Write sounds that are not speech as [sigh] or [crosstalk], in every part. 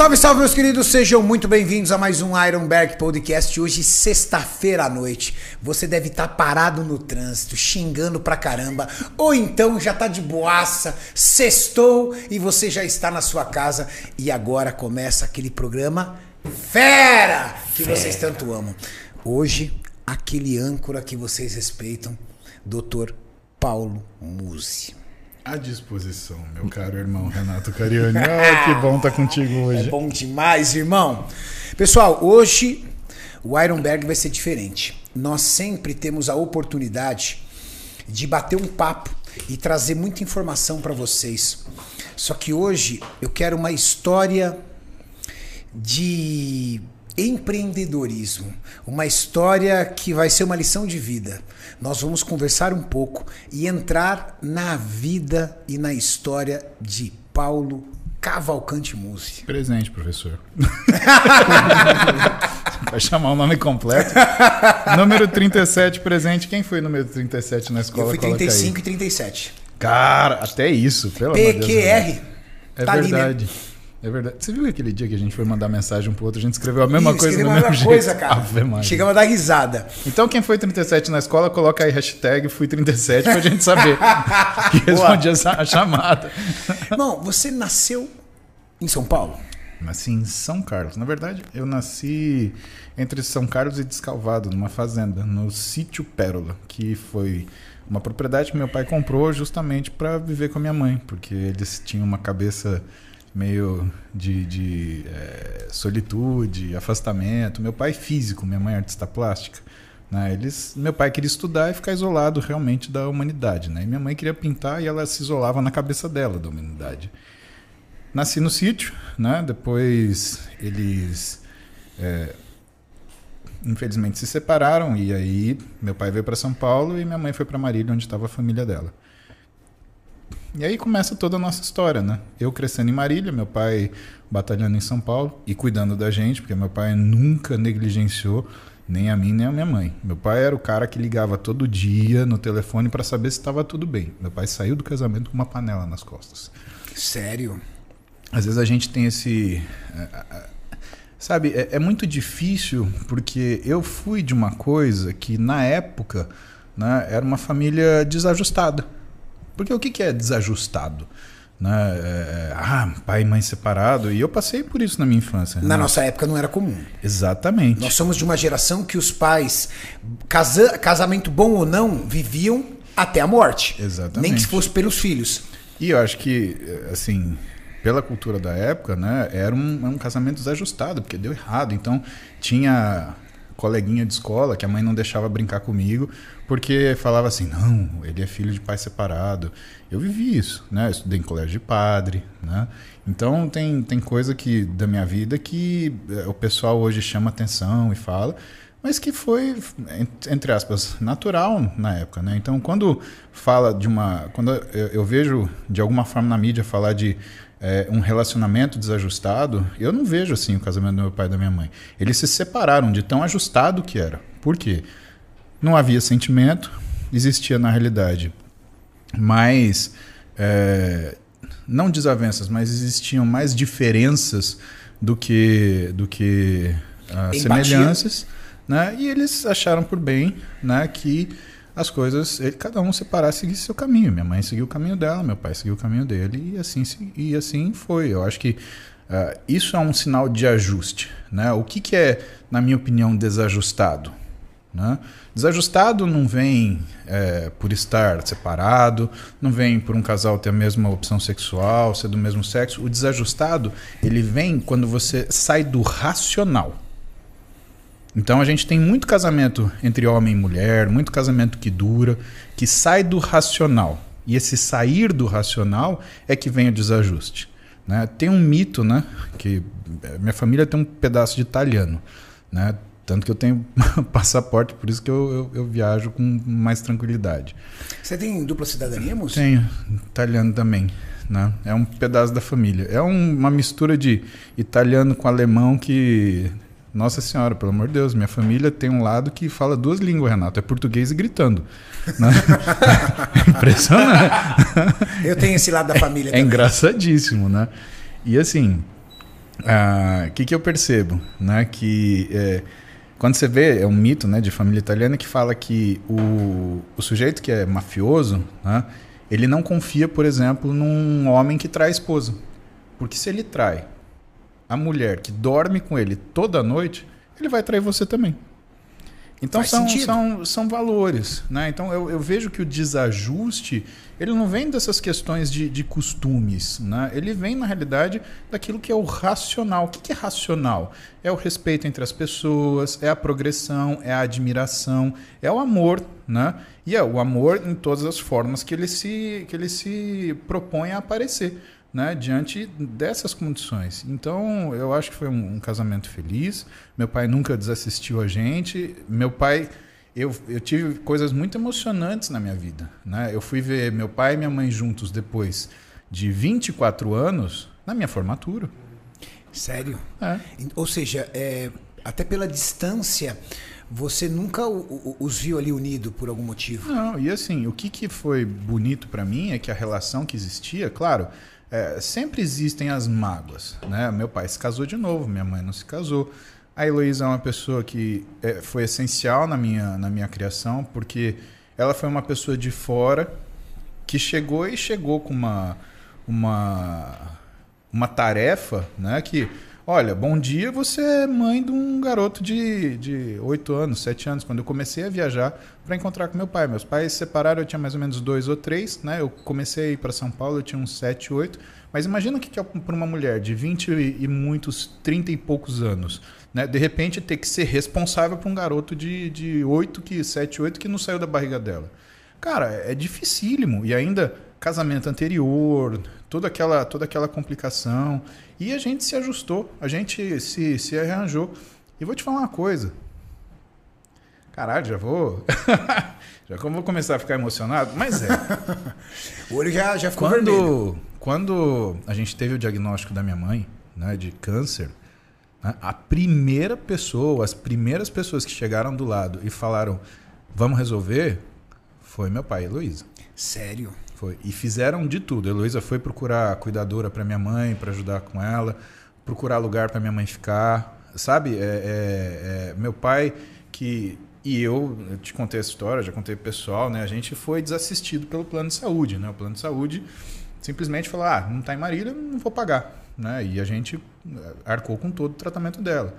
Salve, salve, meus queridos, sejam muito bem-vindos a mais um Ironberg Podcast. Hoje, sexta-feira à noite. Você deve estar parado no trânsito, xingando pra caramba, ou então já tá de boaça, sextou e você já está na sua casa. E agora começa aquele programa Fera que Fera. vocês tanto amam. Hoje, aquele âncora que vocês respeitam, Dr. Paulo Musi. À disposição, meu caro irmão Renato Cariani. Ah, que bom estar tá contigo [laughs] hoje. É bom demais, irmão. Pessoal, hoje o Ironberg vai ser diferente. Nós sempre temos a oportunidade de bater um papo e trazer muita informação para vocês. Só que hoje eu quero uma história de empreendedorismo, uma história que vai ser uma lição de vida. Nós vamos conversar um pouco e entrar na vida e na história de Paulo Cavalcante Musi. Presente, professor. [laughs] Vai chamar o nome completo. número 37 presente. Quem foi número 37 na escola? Eu fui 35 e 37. Cara, até isso, pelo PQR. amor de Deus. É tá verdade. Ali, né? É verdade. Você viu aquele dia que a gente foi mandar mensagem um pro outro, a gente escreveu a mesma Ih, coisa no mesmo jeito? coisa, cara. Chegamos a dar risada. Então quem foi 37 na escola, coloca aí hashtag fui 37 pra gente saber [laughs] que respondia a chamada. Irmão, você nasceu em São Paulo? Nasci em São Carlos. Na verdade, eu nasci entre São Carlos e Descalvado, numa fazenda, no sítio Pérola, que foi uma propriedade que meu pai comprou justamente para viver com a minha mãe, porque eles tinham uma cabeça meio de, de é, solitude, afastamento. Meu pai é físico, minha mãe é artista plástica. Né? Eles, meu pai queria estudar e ficar isolado realmente da humanidade. Né? E minha mãe queria pintar e ela se isolava na cabeça dela da humanidade. Nasci no sítio, né? depois eles é, infelizmente se separaram e aí meu pai veio para São Paulo e minha mãe foi para Marília, onde estava a família dela. E aí começa toda a nossa história, né? Eu crescendo em Marília, meu pai batalhando em São Paulo e cuidando da gente, porque meu pai nunca negligenciou nem a mim nem a minha mãe. Meu pai era o cara que ligava todo dia no telefone para saber se estava tudo bem. Meu pai saiu do casamento com uma panela nas costas. Sério? Às vezes a gente tem esse. É, sabe, é, é muito difícil porque eu fui de uma coisa que na época né, era uma família desajustada. Porque o que é desajustado? Né? É, ah, pai e mãe separado. E eu passei por isso na minha infância. Na né? nossa época não era comum. Exatamente. Nós somos de uma geração que os pais, casa, casamento bom ou não, viviam até a morte. Exatamente. Nem que fosse pelos filhos. E eu acho que, assim, pela cultura da época, né, era um, um casamento desajustado, porque deu errado. Então, tinha coleguinha de escola que a mãe não deixava brincar comigo porque falava assim não ele é filho de pai separado. Eu vivi isso né? Eu estudei em colégio de padre né? Então tem tem coisa que da minha vida que eh, o pessoal hoje chama atenção e fala mas que foi entre aspas natural na época né? Então quando fala de uma quando eu, eu vejo de alguma forma na mídia falar de é, um relacionamento desajustado, eu não vejo assim o casamento do meu pai e da minha mãe. Eles se separaram de tão ajustado que era. Por quê? Não havia sentimento, existia na realidade mais. É, não desavenças, mas existiam mais diferenças do que, do que uh, semelhanças. Né? E eles acharam por bem né, que as coisas, ele, cada um separar, seguir seu caminho. Minha mãe seguiu o caminho dela, meu pai seguiu o caminho dele e assim, e assim foi. Eu acho que uh, isso é um sinal de ajuste. Né? O que, que é, na minha opinião, desajustado? Né? Desajustado não vem é, por estar separado, não vem por um casal ter a mesma opção sexual, ser do mesmo sexo. O desajustado ele vem quando você sai do racional. Então a gente tem muito casamento entre homem e mulher, muito casamento que dura, que sai do racional. E esse sair do racional é que vem o desajuste. Né? Tem um mito, né? Que eh, minha família tem um pedaço de italiano, né? Tanto que eu tenho [laughs] passaporte, por isso que eu, eu, eu, viajo com mais tranquilidade. Você tem dupla cidadania, moço? Tenho, italiano também. Né? É um pedaço da família. É um, uma mistura de italiano com alemão que nossa Senhora, pelo amor de Deus, minha família tem um lado que fala duas línguas, Renato. É português e gritando. Né? [laughs] Impressionante. Eu tenho esse lado da família. É, é engraçadíssimo, né? E assim, ah, o que, que eu percebo? Né? Que é, quando você vê, é um mito né, de família italiana que fala que o, o sujeito que é mafioso, né, ele não confia, por exemplo, num homem que trai a esposa. Porque se ele trai a mulher que dorme com ele toda noite, ele vai trair você também. Então são, são, são valores. Né? Então eu, eu, vejo que o desajuste ele não vem dessas questões de, de costumes. Né? Ele vem, na realidade, daquilo que é o racional. O que, que é racional? É o respeito entre as pessoas, é a progressão, é a admiração, é o amor. Né? E é o amor em todas as formas que ele se, que ele se propõe a aparecer né, diante dessas condições. Então, eu acho que foi um, um, casamento feliz. Meu pai nunca desassistiu a gente. Meu pai, eu, eu tive coisas muito emocionantes na minha vida. Né? Eu fui ver meu pai e minha mãe juntos depois de 24 anos na minha formatura. Sério? É. Ou seja, é, até pela distância, você nunca os viu ali unido por algum motivo? Não, e assim, o que, que foi bonito para mim é que a relação que existia, claro, é, sempre existem as mágoas. Né? Meu pai se casou de novo, minha mãe não se casou. A Heloísa é uma pessoa que é, foi essencial na minha, na minha criação, porque ela foi uma pessoa de fora que chegou e chegou com uma, uma, uma tarefa né, que Olha, bom dia, você é mãe de um garoto de, de 8 anos, 7 anos, quando eu comecei a viajar para encontrar com meu pai. Meus pais se separaram, eu tinha mais ou menos dois ou três, né? Eu comecei a ir para São Paulo, eu tinha uns 7, 8. Mas imagina o que é para uma mulher de 20 e, muitos, 30 e poucos anos, né? De repente ter que ser responsável por um garoto de, de 8, que, 7, 8 que não saiu da barriga dela. Cara, é dificílimo. E ainda casamento anterior, toda aquela, toda aquela complicação. E a gente se ajustou, a gente se, se arranjou. E vou te falar uma coisa. Caralho, já vou. [laughs] já vou começar a ficar emocionado, mas é. [laughs] o olho já, já ficou quando, vermelho. Quando a gente teve o diagnóstico da minha mãe, né, de câncer, né, a primeira pessoa, as primeiras pessoas que chegaram do lado e falaram, vamos resolver, foi meu pai e Heloísa. Sério? Foi. E fizeram de tudo. A Heloísa foi procurar cuidadora para minha mãe, para ajudar com ela, procurar lugar para minha mãe ficar. Sabe? É, é, é, meu pai, que. E eu, eu te contei essa história, já contei pro pessoal, né? A gente foi desassistido pelo plano de saúde, né? O plano de saúde simplesmente falou: ah, não está em Marília, não vou pagar. Né? E a gente eh, arcou com todo o tratamento dela.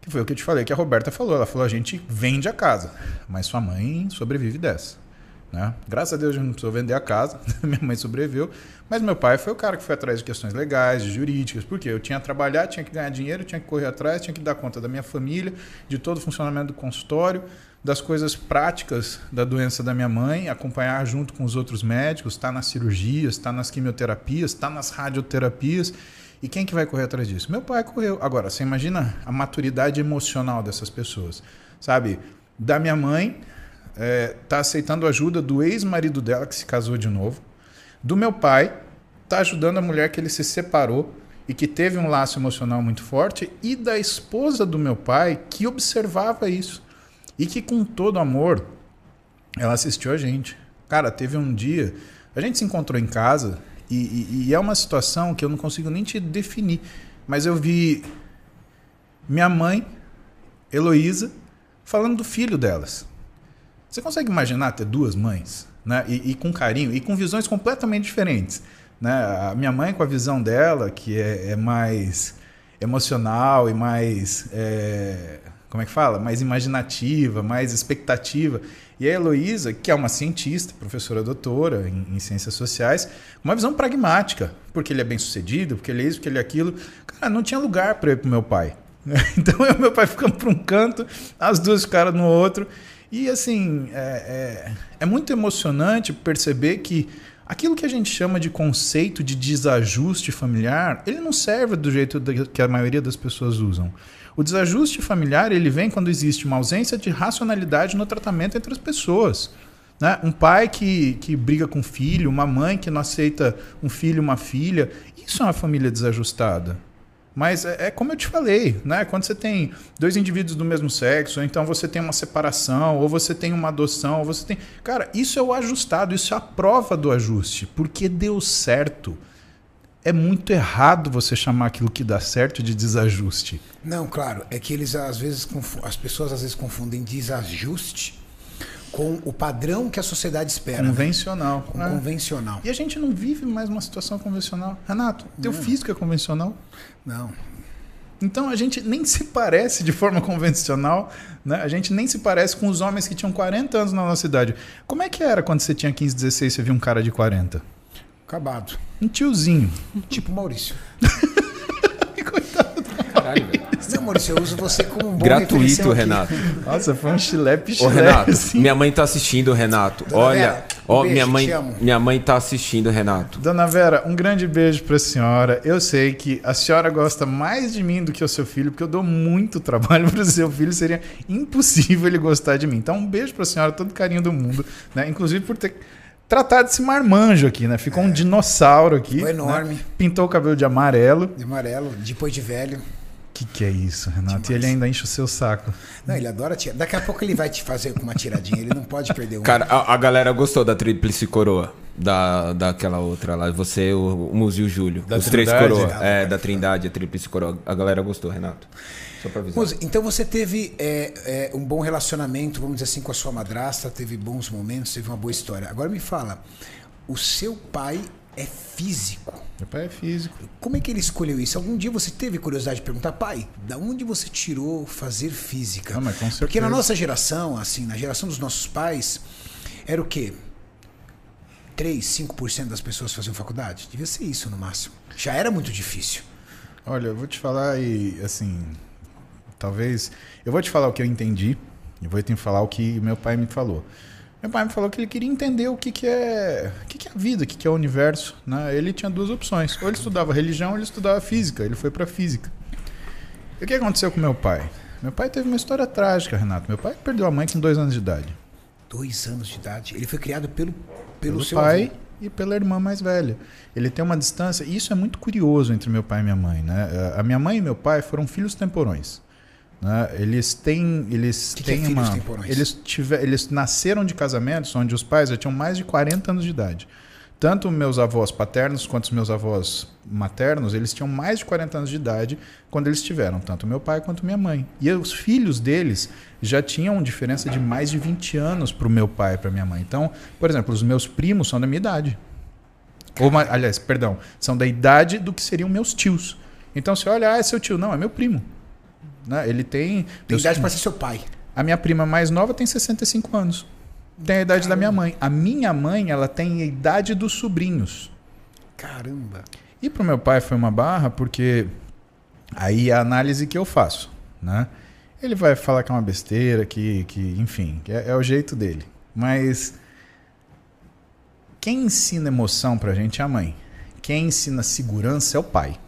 Que foi o que eu te falei, que a Roberta falou. Ela falou: a gente vende a casa, mas sua mãe sobrevive dessa. Né? Graças a Deus gente não precisou vender a casa, [laughs] minha mãe sobreviveu, mas meu pai foi o cara que foi atrás de questões legais, de jurídicas, porque eu tinha que trabalhar, tinha que ganhar dinheiro, tinha que correr atrás, tinha que dar conta da minha família, de todo o funcionamento do consultório, das coisas práticas da doença da minha mãe, acompanhar junto com os outros médicos, estar tá nas cirurgias, estar tá nas quimioterapias, estar tá nas radioterapias. E quem que vai correr atrás disso? Meu pai correu. Agora, você imagina a maturidade emocional dessas pessoas, sabe? Da minha mãe está é, tá aceitando ajuda do ex-marido dela, que se casou de novo. Do meu pai, está ajudando a mulher que ele se separou e que teve um laço emocional muito forte. E da esposa do meu pai, que observava isso. E que, com todo amor, ela assistiu a gente. Cara, teve um dia. A gente se encontrou em casa e, e, e é uma situação que eu não consigo nem te definir. Mas eu vi minha mãe, Heloísa, falando do filho delas. Você consegue imaginar ter duas mães, né? E, e, com carinho e com visões completamente diferentes, né? A minha mãe com a visão dela que é, é mais emocional e mais é, como é que fala, mais imaginativa, mais expectativa. E a Heloísa, que é uma cientista, professora doutora em, em ciências sociais, uma visão pragmática, porque ele é bem sucedido, porque ele é isso, porque ele é aquilo. Cara, não tinha lugar para ir pro meu pai. [laughs] Então eu e meu pai ficamos para um canto, as duas ficaram no outro. E assim, é, é, é muito emocionante perceber que aquilo que a gente chama de conceito de desajuste familiar, ele não serve do jeito que a maioria das pessoas usam. O desajuste familiar ele vem quando existe uma ausência de racionalidade no tratamento entre as pessoas. Né? Um pai que, que briga com o filho, uma mãe que não aceita um filho, uma filha, isso é uma família desajustada. Mas é, é, como eu te falei, né? Quando você tem dois indivíduos do mesmo sexo, ou então você tem uma separação, ou você tem uma adoção, ou você tem. Cara, isso é o ajustado, isso é a prova do ajuste. Porque deu certo. é muito errado você chamar aquilo que dá certo de desajuste. Não, claro, é que eles às vezes as pessoas às vezes confundem desajuste com o padrão que a sociedade espera. Né? Convencional. Né? Com é. convencional. E a gente não vive mais uma situação convencional. Renato, teu não. físico é convencional? Não. Então a gente nem se parece de forma convencional, né? A gente nem se parece com os homens que tinham 40 anos na nossa idade. Como é que era quando você tinha 15, 16 e você via um cara de 40? Acabado. Um tiozinho. Tipo Maurício. [laughs] Coitado. Caralho, velho. [laughs] Não, Maurício, eu uso você como um bom Gratuito, Renato. Nossa, foi um chilepe Ô, Renato, assim. minha mãe tá assistindo, Renato. Dona Olha, Vera, um ó, beijo, minha mãe, minha mãe tá assistindo, Renato. Dona Vera, um grande beijo pra senhora. Eu sei que a senhora gosta mais de mim do que o seu filho, porque eu dou muito trabalho [laughs] pro seu filho, seria impossível ele gostar de mim. Então, um beijo pra senhora, todo carinho do mundo, né? Inclusive por ter tratar desse marmanjo aqui, né? Ficou é. um dinossauro aqui. Foi enorme. Né? Pintou o cabelo de amarelo. De amarelo, depois de velho. O que, que é isso, Renato? Demais. E ele ainda enche o seu saco. Não, ele adora tirar. Daqui a pouco ele vai te fazer com uma tiradinha. Ele não pode perder um. Cara, a, a, galera gostou da tríplice coroa. Da, daquela outra lá. Você, o, o Muzi e o Júlio. Da Os três coroas. É, da Trindade, a tríplice coroa. A galera gostou, Renato. Só pra avisar. Muzi, então você teve é, é, um bom relacionamento, vamos dizer assim, com a sua madrasta, teve bons momentos, teve uma boa história. Agora me fala, o seu pai é físico. Meu pai é físico. Como é que ele escolheu isso? Algum dia você teve curiosidade de perguntar, pai, da onde você tirou fazer física? Não, mas com certeza. Porque na nossa geração, assim, na geração dos nossos pais, era o quê? 3, 5% das pessoas faziam faculdade? Devia ser isso no máximo. Já era muito difícil. Olha, eu vou te falar e assim, talvez eu vou te falar o que eu entendi, e vou te falar o que meu pai me falou. Meu pai me falou que ele queria entender o que, que é o que, que é a vida, o que, que é o universo. Né? Ele tinha duas opções. Ou ele estudava religião ou ele estudava física. Ele foi para física. E o que aconteceu com meu pai? Meu pai teve uma história trágica, Renato. Meu pai perdeu a mãe com dois anos de idade. Dois anos de idade? Ele foi criado pelo, pelo, pelo seu pai avô. e pela irmã mais velha. Ele tem uma distância. E isso é muito curioso entre meu pai e minha mãe. Né? A minha mãe e meu pai foram filhos temporões. Né? Eles têm, eles que têm que é uma, eles tiver, eles nasceram de casamentos onde os pais já tinham mais de 40 anos de idade. Tanto meus avós paternos quanto os meus avós maternos, eles tinham mais de 40 anos de idade quando eles tiveram, tanto meu pai quanto minha mãe. E os filhos deles já tinham diferença de mais de 20 anos para o meu pai e para minha mãe. Então, por exemplo, os meus primos são da minha idade. Ou, aliás, perdão, são da idade do que seriam meus tios. Então, se olha, ah, é seu tio. Não, é meu primo. Né? Ele tem. Tem idade para ser seu pai. A minha prima mais nova tem 65 anos. Tem a idade Caramba. da minha mãe. A minha mãe, ela tem a idade dos sobrinhos. Caramba. E pro meu pai foi uma barra, porque aí é a análise que eu faço, né? Ele vai falar que é uma besteira, que, que enfim, que é, é o jeito dele. Mas quem ensina emoção pra gente é a mãe. Quem ensina segurança é o pai.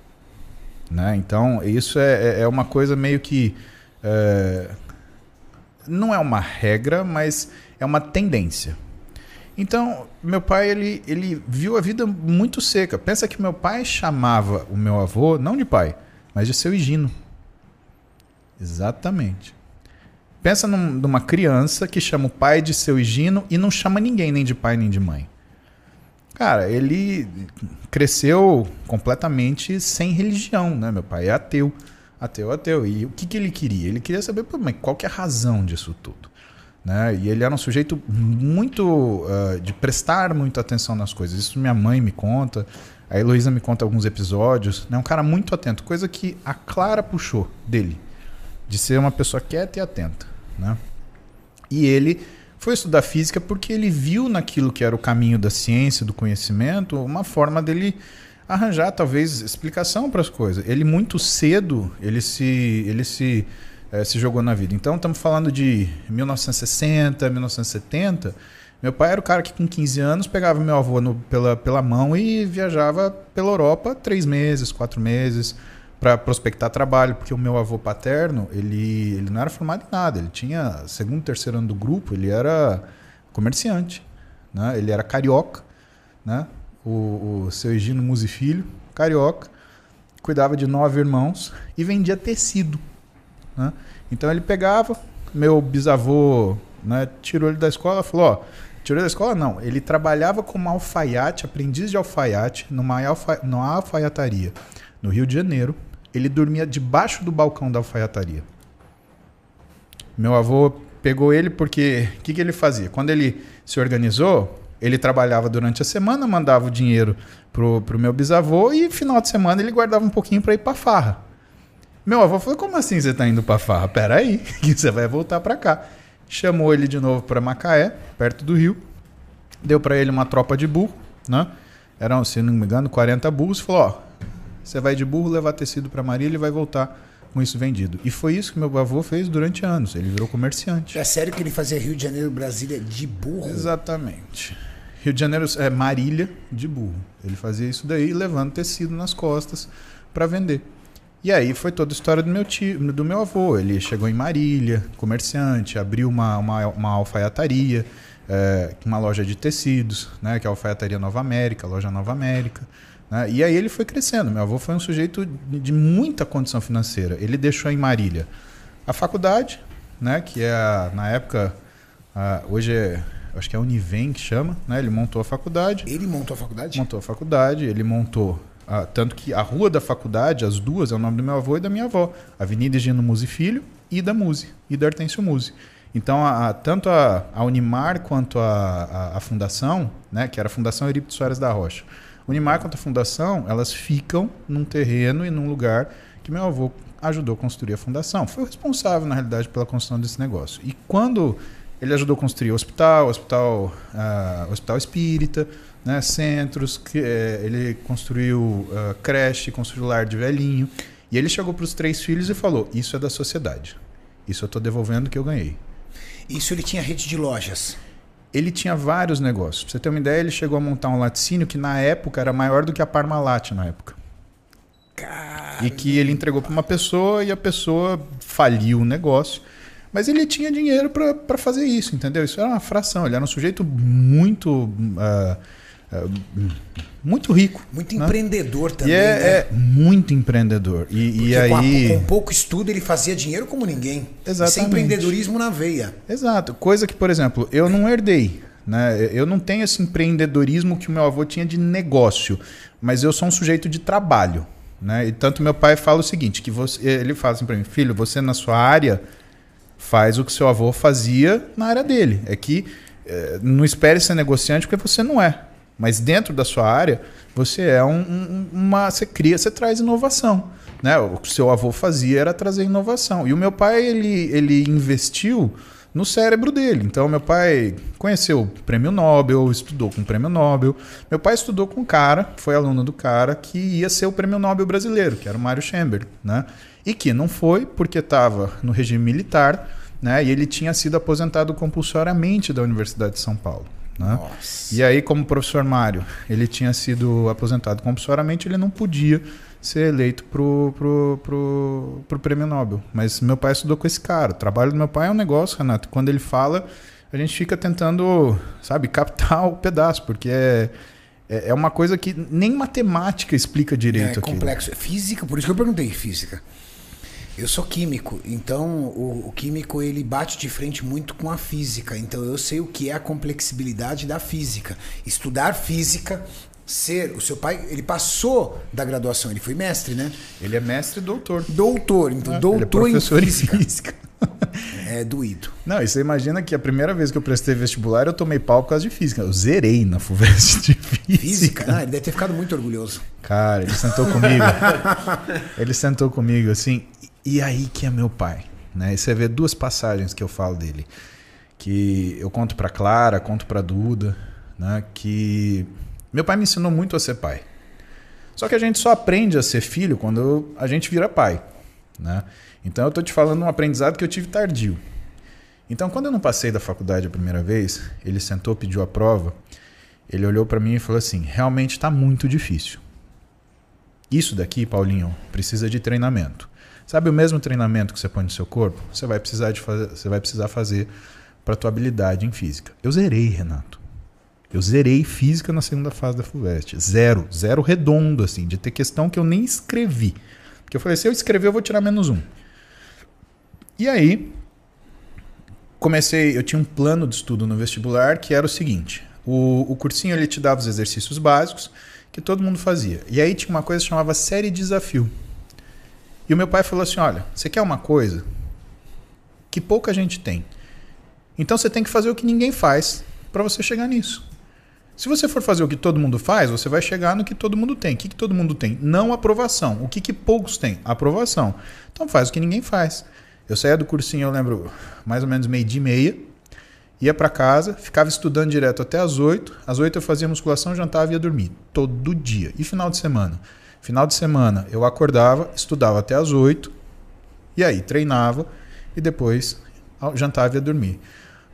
Né? Então, isso é, é, é uma coisa meio que. É, não é uma regra, mas é uma tendência. Então, meu pai ele, ele viu a vida muito seca. Pensa que meu pai chamava o meu avô não de pai, mas de seu Higino. Exatamente. Pensa num, numa criança que chama o pai de seu Higino e não chama ninguém, nem de pai nem de mãe. Cara, ele cresceu completamente sem religião, né? Meu pai é ateu. Ateu, ateu. E o que, que ele queria? Ele queria saber mas qual que é a razão disso tudo. Né? E ele era um sujeito muito. Uh, de prestar muita atenção nas coisas. Isso minha mãe me conta. A Heloísa me conta alguns episódios. É né? um cara muito atento. Coisa que a Clara puxou dele. De ser uma pessoa quieta e atenta. Né? E ele foi estudar física porque ele viu naquilo que era o caminho da ciência, do conhecimento, uma forma dele arranjar talvez explicação para as coisas. Ele muito cedo ele se ele se é, se jogou na vida. Então estamos falando de 1960, 1970. Meu pai era o cara que com 15 anos pegava meu avô no, pela, pela mão e viajava pela Europa três meses, quatro meses para prospectar trabalho, porque o meu avô paterno, ele, ele não era formado em nada, ele tinha segundo, terceiro ano do grupo, ele era comerciante, né? Ele era carioca, né? O, o seu Egino Musi Filho, carioca, cuidava de nove irmãos e vendia tecido, né? Então ele pegava, meu bisavô, né, tirou ele da escola, falou, ó, Tirou da escola? Não. Ele trabalhava como alfaiate, aprendiz de alfaiate, numa, alfa, numa alfaiataria no Rio de Janeiro. Ele dormia debaixo do balcão da alfaiataria. Meu avô pegou ele porque o que, que ele fazia? Quando ele se organizou, ele trabalhava durante a semana, mandava o dinheiro pro, pro meu bisavô e final de semana ele guardava um pouquinho para ir para farra. Meu avô falou: "Como assim você tá indo para farra? Pera aí, [laughs] que você vai voltar para cá". Chamou ele de novo para Macaé, perto do Rio. Deu para ele uma tropa de burro, né? Eram, se não me engano, 40 burros, falou: "Ó, você vai de burro levar tecido para Marília e vai voltar com isso vendido. E foi isso que meu avô fez durante anos. Ele virou comerciante. É sério que ele fazia Rio de Janeiro, Brasília de burro? Exatamente. Rio de Janeiro é Marília de burro. Ele fazia isso daí, levando tecido nas costas para vender. E aí foi toda a história do meu tio, do meu avô. Ele chegou em Marília, comerciante, abriu uma, uma, uma alfaiataria, é, uma loja de tecidos, né, que é a Alfaiataria Nova América, a loja Nova América. Né? E aí ele foi crescendo. Meu avô foi um sujeito de muita condição financeira. Ele deixou em Marília a faculdade, né? que é, a, na época, a, hoje é, acho que é a Univem que chama. Né? Ele montou a faculdade. Ele montou a faculdade? Montou a faculdade, ele montou. A, tanto que a rua da faculdade, as duas, é o nome do meu avô e da minha avó. Avenida Egino Musi Filho e da Musi, e da Hortêncio Musi. Então, a, a, tanto a, a, Unimar quanto a, a, fundação, né, que era a Fundação Eurípides Soares da Rocha, Unimar quanto a fundação, elas ficam num terreno e num lugar que meu avô ajudou a construir a fundação. Foi o responsável, na realidade, pela construção desse negócio. E quando ele ajudou a construir o hospital, hospital, uh, hospital espírita, né, centros, que, uh, ele construiu uh, creche, construiu lar de velhinho. E ele chegou para os três filhos e falou: Isso é da sociedade. Isso eu estou devolvendo que eu ganhei. Isso ele tinha rede de lojas ele tinha vários negócios. Pra você ter uma ideia, ele chegou a montar um laticínio que na época era maior do que a Parmalat na época. Caramba. E que ele entregou para uma pessoa e a pessoa faliu o negócio. Mas ele tinha dinheiro para fazer isso, entendeu? Isso era uma fração. Ele era um sujeito muito. Uh, uh, muito rico. Muito né? empreendedor também. É, né? é muito empreendedor. E, e aí. Com, pouco estudo ele fazia dinheiro como ninguém. Exatamente. Sem empreendedorismo na veia. Exato. Coisa que, por exemplo, eu não herdei. Né? Eu não tenho esse empreendedorismo que o meu avô tinha de negócio, mas eu sou um sujeito de trabalho. Né? E tanto meu pai fala o seguinte: que você, ele fala assim para mim, filho, você na sua área faz o que seu avô fazia na área dele. É que é, não espere ser negociante porque você não é. Mas dentro da sua área, você é um, um, uma. Você cria, você traz inovação. Né? O que seu avô fazia era trazer inovação. E o meu pai, ele, ele investiu no cérebro dele. Então, meu pai conheceu o prêmio Nobel, estudou com o prêmio Nobel. Meu pai estudou com um cara, foi aluno do cara, que ia ser o prêmio Nobel brasileiro, que era o Mário Chamber. Né? E que não foi porque estava no regime militar né? e ele tinha sido aposentado compulsoriamente da Universidade de São Paulo. Né? E aí, como o professor Mário, ele tinha sido aposentado compulsoriamente, ele não podia ser eleito pro, pro, pro, pro prêmio Nobel. Mas meu pai estudou com esse cara. O trabalho do meu pai é um negócio, Renato. Quando ele fala, a gente fica tentando, sabe, captar o pedaço, porque é, é, é uma coisa que nem matemática explica direito. É complexo. Aquilo. Física, por isso que eu perguntei física. Eu sou químico, então o, o, químico ele bate de frente muito com a física. Então eu sei o que é a complexibilidade da física. Estudar física, ser. O seu pai, ele passou da graduação, ele foi mestre, né? Ele é mestre e doutor. Doutor, então é, doutor é em física. Em física. [laughs] É doído. Não, e você imagina que a primeira vez que eu prestei vestibular eu tomei pau por causa de física. Eu zerei na FUVEST de física. Física? Ah, ele deve ter ficado muito orgulhoso. Cara, ele sentou comigo. [laughs] ele sentou comigo assim. E aí que é meu pai. Né? E você vê duas passagens que eu falo dele. Que eu conto para Clara, conto para Duda. Né? Que meu pai me ensinou muito a ser pai. Só que a gente só aprende a ser filho quando a gente vira pai. Né? Então eu estou te falando um aprendizado que eu tive tardio. Então, quando eu não passei da faculdade a primeira vez, ele sentou, pediu a prova, ele olhou para mim e falou assim: realmente está muito difícil. Isso daqui, Paulinho, precisa de treinamento. Sabe o mesmo treinamento que você põe no seu corpo? Você vai precisar, de fazer, você vai precisar fazer para tua habilidade em física. Eu zerei, Renato. Eu zerei física na segunda fase da FUVEST. Zero. Zero redondo, assim, de ter questão que eu nem escrevi. Porque eu falei, se eu escrever, eu vou tirar menos um. E aí, comecei, eu tinha um plano de estudo no vestibular que era o seguinte: o, o cursinho ele te dava os exercícios básicos que todo mundo fazia. E aí tinha uma coisa que chamava série desafio. E o meu pai falou assim: olha, você quer uma coisa que pouca gente tem. Então você tem que fazer o que ninguém faz para você chegar nisso. Se você for fazer o que todo mundo faz, você vai chegar no que todo mundo tem. O que, que todo mundo tem? Não aprovação. O que, que poucos têm? Aprovação. Então faz o que ninguém faz. Eu saía do cursinho, eu lembro, mais ou menos meio dia e meia, ia para casa, ficava estudando direto até as 8. Às 8 eu fazia musculação, jantava e ia dormir. Todo dia. E final de semana? Final de semana eu acordava, estudava até as 8, e aí treinava, e depois jantava e ia dormir.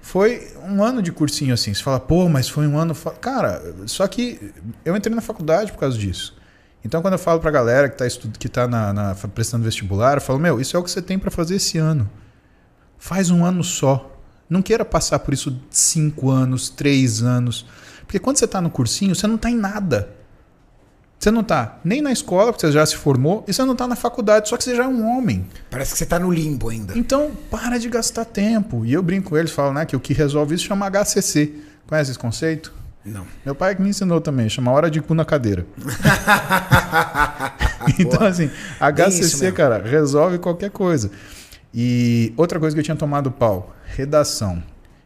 Foi um ano de cursinho assim. Você fala, pô, mas foi um ano. Cara, só que eu entrei na faculdade por causa disso. Então, quando eu falo pra galera que tá, estudo, que tá na, na, prestando vestibular, eu falo, meu, isso é o que você tem para fazer esse ano. Faz um ano só. Não queira passar por isso cinco anos, três anos. Porque quando você tá no cursinho, você não tá em nada. Você não está nem na escola, porque você já se formou, e você não está na faculdade, só que você já é um homem. Parece que você está no limbo ainda. Então, para de gastar tempo. E eu brinco com eles, falo né, que o que resolve isso chama HCC. Conhece esse conceito? Não. Meu pai que me ensinou também, chama hora de cu na cadeira. [laughs] então, assim, HCC, cara, resolve qualquer coisa. E outra coisa que eu tinha tomado pau, redação.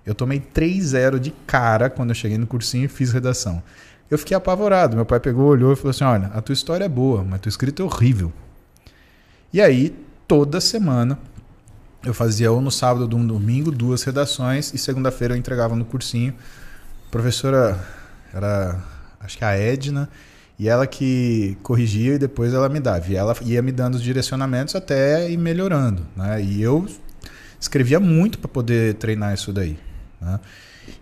Eu tomei 3-0 de cara quando eu cheguei no cursinho e fiz redação. Eu fiquei apavorado. Meu pai pegou, olhou e falou assim: Olha, a tua história é boa, mas tua escrita é horrível. E aí, toda semana, eu fazia ou no sábado ou no domingo duas redações e segunda-feira eu entregava no cursinho. A professora era, acho que a Edna, e ela que corrigia e depois ela me dava. E ela ia me dando os direcionamentos até ir melhorando. Né? E eu escrevia muito para poder treinar isso daí. Né?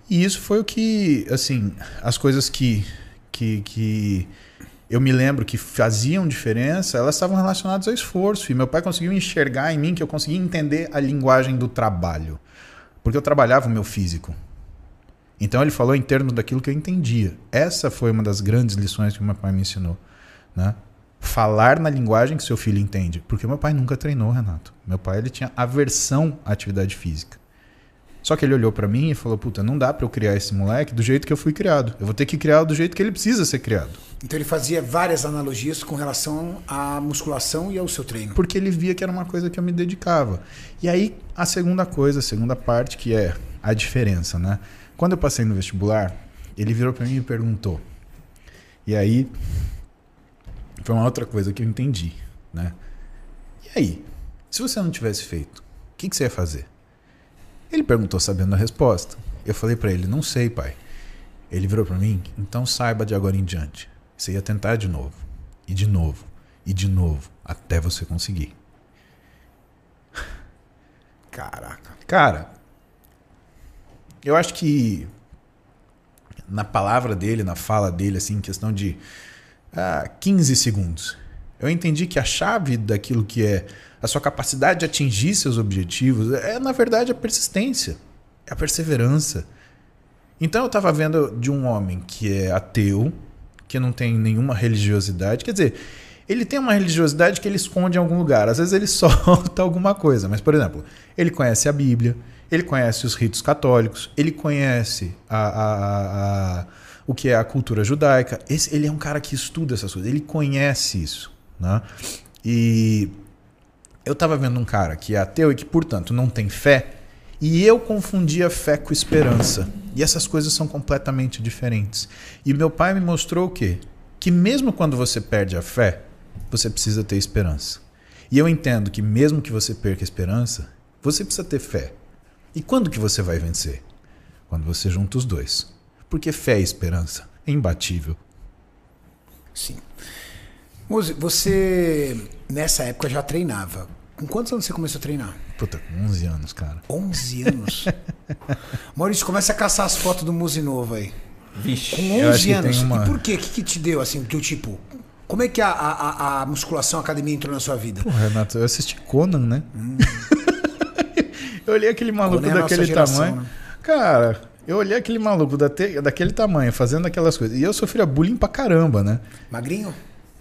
E isso foi o que, assim, as coisas que, que, que eu me lembro que faziam diferença, elas estavam relacionadas ao esforço. E meu pai conseguiu enxergar em mim que eu conseguia entender a linguagem do trabalho. Porque eu trabalhava o meu físico. Então ele falou em termos daquilo que eu entendia. Essa foi uma das grandes lições que meu pai me ensinou. Né? Falar na linguagem que seu filho entende. Porque meu pai nunca treinou, Renato. Meu pai ele tinha aversão à atividade física. Só que ele olhou para mim e falou: Puta, não dá para eu criar esse moleque do jeito que eu fui criado. Eu vou ter que criar do jeito que ele precisa ser criado. Então ele fazia várias analogias com relação à musculação e ao seu treino. Porque ele via que era uma coisa que eu me dedicava. E aí a segunda coisa, a segunda parte, que é a diferença, né? Quando eu passei no vestibular, ele virou para mim e perguntou. E aí foi uma outra coisa que eu entendi, né? E aí, se você não tivesse feito, o que, que você ia fazer? Ele perguntou sabendo a resposta. Eu falei para ele: Não sei, pai. Ele virou para mim: Então saiba de agora em diante. Você ia tentar de novo, e de novo, e de novo, até você conseguir. [sighs] Caraca. Cara, eu acho que na palavra dele, na fala dele, assim, em questão de ah, 15 segundos, eu entendi que a chave daquilo que é a sua capacidade de atingir seus objetivos é, na verdade, a persistência, é a perseverança. Então eu estava vendo de um homem que é ateu, que não tem nenhuma religiosidade, quer dizer, ele tem uma religiosidade que ele esconde em algum lugar. Às vezes ele [laughs] solta alguma coisa, mas, por exemplo, ele conhece a Bíblia, ele conhece os ritos católicos, ele conhece a, a, a, o que é a cultura judaica. Esse, ele é um cara que estuda essas coisas, ele conhece isso. Né? E eu estava vendo um cara que é ateu e que, portanto, não tem fé, e eu confundia fé com esperança. E essas coisas são completamente diferentes. E meu pai me mostrou o quê? Que mesmo quando você perde a fé, você precisa ter esperança. E eu entendo que mesmo que você perca a esperança, você precisa ter fé. E quando que você vai vencer? Quando você junta os dois. Porque fé e esperança é imbatível. Sim. Muzi, você nessa época já treinava. Com quantos anos você começou a treinar? Puta, com 11 anos, cara. 11 anos? [laughs] Maurício, começa a caçar as fotos do Muzi novo aí. Vixe. Com 11 anos. Uma... E por quê? O que, que te deu, assim, que tipo... Como é que a, a, a musculação, a academia entrou na sua vida? Pô, Renato, eu assisti Conan, né? Hum. [laughs] eu olhei aquele maluco Conan é daquele geração, tamanho. Né? Cara, eu olhei aquele maluco daquele tamanho, fazendo aquelas coisas. E eu sofria bullying pra caramba, né? Magrinho?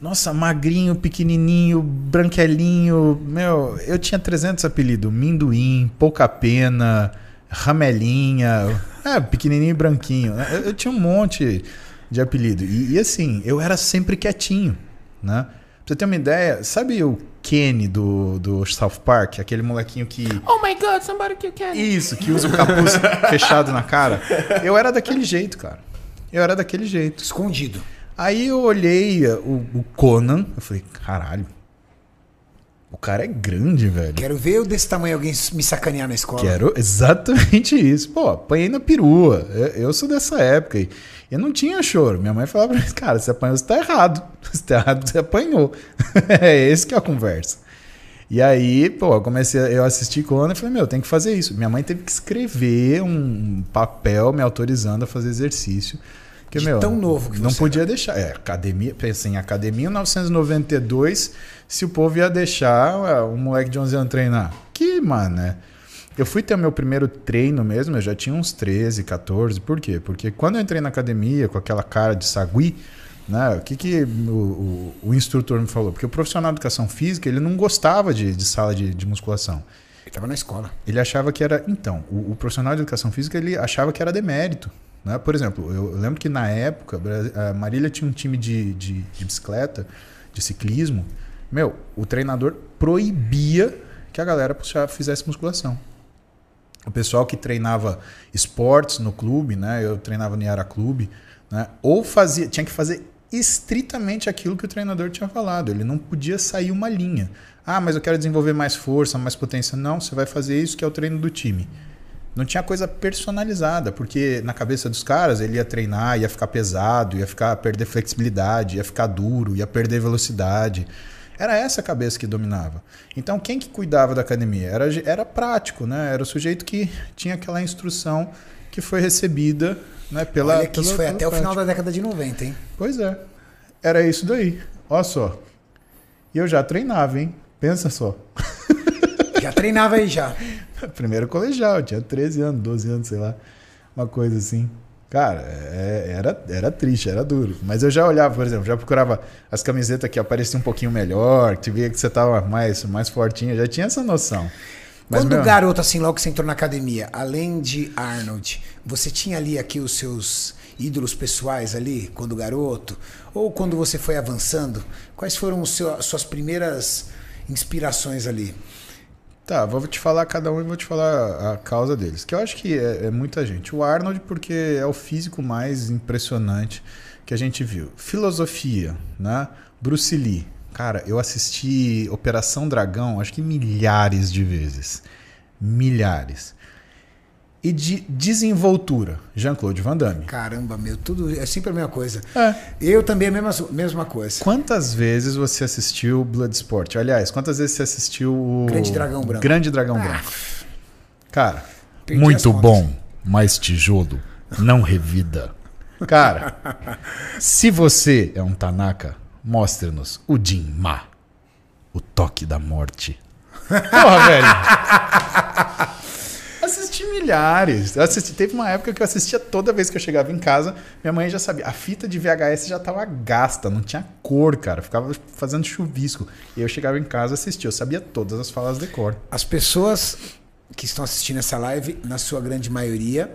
Nossa, magrinho, pequenininho, branquelinho. Meu, eu tinha 300 apelidos. Minduim, Pouca Pena, Ramelinha, é, pequenininho e branquinho. Né? Eu, eu, tinha um monte de apelido. E, e, assim, eu era sempre quietinho, né? Pra você ter uma ideia, sabe o Kenny do, do South Park? Aquele molequinho que... Oh my God, somebody kill Kenny. Isso, que usa o capuz [laughs] fechado na cara. Eu era daquele jeito, cara. Eu era daquele jeito. Escondido. Aí eu olhei o, o Conan, eu falei, caralho, o cara é grande, velho. Quero ver eu desse tamanho alguém me sacanear na escola. Quero exatamente [laughs] isso. Pô, apanhei na perua. Eu, sou dessa época e eu não tinha choro. Minha mãe falava pra mim, cara, você apanhou, você tá errado. [laughs] Você tá errado, você apanhou. [laughs] é esse que é a conversa. E aí, pô, eu comecei, eu assisti Conan e falei, meu, tem que fazer isso. Minha mãe teve que escrever um papel me autorizando a fazer exercício. Porque, de meu, tão novo que não podia era. deixar. É, academia, pensei em academia em 1992, se o povo ia deixar um moleque de 11 anos treinar. Que, mano, né? Eu fui ter meu primeiro treino mesmo, eu já tinha uns 13, 14. Por quê? Porque quando eu entrei na academia com aquela cara de sagui, né, o que, que o, o, o instrutor me falou? Porque o profissional de educação física, ele não gostava de, de sala de, de musculação. Ele estava na escola. Ele achava que era. Então, o, o, profissional de educação física ele achava que era demérito. Né? Por exemplo, eu lembro que na época a Marília tinha um time de, de, de bicicleta, de ciclismo. Meu, o treinador proibia que a galera fizesse musculação. O pessoal que treinava esportes no clube, né? Eu treinava no Yara Clube, né? Ou fazia, tinha que fazer estritamente aquilo que o treinador tinha falado. Ele não podia sair uma linha. Ah, mas eu quero desenvolver mais força, mais potência. Não, você vai fazer isso que é o treino do time. Não tinha coisa personalizada, porque na cabeça dos caras ele ia treinar, ia ficar pesado, ia ficar perder flexibilidade, ia ficar duro, ia perder velocidade. Era essa a cabeça que dominava. Então quem que cuidava da academia? Era, era prático, né? Era o sujeito que tinha aquela instrução que foi recebida né, pela. Olha que pela, isso foi até o final da década de 90, hein? Pois é. Era isso daí. Olha só. E eu já treinava, hein? Pensa só. Já treinava aí já. [laughs] [laughs] Primeiro colegial, tinha 13 anos, 12 anos, sei lá. Uma coisa assim. Cara, é, era, era triste, era duro. Mas eu já olhava, por exemplo, já procurava as camisetas que apareciam um pouquinho melhor, que via que você tava mais, mais fortinho, já tinha essa noção. Mas, Quando meu... garoto, assim, logo que você entrou na academia, além de Arnold, você tinha ali aqui os seus ídolos pessoais ali, quando garoto? Ou quando você foi avançando? Quais foram as suas primeiras inspirações ali? Tá, vou te falar cada um e vou te falar a causa deles. Que eu acho que é, é, muita gente. O Arnold, porque é o físico mais impressionante que a gente viu. Filosofia, né? Bruce Lee. Cara, eu assisti Operação Dragão acho que milhares de vezes. Milhares e de desenvoltura. Jean-Claude Van Damme. Caramba, meu, tudo é sempre a mesma coisa. É. Eu também a mesma, mesma coisa. Quantas vezes você assistiu Bloodsport? Aliás, quantas vezes você assistiu o Grande Dragão Branco? Grande Dragão ah. Branco. Cara, Perdi muito bom, mas tijolo não revida. Cara, se você é um Tanaka, mostre-nos o Jin Ma, o toque da morte. [laughs] Porra, velho. Assisti milhares. Eu assisti, teve uma época que eu assistia toda vez que eu chegava em casa, minha mãe já sabia. A fita de VHS já tava gasta, não tinha cor, cara. ficava fazendo chuvisco. E eu chegava em casa assistia. Eu sabia todas as falas de cor. As pessoas que estão assistindo essa live, na sua grande maioria,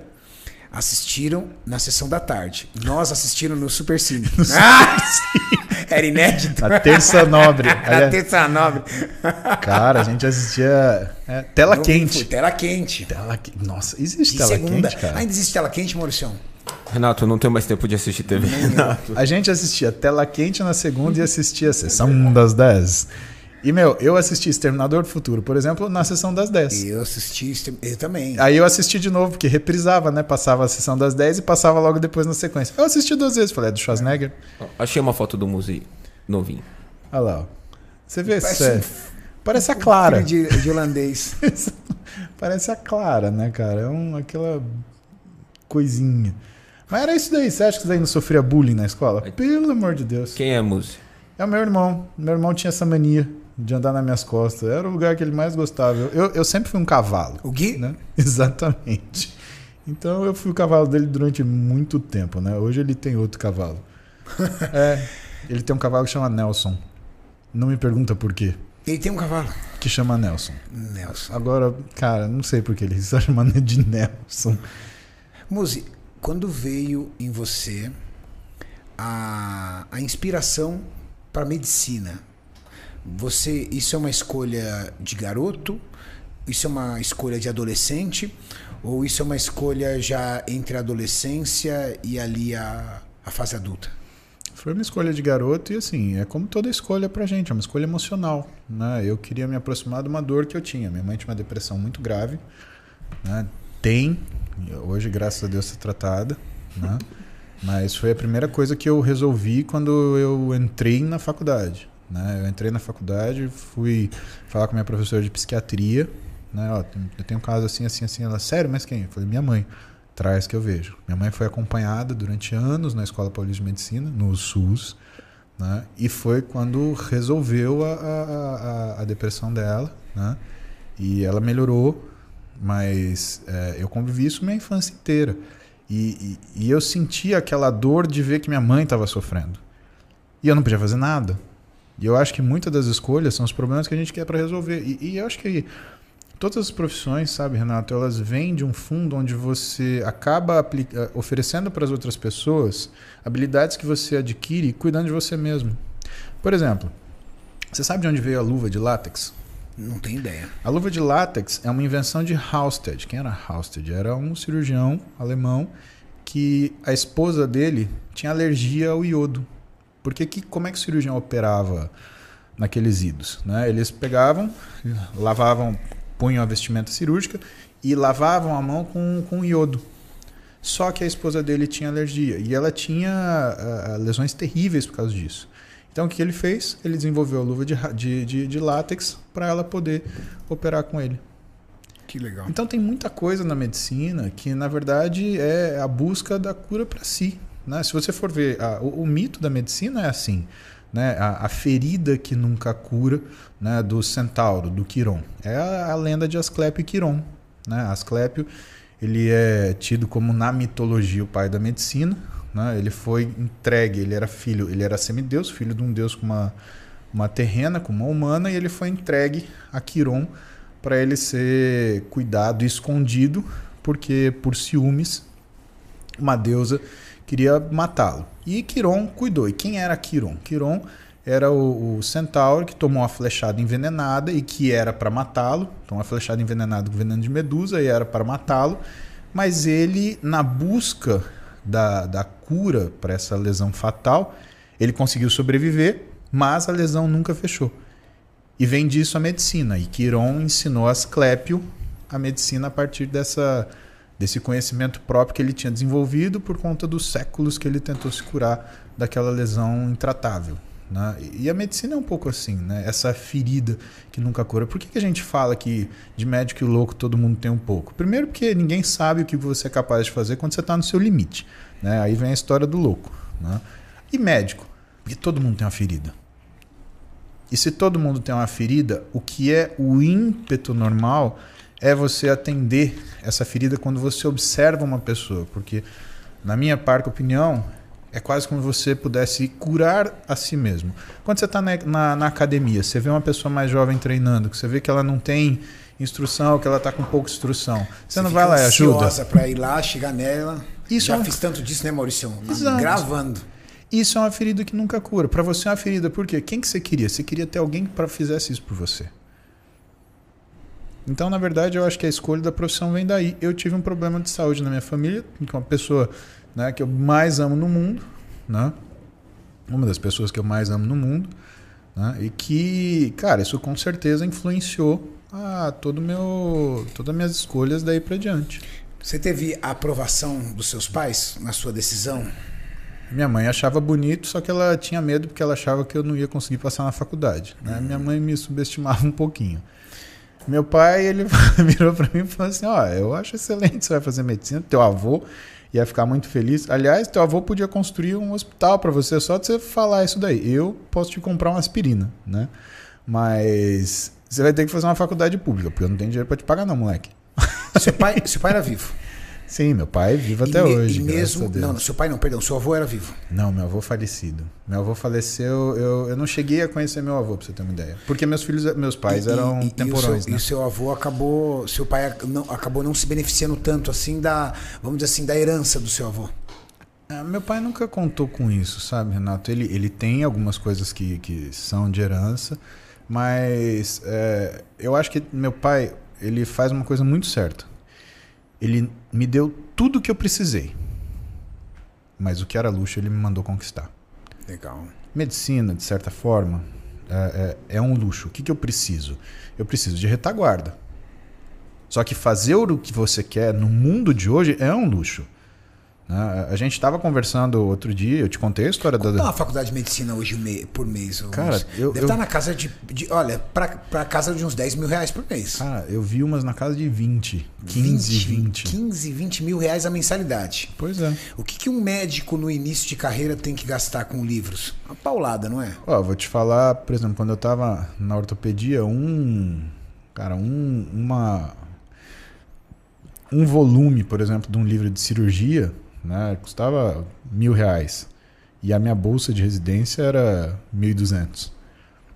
assistiram na sessão da tarde. Nós assistiram no Super Cine. No [laughs] ah! Era inédito. Na Terça Nobre. [laughs] Na Terça Nobre. [laughs] Cara, a gente assistia é, tela Não, quente. Tela quente. Tela Nossa, existe tela segunda. quente, cara? Ainda existe tela quente, Mauricião? Renato, eu não tenho mais tempo de assistir TV. Renato. A gente assistia tela quente na segunda e assistia a sessão das 10. E, meu, eu assisti Exterminador do Futuro, por exemplo, na sessão das 10. Eu assisti, eu também. Aí eu assisti de novo, porque reprisava, né? Passava a sessão das 10 e passava logo depois na sequência. Eu assisti duas vezes, falei, é do Schwarzenegger. Achei uma foto do museu novinho. Olha lá, ó. Você vê, parece, é, parece a Clara. De, de holandês. [laughs] parece a Clara, né, cara? É um, aquela coisinha. Mas era isso daí. Você acha que você não sofria bullying na escola? Pelo amor de Deus. Quem é Muzi? É o meu irmão. Meu irmão tinha essa mania de andar nas minhas costas. Era o lugar que ele mais gostava. Eu, eu sempre fui um cavalo. O Gui? Né? [laughs] Exatamente. Então eu fui o cavalo dele durante muito tempo, né? Hoje ele tem outro cavalo. [laughs] é, ele tem um cavalo que chama Nelson. Não me pergunta por quê. Ele tem um cavalo. Que chama Nelson. Nelson. Agora, cara, não sei por que ele [laughs] está chamando de Nelson. Muzi, quando veio em você a, a inspiração para medicina? Você, isso é uma escolha de garoto? Isso é uma escolha de adolescente? Ou isso é uma escolha já entre a adolescência e ali a, a fase adulta? Foi uma escolha de garoto e assim, é como toda escolha pra gente, é uma escolha emocional. Né? Eu queria me aproximar de uma dor que eu tinha. Minha mãe tinha uma depressão muito grave. Né? Tem, hoje, graças a Deus, está tratada. Né? [laughs] Mas foi a primeira coisa que eu resolvi quando eu entrei na faculdade. Né? Eu entrei na faculdade, fui falar com minha professora de psiquiatria. Né? Ó, eu tenho um caso assim, assim, assim. Ela, sério, mas quem? Eu falei, minha mãe traz que eu vejo. Minha mãe foi acompanhada durante anos na Escola Paulista de Medicina, no SUS, né? e foi quando resolveu a, a, a, a depressão dela, né? e ela melhorou, mas é, eu convivi isso minha infância inteira. E, e, e eu sentia aquela dor de ver que minha mãe estava sofrendo. E eu não podia fazer nada. E eu acho que muitas das escolhas são os problemas que a gente quer para resolver. E, e eu acho que todas as profissões, sabe, Renato, elas vêm de um fundo onde você acaba eh, oferecendo para as outras pessoas habilidades que você adquire cuidando de você mesmo. Por exemplo, você sabe de onde veio a luva de látex? Não tenho ideia. A luva de látex é uma invenção de Halsted. Quem era Halsted? Era um cirurgião alemão que a esposa dele tinha alergia ao iodo. Porque que, como é que o cirurgião operava naqueles idos? Né? Eles pegavam, lavavam punham a vestimenta cirúrgica e lavavam a mão com, com iodo. Só que a esposa dele tinha alergia e ela tinha uh, lesões terríveis por causa disso. Então o que ele fez? Ele desenvolveu a luva de, de, de, de látex para ela poder operar com ele. Que legal. Então tem muita coisa na medicina que na verdade é a busca da cura para si. Né? Se você for ver, a, o, o mito da medicina é assim né, a, a, ferida que nunca cura né, do centauro, do Quiron. É a, a lenda de Asclépio e Quiron. Né? Asclépio ele é tido como na mitologia o pai da medicina. Né? Ele foi entregue, ele era filho, ele era semideus, filho de um deus com uma, uma terrena, com uma humana, e ele foi entregue a Quiron para ele ser cuidado e escondido, porque por ciúmes uma deusa queria matá-lo. E Quiron cuidou. E quem era Quiron? Quiron era o, o centauro que tomou uma flechada envenenada e que era para matá-lo. Então, uma flechada envenenada com veneno de medusa e era para matá-lo. Mas ele, na busca da, da cura para essa lesão fatal, ele conseguiu sobreviver, mas a lesão nunca fechou. E vem disso a medicina. E Quiron ensinou a Asclépio a medicina a partir dessa desse conhecimento próprio que ele tinha desenvolvido por conta dos séculos que ele tentou se curar daquela lesão intratável. Né? E a medicina é um pouco assim, né? essa ferida que nunca cura. Por que, que a gente fala que de médico e louco todo mundo tem um pouco? Primeiro, porque ninguém sabe o que você é capaz de fazer quando você está no seu limite. Né? Aí vem a história do louco. Né? E médico? Porque todo mundo tem uma ferida. E se todo mundo tem uma ferida, o que é o ímpeto normal é você atender essa ferida quando você observa uma pessoa, porque na minha parte opinião é quase como você pudesse curar a si mesmo. Quando você está na, na, na, academia, você vê uma pessoa mais jovem treinando, que você vê que ela não tem instrução, que ela está com pouca instrução, você, você não vai lá e ajuda. para ir lá, chegar nela. Isso Já é fiz tanto disso, né, Maurício? Exato. Gravando. Isso é uma ferida que nunca cura. Para você é uma ferida, por quê? Quem que você queria? Você queria ter alguém que fizesse isso por você. Então, na verdade, eu acho que a escolha da profissão vem daí. Eu tive um problema de saúde na minha família, com a pessoa né, que eu mais amo no mundo, né? uma das pessoas que eu mais amo no mundo, né? e que, cara, isso com certeza influenciou a todo meu, todas as minhas escolhas daí para diante. Você teve a aprovação dos seus pais na sua decisão? Minha mãe achava bonito, só que ela tinha medo porque ela achava que eu não ia conseguir passar na faculdade. Né? Uhum. Minha mãe me subestimava um pouquinho. Meu pai, ele [laughs] virou para mim e falou assim: Ó, oh, eu acho excelente você vai fazer medicina, teu avô ia ficar muito feliz. Aliás, teu avô podia construir um hospital para você só de você falar isso daí. Eu posso te comprar uma aspirina, né? Mas você vai ter que fazer uma faculdade pública, porque eu não tenho dinheiro para te pagar, não, moleque. Seu pai, seu pai era vivo? Sim, meu pai é vivo até hoje. E mesmo. Não, seu pai não, perdão, seu avô era vivo. Não, meu avô falecido. Meu avô faleceu, eu, eu não cheguei a conhecer meu avô, pra você ter uma ideia. Porque meus filhos, meus pais e, eram e, temporões, e né? E o seu avô acabou. Seu pai não, acabou não se beneficiando tanto assim da. Vamos dizer assim, da herança do seu avô. É, meu pai nunca contou com isso, sabe, Renato? Ele, ele tem algumas coisas que, que são de herança, mas é, eu acho que meu pai ele faz uma coisa muito certa. Ele me deu tudo o que eu precisei, mas o que era luxo ele me mandou conquistar. Legal. Medicina, de certa forma, é, é, é um luxo. O que, que eu preciso? Eu preciso de retaguarda. Só que fazer o que você quer no mundo de hoje é um luxo. Né? A gente estava conversando outro dia, eu te contei a história Quanto da. Dá uma faculdade de medicina hoje por mês? Cara, uns, eu. Deve eu... estar na casa de. de olha, para casa de uns 10 mil reais por mês. Cara, eu vi umas na casa de 20, 15, 20. 20. 15, 20 mil reais a mensalidade. Pois é. O que, que um médico no início de carreira tem que gastar com livros? Uma paulada, não é? Ó, vou te falar, por exemplo, quando eu tava na ortopedia, um. Cara, um. Uma. Um volume, por exemplo, de um livro de cirurgia né? Custava mil reais. E a minha bolsa de residência era mil e duzentos.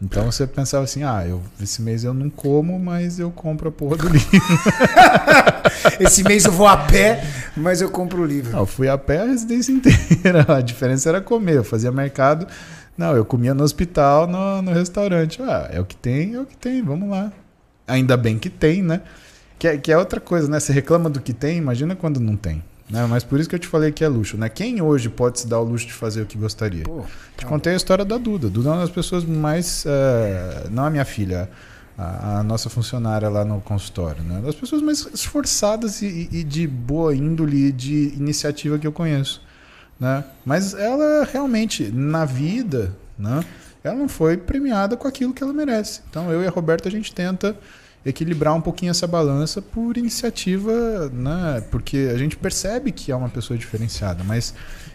Então você pensava assim, ah, eu, esse mês eu não como, mas eu compro a porra do livro. [laughs] esse mês eu vou a pé, mas eu compro o livro. Não, eu fui a pé a residência [laughs] inteira. A diferença era comer. Eu fazia mercado. Não, eu comia no hospital, no, no restaurante. Ah, é o que tem, é o que tem, vamos lá. Ainda bem que tem, né? Que é, que é outra coisa, né? Você reclama do que tem, imagina quando não tem. Né? Mas por isso que eu te falei que é luxo. Né? Quem hoje pode se dar o luxo de fazer o que gostaria? Pô, te contei a história da Duda. Duda é uma das pessoas mais. Uh, não a minha filha, a, a, nossa funcionária lá no consultório. Né? Das pessoas mais esforçadas e, e de boa índole e de iniciativa que eu conheço. Né? Mas ela realmente, na vida, né? ela não foi premiada com aquilo que ela merece. Então eu e a Roberta a gente tenta equilibrar um pouquinho essa balança por iniciativa, né? Porque a gente percebe que é uma pessoa diferenciada, mas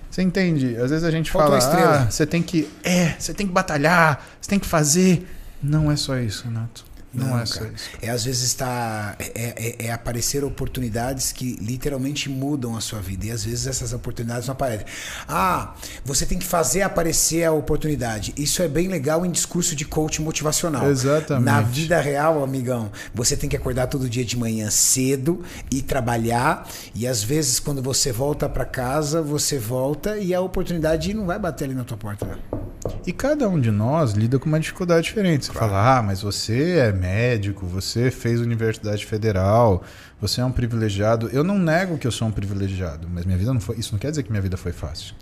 você entende? Às vezes a gente Faltou fala, ah, você tem que, é, você tem que batalhar, você tem que fazer. Não é só isso, Renato. Não, não é só isso. É às vezes está é, é, é, aparecer oportunidades que literalmente mudam a sua vida e às vezes essas oportunidades não aparecem. Ah, você tem que fazer aparecer a oportunidade. Isso é bem legal em discurso de coach motivacional. Exatamente. Na vida real, amigão, você tem que acordar todo dia de manhã cedo e trabalhar e às vezes quando você volta para casa, você volta e a oportunidade não vai bater ali na tua porta. E cada um de nós lida com uma dificuldade diferente. Você claro. fala, ah, mas você é médico, você fez universidade federal, você é um privilegiado. Eu não nego que eu sou um privilegiado, mas minha vida não foi. Isso não quer dizer que minha vida foi fácil.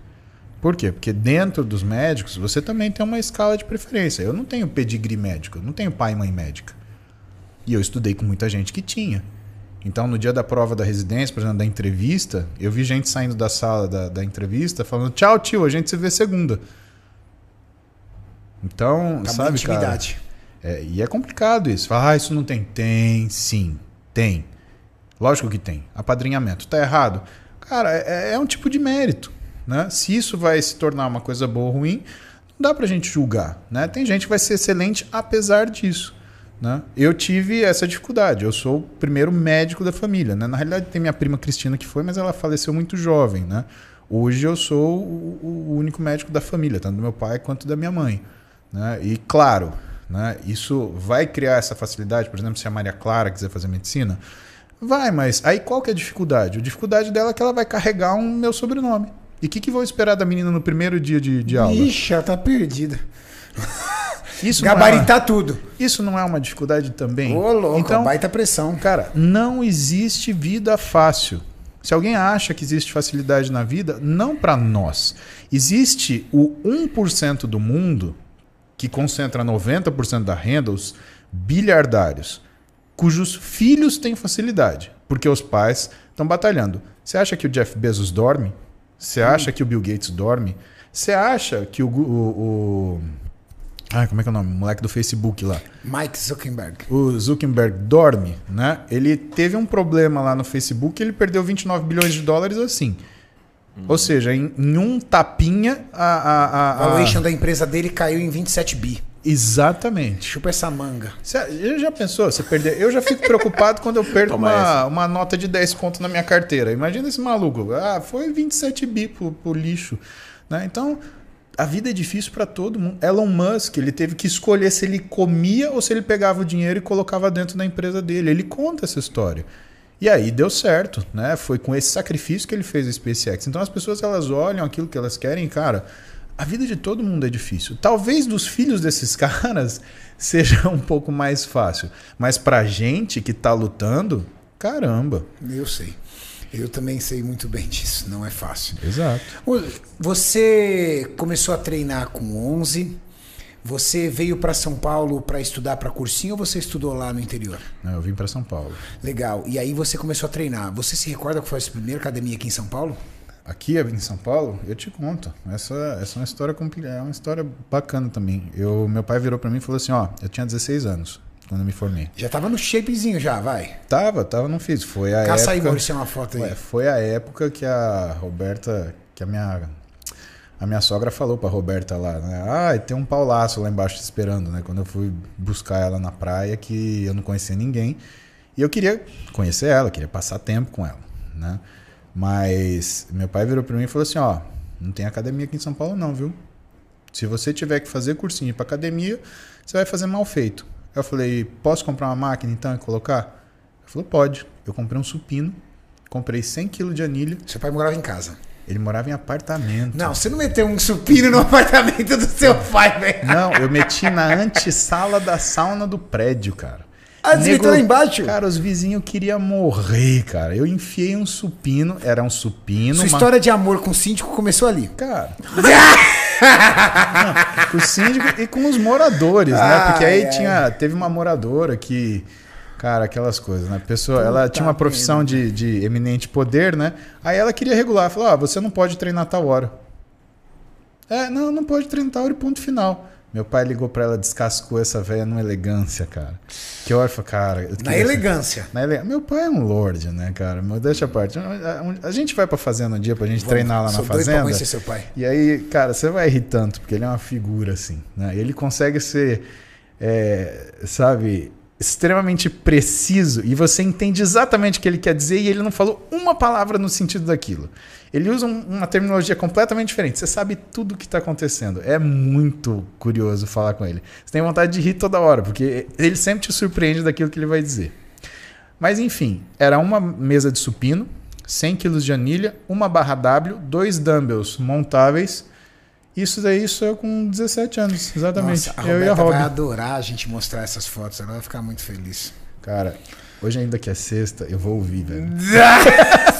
Por quê? Porque dentro dos médicos você também tem uma escala de preferência. Eu não tenho pedigree médico, eu não tenho pai e mãe médica. E eu estudei com muita gente que tinha. Então, no dia da prova da residência, por exemplo, da entrevista, eu vi gente saindo da sala da, da entrevista falando: Tchau, tio, a gente se vê segunda. Então, Acabou sabe, intimidade. cara. É, e é complicado isso. Falar, ah, isso não tem. Tem, sim, tem. Lógico que tem. Apadrinhamento. Tá errado? Cara, é, é um tipo de mérito. Né? Se isso vai se tornar uma coisa boa ou ruim, não dá pra gente julgar. Né? Tem gente que vai ser excelente apesar disso. Né? Eu tive essa dificuldade. Eu sou o primeiro médico da família. Né? Na realidade, tem minha prima Cristina que foi, mas ela faleceu muito jovem. Né? Hoje eu sou o, o único médico da família, tanto do meu pai quanto da minha mãe. Né? E claro, né? Isso vai criar essa facilidade, por exemplo, se a Maria Clara quiser fazer medicina, vai, mas aí qual que é a dificuldade? A dificuldade dela é que ela vai carregar um meu sobrenome. E o que, que vou esperar da menina no primeiro dia de, de aula? Ixi, ela tá perdida. [laughs] Isso Gabaritar é uma, tudo. Isso não é uma dificuldade também? Ô, louco, então, baita pressão. Cara, não existe vida fácil. Se alguém acha que existe facilidade na vida, não para nós. Existe o 1% do mundo que concentra 90% da renda, os bilhardários, cujos filhos têm facilidade, porque os pais estão batalhando. Você acha que o Jeff Bezos dorme? Você acha que o Bill Gates dorme? Você acha que o, o, o ah, como é que é o nome? O moleque do Facebook lá. Mike Zuckerberg. O Zuckerberg dorme, né? Ele teve um problema lá no Facebook e ele perdeu 29 bilhões de dólares assim. Ou seja, em, em um tapinha, a, a, a, a valuation da empresa dele caiu em 27 bi. Exatamente. Chupa essa manga. Você já pensou? Você perder? Eu já fico preocupado quando eu perco uma, uma nota de 10 conto na minha carteira. Imagina esse maluco. Ah, foi 27 bi pro, pro lixo. Né? Então, a vida é difícil para todo mundo. Elon Musk, ele teve que escolher se ele comia ou se ele pegava o dinheiro e colocava dentro da empresa dele. Ele conta essa história. E aí deu certo, né? Foi com esse sacrifício que ele fez a SpaceX. Então as pessoas elas olham aquilo que elas querem, cara, a vida de todo mundo é difícil. Talvez dos filhos desses [laughs] caras seja um pouco mais fácil, mas pra gente que tá lutando, caramba. Eu sei. Eu também sei muito bem [laughs] disso, não é fácil. Exato. Você começou a treinar com 11, você veio para São Paulo para estudar para cursinho ou você estudou lá no interior? Não, eu vim para São Paulo. Legal. E aí você começou a treinar. Você se recorda qual foi a sua primeira academia aqui em São Paulo? Aqui em São Paulo, eu te conto. Essa, essa é uma história é uma história bacana também. Eu, meu pai virou para mim e falou assim, ó, eu tinha 16 anos quando eu me formei. Já tava no shapezinho já, vai. Tava, tava no físico. Foi a Caça época. aí, Maurício, uma foto aí. Ué, foi a época que a Roberta, que a minha a minha sogra falou pra Roberta lá, né? Ah, tem um paulaço lá embaixo esperando, né? Quando eu fui buscar ela na praia, que eu não conhecia ninguém. E eu queria conhecer ela, queria passar tempo com ela, né? Mas meu pai virou para mim e falou assim: ó, não tem academia aqui em São Paulo, não, viu? Se você tiver que fazer cursinho para academia, você vai fazer mal feito. Eu falei: posso comprar uma máquina então e colocar? Ele falou: pode. Eu comprei um supino, comprei 100 kg de anilha. Seu pai morava em casa? Ele morava em apartamento. Não, você não meteu um supino no [laughs] apartamento do seu pai, velho. Não, eu meti na antessala da sauna do prédio, cara. Ah, desmeteu lá embaixo? Cara, os vizinhos queriam morrer, cara. Eu enfiei um supino, era um supino. Sua uma... história de amor com o síndico começou ali. Cara. [laughs] Não, com o síndico e com os moradores, né? ah, né? Porque aí tinha, teve uma moradora que. Cara, aquelas coisas, né? A pessoa, Puta ela tinha uma profissão de, de, eminente poder, né? Aí ela queria regular, falou: ah, você não pode treinar tal hora. É, não, não pode treinar tal hora e ponto final. Meu pai ligou para ela, descascou essa velha numa elegância, cara. Que hora foi, cara. Na elegância. Na ele... Meu pai é um lord, né, cara? Mas deixa a parte. A gente vai pra fazenda um dia pra gente Vamos, treinar lá na fazenda. Pra seu pai. E aí, cara, você vai rir tanto, porque ele é uma figura, assim, né? Ele consegue ser, é, sabe, extremamente preciso e você entende exatamente o que ele quer dizer e ele não falou uma palavra no sentido daquilo. Ele usa um, uma terminologia completamente diferente. Você sabe tudo o que está acontecendo. É muito curioso falar com ele. Você tem vontade de rir toda hora, porque ele sempre te surpreende daquilo que ele vai dizer. Mas enfim, era uma mesa de supino, 100 kg de anilha, uma barra W, dois dumbbells montáveis isso daí sou eu com 17 anos, exatamente. Nossa, a eu e a Rob. vai adorar a gente mostrar essas fotos, ela vai ficar muito feliz. Cara, hoje ainda que é sexta, eu vou ouvir, velho.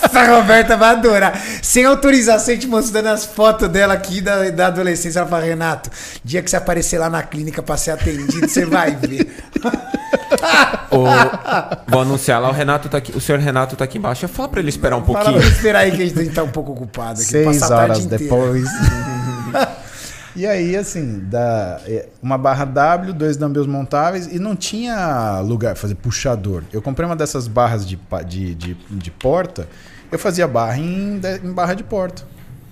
Essa [laughs] Roberta vai adorar. Sem autorização, a gente mostrando as fotos dela aqui da, da adolescência. Ela fala, Renato, dia que você aparecer lá na clínica pra ser atendido, você vai ver. [laughs] o, vou anunciar lá, o Renato tá aqui, o senhor Renato tá aqui embaixo. Fala pra ele esperar um pouquinho. Fala pra esperar aí que a gente tá um pouco ocupado aqui. Seis horas depois. [laughs] E aí, assim, da, é, uma barra W, dois dumbbells montáveis e não tinha lugar para fazer puxador. Eu comprei uma dessas barras de, de, de, de porta, eu fazia barra em, em, barra de porta.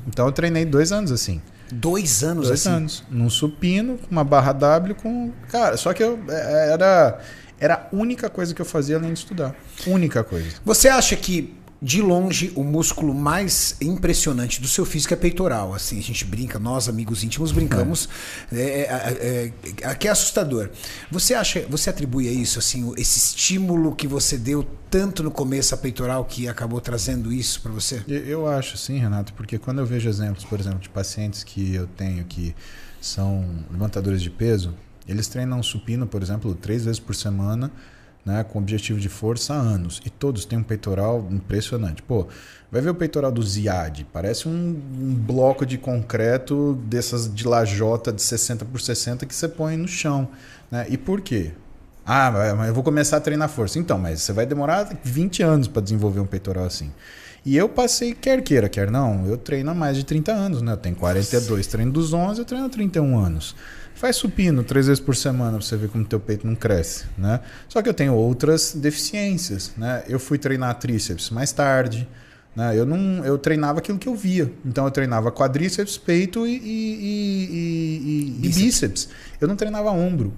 Então eu treinei dois anos assim. Dois anos dois assim? Dois anos. Num supino, uma barra W com. Cara, só que eu é, era. Era a única coisa que eu fazia além de estudar. Única coisa. Você acha que de longe, o músculo mais impressionante do seu físico é peitoral. Assim, a gente brinca, nós, amigos íntimos, brincamos. É, é, é, é, aqui é assustador. Você acha, você atribui a isso, assim, esse estímulo que você deu tanto no começo a peitoral que acabou trazendo isso para você? Eu acho, sim, Renato, porque quando eu vejo exemplos, por exemplo, de pacientes que eu tenho que são levantadores de peso, eles treinam supino, por exemplo, três vezes por semana né, com objetivo de força há anos. E todos têm um peitoral impressionante. Pô, vai ver o peitoral do Ziad, parece um, um bloco de concreto dessas de lajota de 60 por 60 que você põe no chão. Né? E por quê? Ah, mas eu vou começar a treinar força. Então, mas você vai demorar 20 anos para desenvolver um peitoral assim. E eu passei, quer queira, quer não, eu treino há mais de 30 anos, né? Eu tenho 42, Nossa. treino dos 11, eu treino há 31 anos. Faz supino três vezes por semana pra você ver como teu peito não cresce, né? Só que eu tenho outras deficiências, né? Eu fui treinar tríceps mais tarde, Né? Eu, não, eu treinava aquilo que eu via. Então eu treinava quadríceps, peito e, e, e, e bíceps. bíceps. Eu não treinava ombro.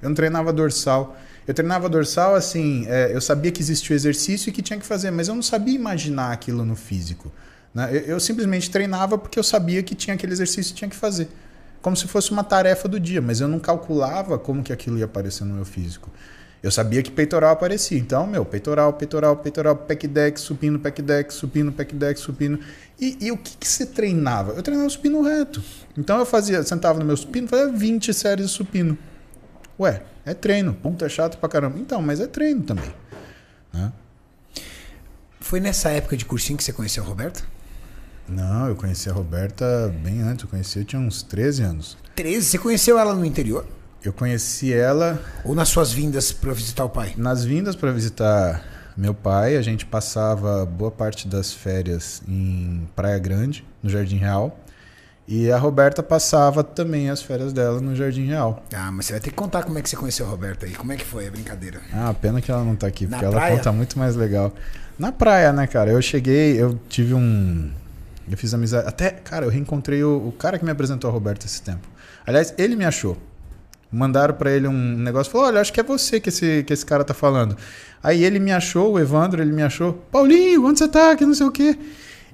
Eu não treinava dorsal. Eu treinava dorsal assim, é, eu sabia que existia o exercício e que tinha que fazer, mas eu não sabia imaginar aquilo no físico. Né? Eu, eu, simplesmente treinava porque eu sabia que tinha aquele exercício e tinha que fazer. Como se fosse uma tarefa do dia, mas eu não calculava como que aquilo ia aparecer no meu físico. Eu sabia que peitoral aparecia. Então, meu, peitoral, peitoral, peitoral, pec deck, supino, pec deck, supino, pec deck, supino. E, e o que, que você treinava? Eu treinava supino reto. Então eu fazia, sentava no meu supino, fazia 20 séries de supino. Ué, é treino. Puta, é chato pra caramba. Então, mas é treino também. Né? Foi nessa época de cursinho que você conheceu a Roberta? Não, eu conheci a Roberta bem antes. Eu conheci, eu tinha uns 13 anos. 13? Você conheceu ela no interior? Eu conheci ela. Ou nas suas vindas para visitar o pai? Nas vindas para visitar meu pai, a gente passava boa parte das férias em Praia Grande, no Jardim Real. E a Roberta passava também as férias dela no Jardim Real. Ah, mas você vai ter que contar como é que você conheceu a Roberta aí. Como é que foi a brincadeira? Ah, pena que ela não tá aqui, porque ela conta muito mais legal. Na praia, né, cara? Eu cheguei, eu tive um. Eu fiz amizade. Até, cara, eu reencontrei o, o cara que me apresentou a Roberta esse tempo. Aliás, ele me achou. Mandaram para ele um negócio, falou: "Olha, acho que é você que esse que esse cara tá falando". Aí ele me achou, o Evandro, ele me achou: "Paulinho, onde você tá? Que não sei o quê".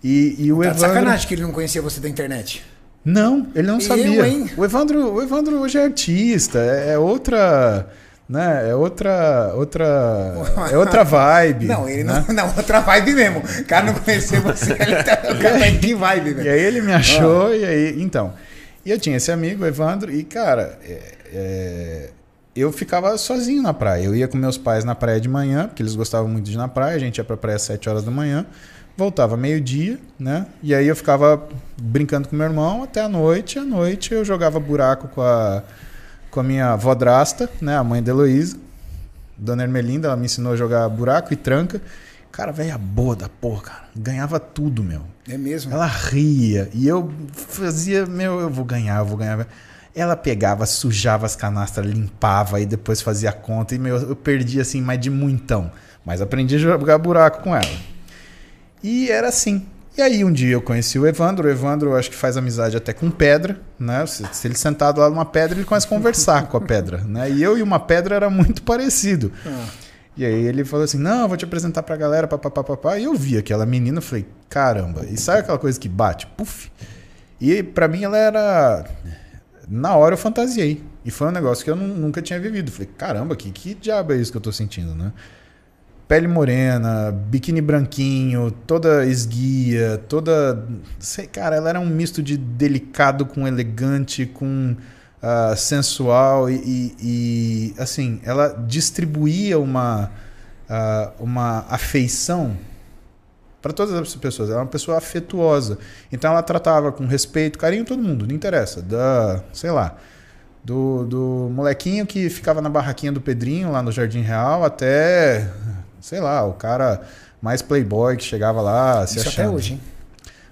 E, e o tá Evandro sacanagem que ele não conhecia você da internet. Não, ele não sabia. hein? O Evandro, o Evandro hoje é artista, é, é outra né? É outra, outra, [laughs] é outra vibe. Não, ele né? não, não, outra vibe mesmo. O cara não conheceu você, ele tá, o cara tá vibe, velho. E aí ele me achou, e aí, então. E eu tinha esse amigo, Evandro, e cara, é, é, eu ficava sozinho na praia. Eu ia com meus pais na praia de manhã, porque eles gostavam muito de ir na praia. A gente ia pra praia às 7 horas da manhã. Voltava meio-dia, né? E aí eu ficava brincando com meu irmão até a noite. À noite eu jogava buraco com a, com a minha vodrasta, né? A mãe da Heloísa. Dona Ermelinda, ela me ensinou a jogar buraco e tranca. Cara, velha boa da porra, cara. Ganhava tudo, meu. É mesmo? Ela ria. E eu fazia, meu, eu vou ganhar, eu vou ganhar. Ela pegava, sujava as canastras, limpava e depois fazia a conta. E meu, eu perdi assim mais de muitão. Mas aprendi a jogar buraco com ela. E era assim. E aí um dia eu conheci o Evandro. O Evandro acho que faz amizade até com pedra, né? Se, se ele sentado lá numa pedra, ele começa a conversar com a pedra, né? E eu e uma pedra era muito parecido. E aí ele falou assim: "Não, vou te apresentar pra galera, papapá, papá". E eu vi aquela menina, falei: "Caramba". E sabe aquela coisa que bate, puf. E para mim ela era na hora eu fantasiei. E foi um negócio que eu nunca tinha vivido. Falei, caramba, que, que diabo é isso que eu tô sentindo, né? Pele morena, biquíni branquinho, toda esguia, toda. Sei, cara, ela era um misto de delicado com elegante, com uh, sensual e, e, assim, ela distribuía uma, uh, uma afeição para todas as pessoas. Ela é uma pessoa afetuosa. Então ela tratava com respeito, carinho todo mundo, não interessa. Da, sei lá, do, do molequinho que ficava na barraquinha do Pedrinho lá no Jardim Real até, sei lá, o cara mais playboy que chegava lá se Isso achando. até hoje, hein?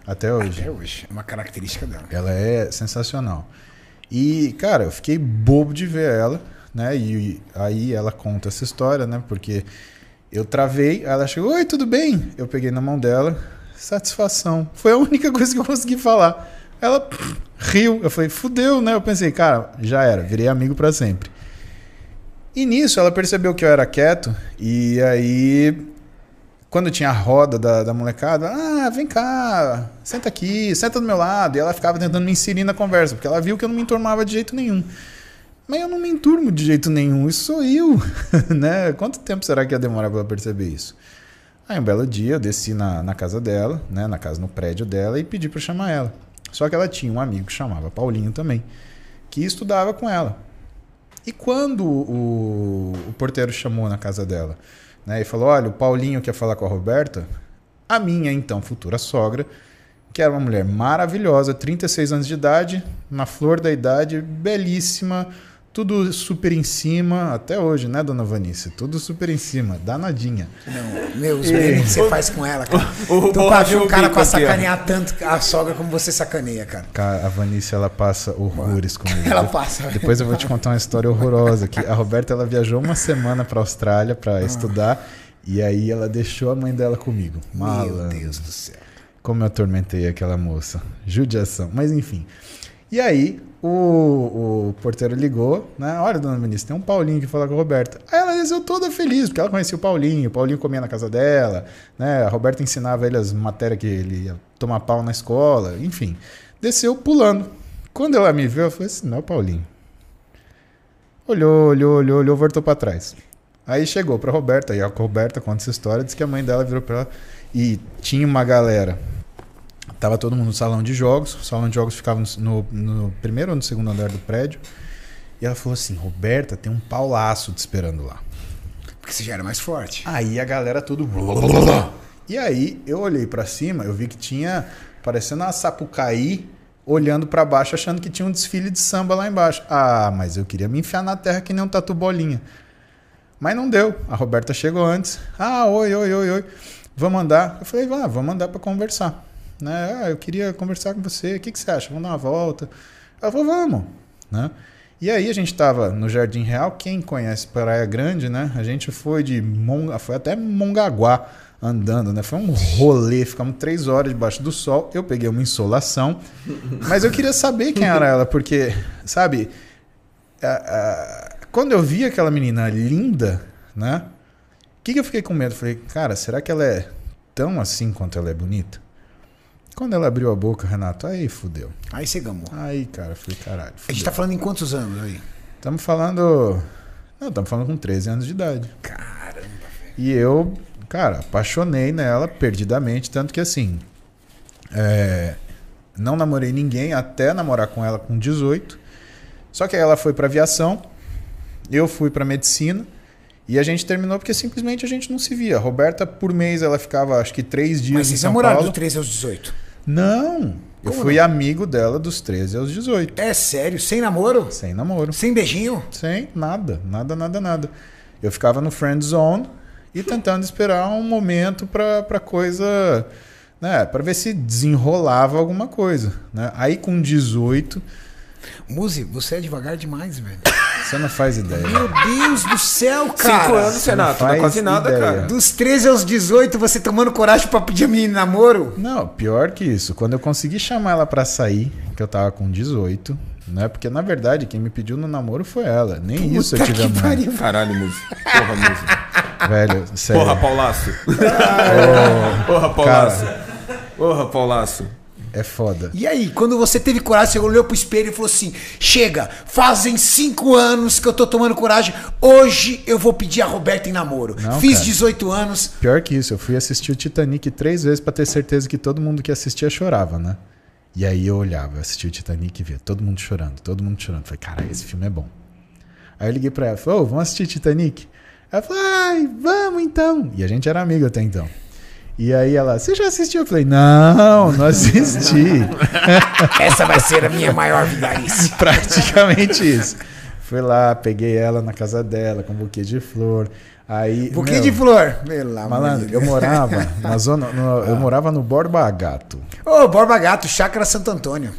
Até hoje. Até hoje. É uma característica dela. Ela é sensacional. E, cara, eu fiquei bobo de ver ela, né? E aí ela conta essa história, né? Porque eu travei, ela chegou, oi, tudo bem? Eu peguei na mão dela, satisfação. Foi a única [laughs] coisa que eu consegui falar. Ela riu, eu falei, fudeu, né? Eu pensei, cara, já era, virei amigo para sempre. E nisso ela percebeu que eu era quieto, e aí, quando tinha a roda da, da molecada, ah, vem cá, senta aqui, senta do meu lado. E ela ficava tentando me inserir na conversa, porque ela viu que eu não me enturmava de jeito nenhum. Mas eu não me enturmo de jeito nenhum, isso sou eu. [laughs] né? Quanto tempo será que ia demorar para ela perceber isso? Aí um belo dia eu desci na, na casa dela, né? na casa, no prédio dela, e pedi para chamar ela. Só que ela tinha um amigo que chamava Paulinho também, que estudava com ela. E quando o, o porteiro chamou na casa dela né, e falou: Olha, o Paulinho quer falar com a Roberta, a minha então futura sogra, que era uma mulher maravilhosa, 36 anos de idade, na flor da idade, belíssima, tudo super em cima, até hoje, né, dona Vanice? Tudo super em cima, danadinha. Não, meus memes que você faz com ela, cara. [laughs] O, o, tu pra ver um cara pra sacanear aqui, tanto a sogra como você sacaneia, cara. Cara, a Vanice, ela passa horrores comigo. Ela [laughs] passa. Depois eu vou te contar uma história horrorosa, que a Roberta, ela viajou uma semana pra Austrália pra ah. estudar, E aí ela deixou a mãe dela comigo. Malandro. Meu Deus do céu. Como eu atormentei aquela moça. Judiação. Mas enfim. E aí, o, o porteiro ligou, né? Olha, dona Ministra, tem um Paulinho que fala com a Roberta. Aí ela desceu toda feliz, porque ela conhecia o Paulinho, o Paulinho comia na casa dela, né? A Roberta ensinava ele as matérias que ele ia tomar pau na escola, enfim. Desceu pulando. Quando ela me viu, eu falei assim: não, Paulinho. Olhou, olhou, olhou, olhou, voltou para trás. Aí chegou pra Roberta, e a Roberta conta essa história, disse que a mãe dela virou pra ela e tinha uma galera Tava todo mundo no salão de jogos. O salão de jogos ficava no, no, primeiro ou no segundo andar do prédio. E ela falou assim: Roberta, tem um paulaço te esperando lá. Porque você já era mais forte. Aí a galera tudo. E aí eu olhei para cima, eu vi que tinha parecendo uma sapucaí olhando para baixo, achando que tinha um desfile de samba lá embaixo. Ah, mas eu queria me enfiar na terra que nem um tatu bolinha. Mas não deu. A Roberta chegou antes. Ah, oi, oi, oi, oi. Vamos andar. Eu falei, vá, vamos andar para conversar. Né? Ah, eu queria conversar com você, o que, que você acha? Vamos dar uma volta. Ela falou, vamos. Né? E aí a gente estava no Jardim Real, quem conhece Praia Grande, né? A gente foi de Monga, foi até Mongaguá andando, né? Foi um rolê, ficamos três horas debaixo do sol. Eu peguei uma insolação, [laughs] mas eu queria saber quem era ela, porque, sabe, a, a, quando eu vi aquela menina linda, né? O que, que eu fiquei com medo? Falei, cara, será que ela é tão assim quanto ela é bonita? Quando ela abriu a boca, Renato, aí fudeu. Aí você gamou. Aí, cara, fui caralho. Fudeu. A gente tá falando em quantos anos aí? Estamos falando. Não, estamos falando com 13 anos de idade. Caramba, velho. E eu, cara, apaixonei nela perdidamente, tanto que assim. É, não namorei ninguém até namorar com ela com 18. Só que aí ela foi para aviação, eu fui para medicina. E a gente terminou porque simplesmente a gente não se via. A Roberta, por mês, ela ficava acho que três dias Mas em vocês São namoraram Paulo. do 13 aos 18? Não. Eu Como fui não? amigo dela dos 13 aos 18. É sério? Sem namoro? Sem namoro. Sem beijinho? Sem nada. Nada, nada, nada. Eu ficava no friend zone e tentando esperar um momento pra, pra coisa. Né, pra ver se desenrolava alguma coisa. Né? Aí com 18, Muzi, você é devagar demais, velho. você não faz ideia. Meu Deus do céu, cara. Cinco anos, Renato. Não é faz quase nada, ideia. cara. Dos 13 aos 18, você tomando coragem pra pedir a menina em namoro? Não, pior que isso. Quando eu consegui chamar ela pra sair, que eu tava com 18, né? Porque na verdade quem me pediu no namoro foi ela. Nem isso eu Puta tive a que mãe. pariu. Caralho, Muzi. Porra, Muzi. Velho, sério. [laughs] Porra, Paulaço. Porra, Paulaço. Porra, Paulaço. É foda. E aí, quando você teve coragem, você olhou pro espelho e falou assim: Chega, fazem cinco anos que eu tô tomando coragem, hoje eu vou pedir a Roberta em namoro. Não, Fiz cara. 18 anos. Pior que isso, eu fui assistir o Titanic três vezes pra ter certeza que todo mundo que assistia chorava, né? E aí eu olhava, eu assistia o Titanic e via todo mundo chorando, todo mundo chorando. Falei, caralho, esse filme é bom. Aí eu liguei pra ela, falei, ô, vamos assistir Titanic? Ela falou, ai, vamos então. E a gente era amigo até então. E aí ela, você já assistiu? Eu falei, não, não assisti. [laughs] Essa vai ser a minha maior vigarice. [laughs] Praticamente isso. Fui lá, peguei ela na casa dela com um buquê de flor. Aí, Buquê meu, de flor. Pelo amor Malandro, eu morava [laughs] na zona, no- eu morava no Borba Gato. Ô, Borba Gato, Chácara Santo Antônio.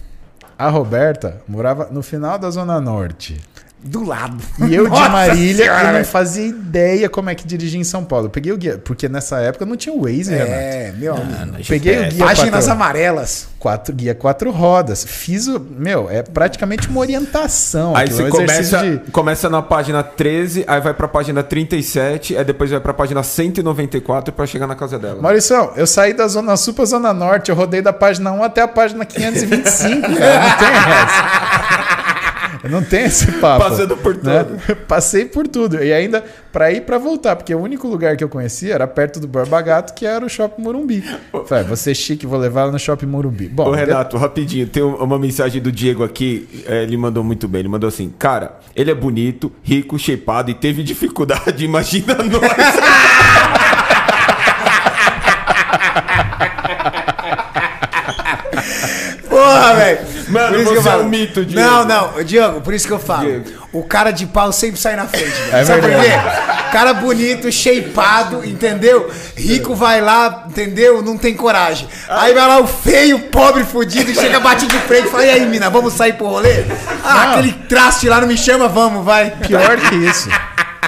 A Roberta morava no final da Zona Norte. Do lado. E eu de Nossa Marília, Senhora, eu não fazia ideia como é que dirigia em São Paulo. Eu peguei o guia, porque nessa época não tinha o Waze, Renato. É, meu amigo. Peguei o guia Páginas quatro, amarelas. quatro, guia quatro rodas. Fiz o. Meu, é praticamente uma orientação. Aí aquilo, você um começa, de- começa na página 13, aí vai pra página 37, aí depois vai pra página 194 pra chegar na casa dela. Maurição, eu saí da Zona Sul pra Zona Norte, eu rodei da página 1 até a página 525, cara. Não tem essa. Não tenho esse [laughs] papo. Passando por né? tudo. [laughs] Passei por tudo. E ainda pra ir pra voltar, porque o único lugar que eu conhecia era perto do Borba Gato, que era o Shopping Morumbi. Falei, você é chique, vou levar no Shopping Morumbi. Bom, Ô Renato, rapidinho, tem um- uma mensagem do Diego aqui, é, ele mandou muito bem, ele mandou assim, cara, ele é bonito, rico, shapeado e teve dificuldade, [laughs] imagina nós. [laughs] Velho. Mano, Por isso que eu você é falo. um mito, Diego. Não, não, Diogo, por isso que eu falo. Diego. O cara de pau sempre sai na frente. velho. É Sabe por verdade. quê? Cara bonito, shapeado, entendeu? Rico vai lá, entendeu? Não tem coragem. Aí vai lá o feio, pobre, fudido, e chega, bate de frente e fala: E aí, mina, vamos sair pro rolê? Ah, Não. aquele traste lá não me chama, vamos, vai. Pior que isso.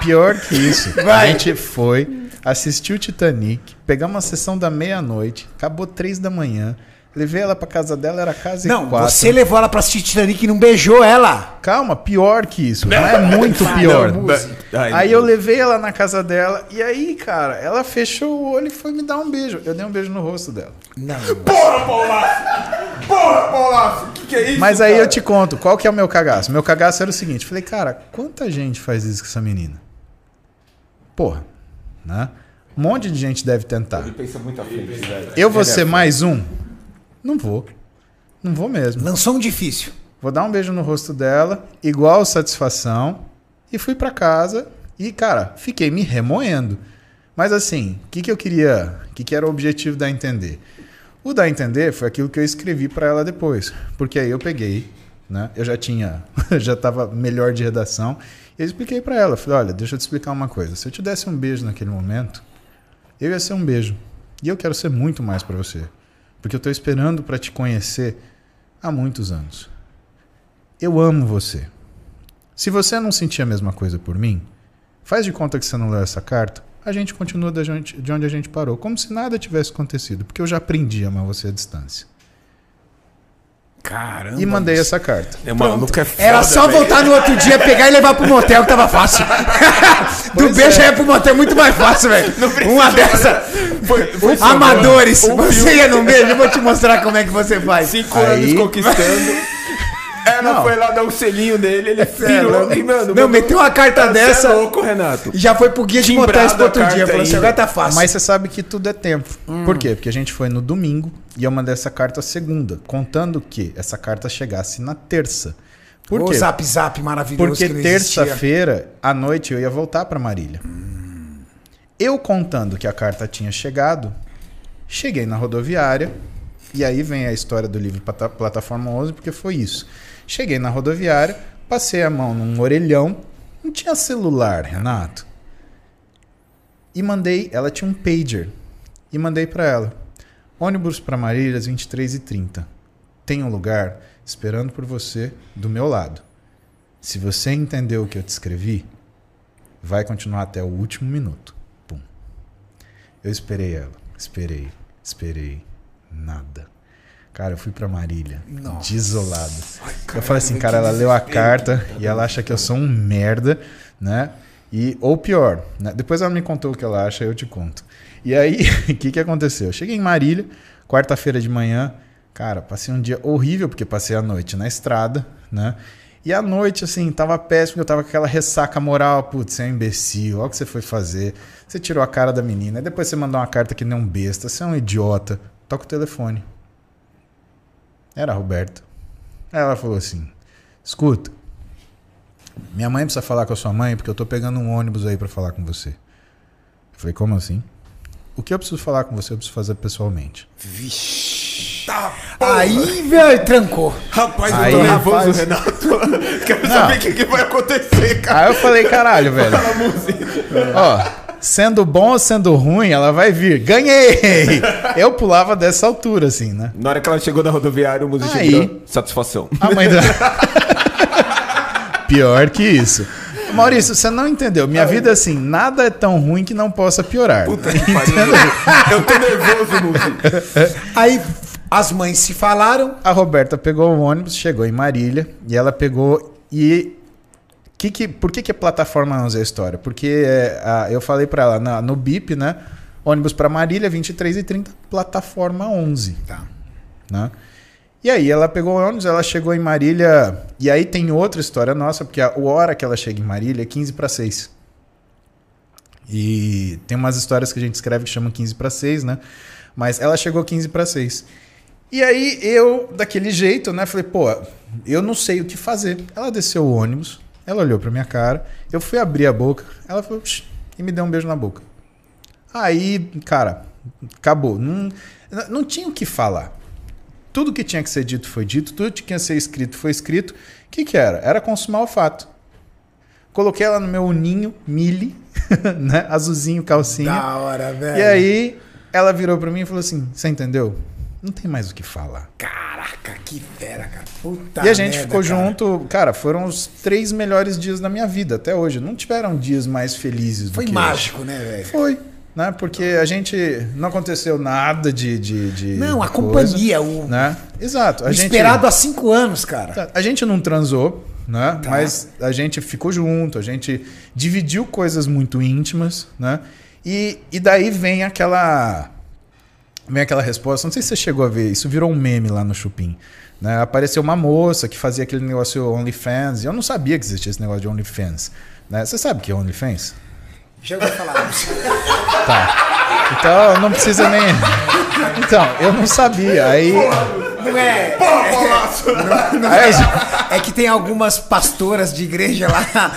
Pior que isso. A Vai. gente foi, assisti o Titanic, pegamos uma sessão da meia-noite, acabou três da manhã. Levei ela pra casa dela, era casa e Não, quatro. você levou ela pra assistir Titanic e não beijou ela. Calma, pior que isso. Não é muito pior. Aí eu levei ela na casa dela e aí, cara, ela fechou o olho e foi me dar um beijo. Eu dei um beijo no rosto dela. Não. Porra, Paulaço! Porra, Paulaço! O que, que é isso? Mas aí cara? eu te conto, qual que é o meu cagaço? Meu cagaço era o seguinte, falei, cara, quanta gente faz isso com essa menina? Porra, né? Um monte de gente deve tentar. Ele pensa muito à frente, velho. Eu vou Ele é ser mais um? Não vou. Não vou mesmo. Lançou um difícil. Vou dar um beijo no rosto dela, igual satisfação, e fui pra casa e, cara, fiquei me remoendo. Mas assim, o que, que eu queria, o que, que era o objetivo da entender? O dar a entender foi aquilo que eu escrevi pra ela depois, porque aí eu peguei, né? Eu já tinha, [laughs] já tava melhor de redação, e eu expliquei pra ela, falei, olha, deixa eu te explicar uma coisa. Se eu te desse um beijo naquele momento, eu ia ser um beijo. E eu quero ser muito mais pra você, porque eu tô esperando pra te conhecer há muitos anos. Eu amo você. Se você não sentir a mesma coisa por mim, faz de conta que você não leu essa carta, a gente continua de onde a gente parou, como se nada tivesse acontecido, porque eu já aprendi a amar você à distância. Caramba. E mandei essa carta. É, maluco é foda, Era só velho. voltar no outro dia, pegar e levar pro motel, que tava fácil. [laughs] Do beijo é. aí pro motel muito mais fácil, velho. Uma dessa. Foi, foi Amadores. Um Você ia no beijo, eu vou te mostrar como é que você faz. cinco Aí- anos conquistando. Ela Não. foi lá dar o selinho dele, ele virou. louco. e, mano, Não, meteu uma carta dessa. É louco, Renato. E já foi pro guia de Timbrado motéis pro outro a dia. carta Falou assim, agora tá fácil. Mas você sabe que tudo é tempo. Por quê? Porque a gente foi no domingo e eu mandei essa carta segunda, contando que essa carta chegasse na terça. Por o quê? zap zap maravilhoso Porque terça-feira à noite eu ia voltar para Marília. Eu contando que a carta tinha chegado, cheguei na rodoviária e aí vem a história do livro Plata- Plataforma 11, porque foi isso. Cheguei na rodoviária, passei a mão num orelhão, não tinha celular, Renato. E mandei, ela tinha um pager. E mandei para ela. Ônibus para Marília às 23h30. Tem um lugar esperando por você do meu lado. Se você entendeu o que eu te escrevi, vai continuar até o último minuto. Pum. Eu esperei ela. Esperei. Esperei. Nada. Cara, eu fui pra Marília. Nossa. Desolado. eu falei assim, cara, ela leu a carta e ela acha que eu sou um merda, né? E, ou pior, né? depois ela me contou o que ela acha, eu te conto. E aí, [laughs] o que, que aconteceu? Eu cheguei em Marília, quarta-feira de manhã, cara, passei um dia horrível, porque passei a noite na estrada, né? E à noite, assim, tava péssimo, eu tava com aquela ressaca moral. Putz, você é um imbecil, olha o que você foi fazer. Você tirou a cara da menina, aí depois você mandou uma carta que nem um besta, você é um idiota. Toca o telefone. Era a Roberta. Aí ela falou assim: escuta, minha mãe precisa falar com a sua mãe porque eu tô pegando um ônibus aí pra falar com você. Eu falei, como assim? O que eu preciso falar com você, eu preciso fazer pessoalmente. Vixe. Aí, velho, trancou. Rapaz, Aí, eu tô nervoso, rapaz. Renato. [laughs] Quero Não. saber o que, que vai acontecer, cara. Aí eu falei, caralho, velho. Ó, sendo bom ou sendo ruim, ela vai vir. Ganhei! [laughs] Eu pulava dessa altura, assim, né? Na hora que ela chegou na rodoviária, o músico Aí. virou satisfação. A mãe da. [laughs] Pior que isso. Maurício, você não entendeu. Minha vida, assim, nada é tão ruim que não possa piorar. Puta que pariu. Eu tô nervoso, músico. [laughs] Aí as mães se falaram. A Roberta pegou o ônibus, chegou em Marília e ela pegou e que que, por que, que a plataforma 11 é a história? Porque é, a- eu falei pra ela na- no BIP, né? Ônibus pra Marília, 23 e 30, plataforma 11. Tá. né? E aí ela pegou o ônibus, ela chegou em Marília. E aí tem outra história nossa, porque a hora que ela chega em Marília é 15 para 6. E tem umas histórias que a gente escreve que chamam 15 para 6, né? Mas ela chegou 15 para 6. E aí eu, daquele jeito, né, falei, pô, eu não sei o que fazer. Ela desceu o ônibus, ela olhou pra minha cara, eu fui abrir a boca, ela falou, e me deu um beijo na boca. Aí, cara, acabou. Não, não tinha o que falar. Tudo que tinha que ser dito foi dito, tudo que tinha que ser escrito foi escrito. O que, que era? Era consumar o fato. Coloquei ela no meu ninho, mili, [laughs] né? Azulzinho, calcinha. Da hora, velho. E aí, ela virou pra mim e falou assim: Você entendeu? Não tem mais o que falar. Caraca, que fera, cara. Puta e a gente merda, ficou cara. junto, cara, foram os três melhores dias da minha vida até hoje. Não tiveram dias mais felizes do Foi que mágico, né, velho? Foi. né? Porque a gente não aconteceu nada de. de, de Não, a coisa, companhia, o, Né? Exato. A o gente, esperado há cinco anos, cara. Tá, A gente não transou, né? Tá. Mas a gente ficou junto, a gente dividiu coisas muito íntimas, né? E, e daí vem aquela. Vem aquela resposta. Não sei se você chegou a ver, isso virou um meme lá no Chupim. Né? Apareceu uma moça que fazia aquele negócio OnlyFans. E eu não sabia que existia esse negócio de OnlyFans. Né? Você sabe o que é OnlyFans? Já ouviu falar. Tá. Então não precisa nem. Então, eu não sabia. Aí. Não é. Não, não Aí é. eu- É que tem algumas pastoras de igreja lá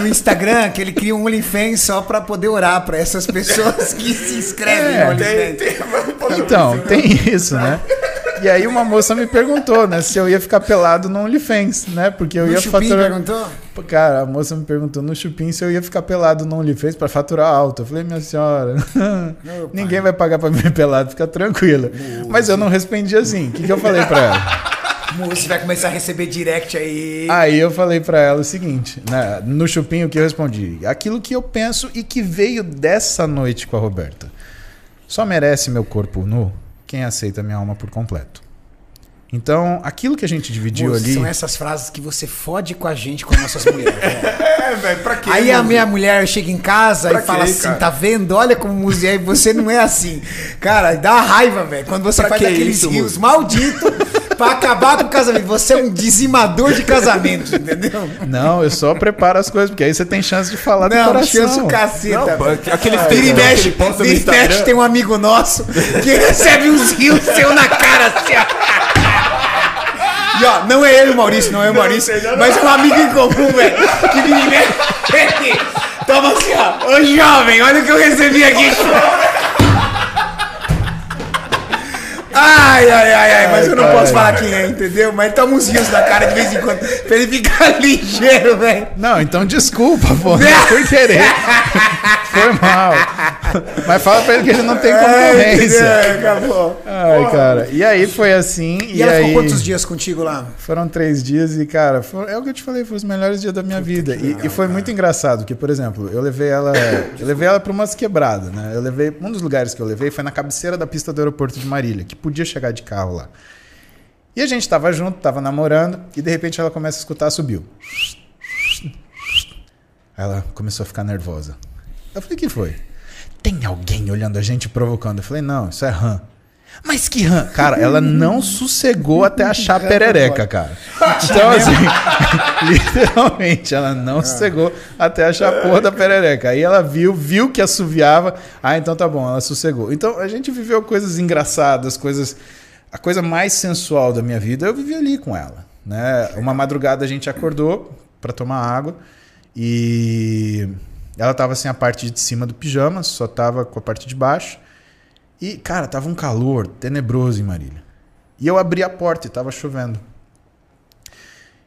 no Instagram que ele cria um OnlyFans só pra poder orar pra essas pessoas que se inscrevem É, no OnlyFans. Então, tem isso, né? E aí uma moça me perguntou, né, se eu ia ficar pelado no OnlyFans, né? Porque eu O ia Chupim faturar. perguntou? Cara, a moça me perguntou no Chupim se eu ia ficar pelado no OnlyFans pra faturar alto. Eu falei, minha senhora, [laughs] ninguém vai pagar pra me ver [laughs] pelado, fica tranquila. Mas eu não respondi assim. O que, que eu falei pra ela? [laughs] Você vai começar a receber direct aí. Aí eu falei pra ela o seguinte, né, no Chupim o que eu respondi? Aquilo que eu penso e que veio dessa noite com a Roberta. Só merece meu corpo nu quem aceita minha alma por completo. Então, aquilo que a gente dividiu Moço, ali. São essas frases que você fode com a gente, com nossas mulheres. velho. [laughs] É, velho, pra quê? Aí a minha mulher chega em casa Pra e fala quê, assim: cara? tá vendo? Olha como música. Aí você não é assim. Cara, dá raiva, velho. Quando você Pra faz que aqueles isso, rios malditos pra acabar com o casamento. Você é um dizimador de casamentos, entendeu? Não, eu só preparo as coisas, porque aí você tem chance de falar do Não, coração. chance o caceta. Não, aquele Vira e mexe, vira e mexe, tem um amigo nosso que recebe uns rios seu na cara, assim, ó. Ó, não é ele o Maurício, não é o Maurício, mas é um amigo em comum, velho. Que vira e mexe. Toma assim, ó. Ô jovem, olha o que eu recebi aqui. [laughs] Ai, ai, ai, ai, mas eu não Ai, posso ai. falar quem é, entendeu? Mas toma uns rios na cara de vez em quando, pra ele ficar [laughs] ligeiro, velho. Não, então desculpa, pô. Não foi querer. [laughs] Foi mal. Mas fala pra ele que ele não tem Ai, concorrência. entendeu? Acabou. Ai, cara. E aí foi assim. E, E, ela aí... ficou quantos dias contigo lá? Foram três dias e, cara, é o que eu te falei, foi os melhores dias da minha vida. E, e foi muito engraçado, porque, por exemplo, eu levei ela. Eu levei ela pra umas quebradas, né? Eu levei. Um dos lugares que eu levei foi na cabeceira da pista do aeroporto de Marília, que podia chegar de carro lá. E a gente tava junto, tava namorando, e de repente ela começa a escutar, subiu. Aí ela começou a ficar nervosa. Eu falei, o que foi? Tem alguém olhando a gente provocando. Eu falei, não, isso é rã. Mas que rã? Cara, ela não sossegou até achar a perereca, cara. Então, assim, [laughs] literalmente, ela não sossegou até achar a porra da perereca. Aí ela viu, viu que assoviava. Ah, então tá bom, ela sossegou. Então a gente viveu coisas engraçadas, coisas. A coisa mais sensual da minha vida eu vivi ali com ela. Né? Uma madrugada a gente acordou para tomar água e ela tava assim a parte de cima do pijama, só tava com a parte de baixo. E, cara, tava um calor tenebroso em Marília. E eu abri a porta e tava chovendo.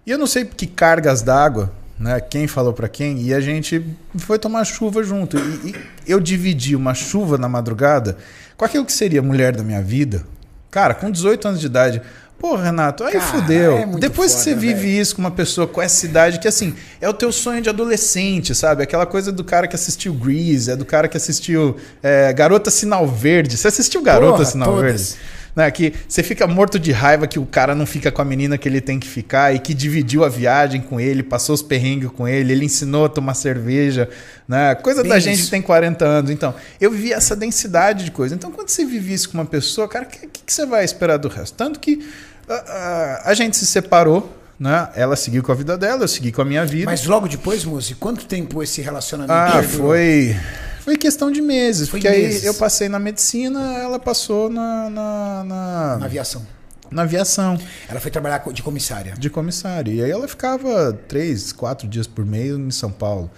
E eu não sei que cargas d'água, né? Quem falou pra quem, e a gente foi tomar chuva junto. E, e eu dividi uma chuva na madrugada com aquilo que seria a mulher da minha vida. Cara, com 18 anos de idade. Pô, Renato, aí Cara, fudeu. é Depois que foda, você vive velho. isso com uma pessoa com essa idade, que assim, é o teu sonho de adolescente, sabe? Aquela coisa do cara que assistiu Grease, é do cara que assistiu é, Garota Sinal Verde. Você assistiu Garota Porra, Sinal todas. Verde? Né, que você fica morto de raiva que o cara não fica com a menina que ele tem que ficar e que dividiu a viagem com ele, passou os perrengues com ele, ele ensinou a tomar cerveja, né? Coisa Bem da gente isso. que tem 40 anos. Então, eu vivi essa densidade de coisa. Então, quando você vive isso com uma pessoa, cara, o que, que, que você vai esperar do resto? Tanto que ah, a gente se separou, né? Ela seguiu com a vida dela, eu segui com a minha vida. Mas logo depois, moço, quanto tempo esse relacionamento Ah, foi. Foi questão de meses. Foi porque meses. aí eu passei na medicina, ela passou na, na, na, Na aviação. na aviação Ela foi trabalhar de comissária. de comissário. E aí ela ficava três, quatro dias por mês em São Paulo.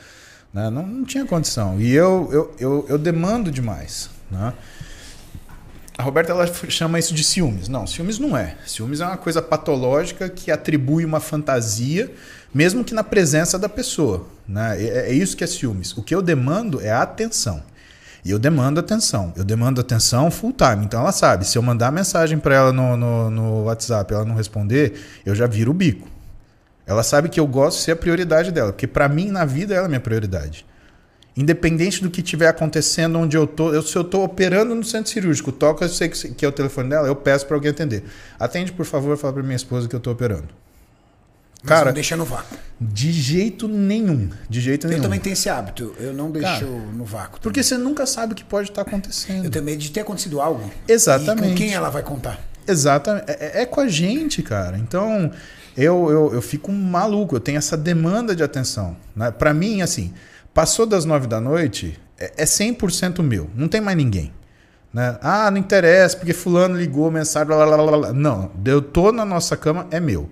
né? Não, não tinha condição. E eu, eu, eu, eu demando demais. Né? A Roberta ela chama isso de ciúmes. Não, ciúmes não é. Ciúmes é uma coisa patológica que atribui uma fantasia, mesmo que na presença da pessoa. Né? É, é isso que é ciúmes. O que eu demando é a atenção. E eu demando atenção. Eu demando atenção full time. Então ela sabe, se eu mandar mensagem para ela no, no, no WhatsApp ela não responder, eu já viro o bico. Ela sabe que eu gosto de ser a prioridade dela, porque para mim na vida ela é minha prioridade. Independente do que estiver acontecendo onde eu tô, eu, se eu tô operando no centro cirúrgico, toca, eu sei que, que é o telefone dela, eu peço para alguém atender. Atende, por favor, fala para minha esposa que eu tô operando. Mas Cara, não deixa no vácuo. de jeito nenhum. De jeito Eu nenhum. também tenho esse hábito. Eu não deixo Cara, no vácuo. Porque você nunca sabe o que pode estar Eu acontecendo. tenho medo de ter acontecido algo. Exatamente. E com quem ela vai contar? Exatamente. É, é com a gente, cara. Então, eu, eu, eu fico maluco. Eu tenho essa demanda de atenção. Né? Para mim, assim, passou das nove da noite, é, é 100% meu. Não tem mais ninguém. Né? Ah, não interessa, porque fulano ligou, mensagem, blá, blá, blá, blá. Não, eu tô na nossa cama, é meu.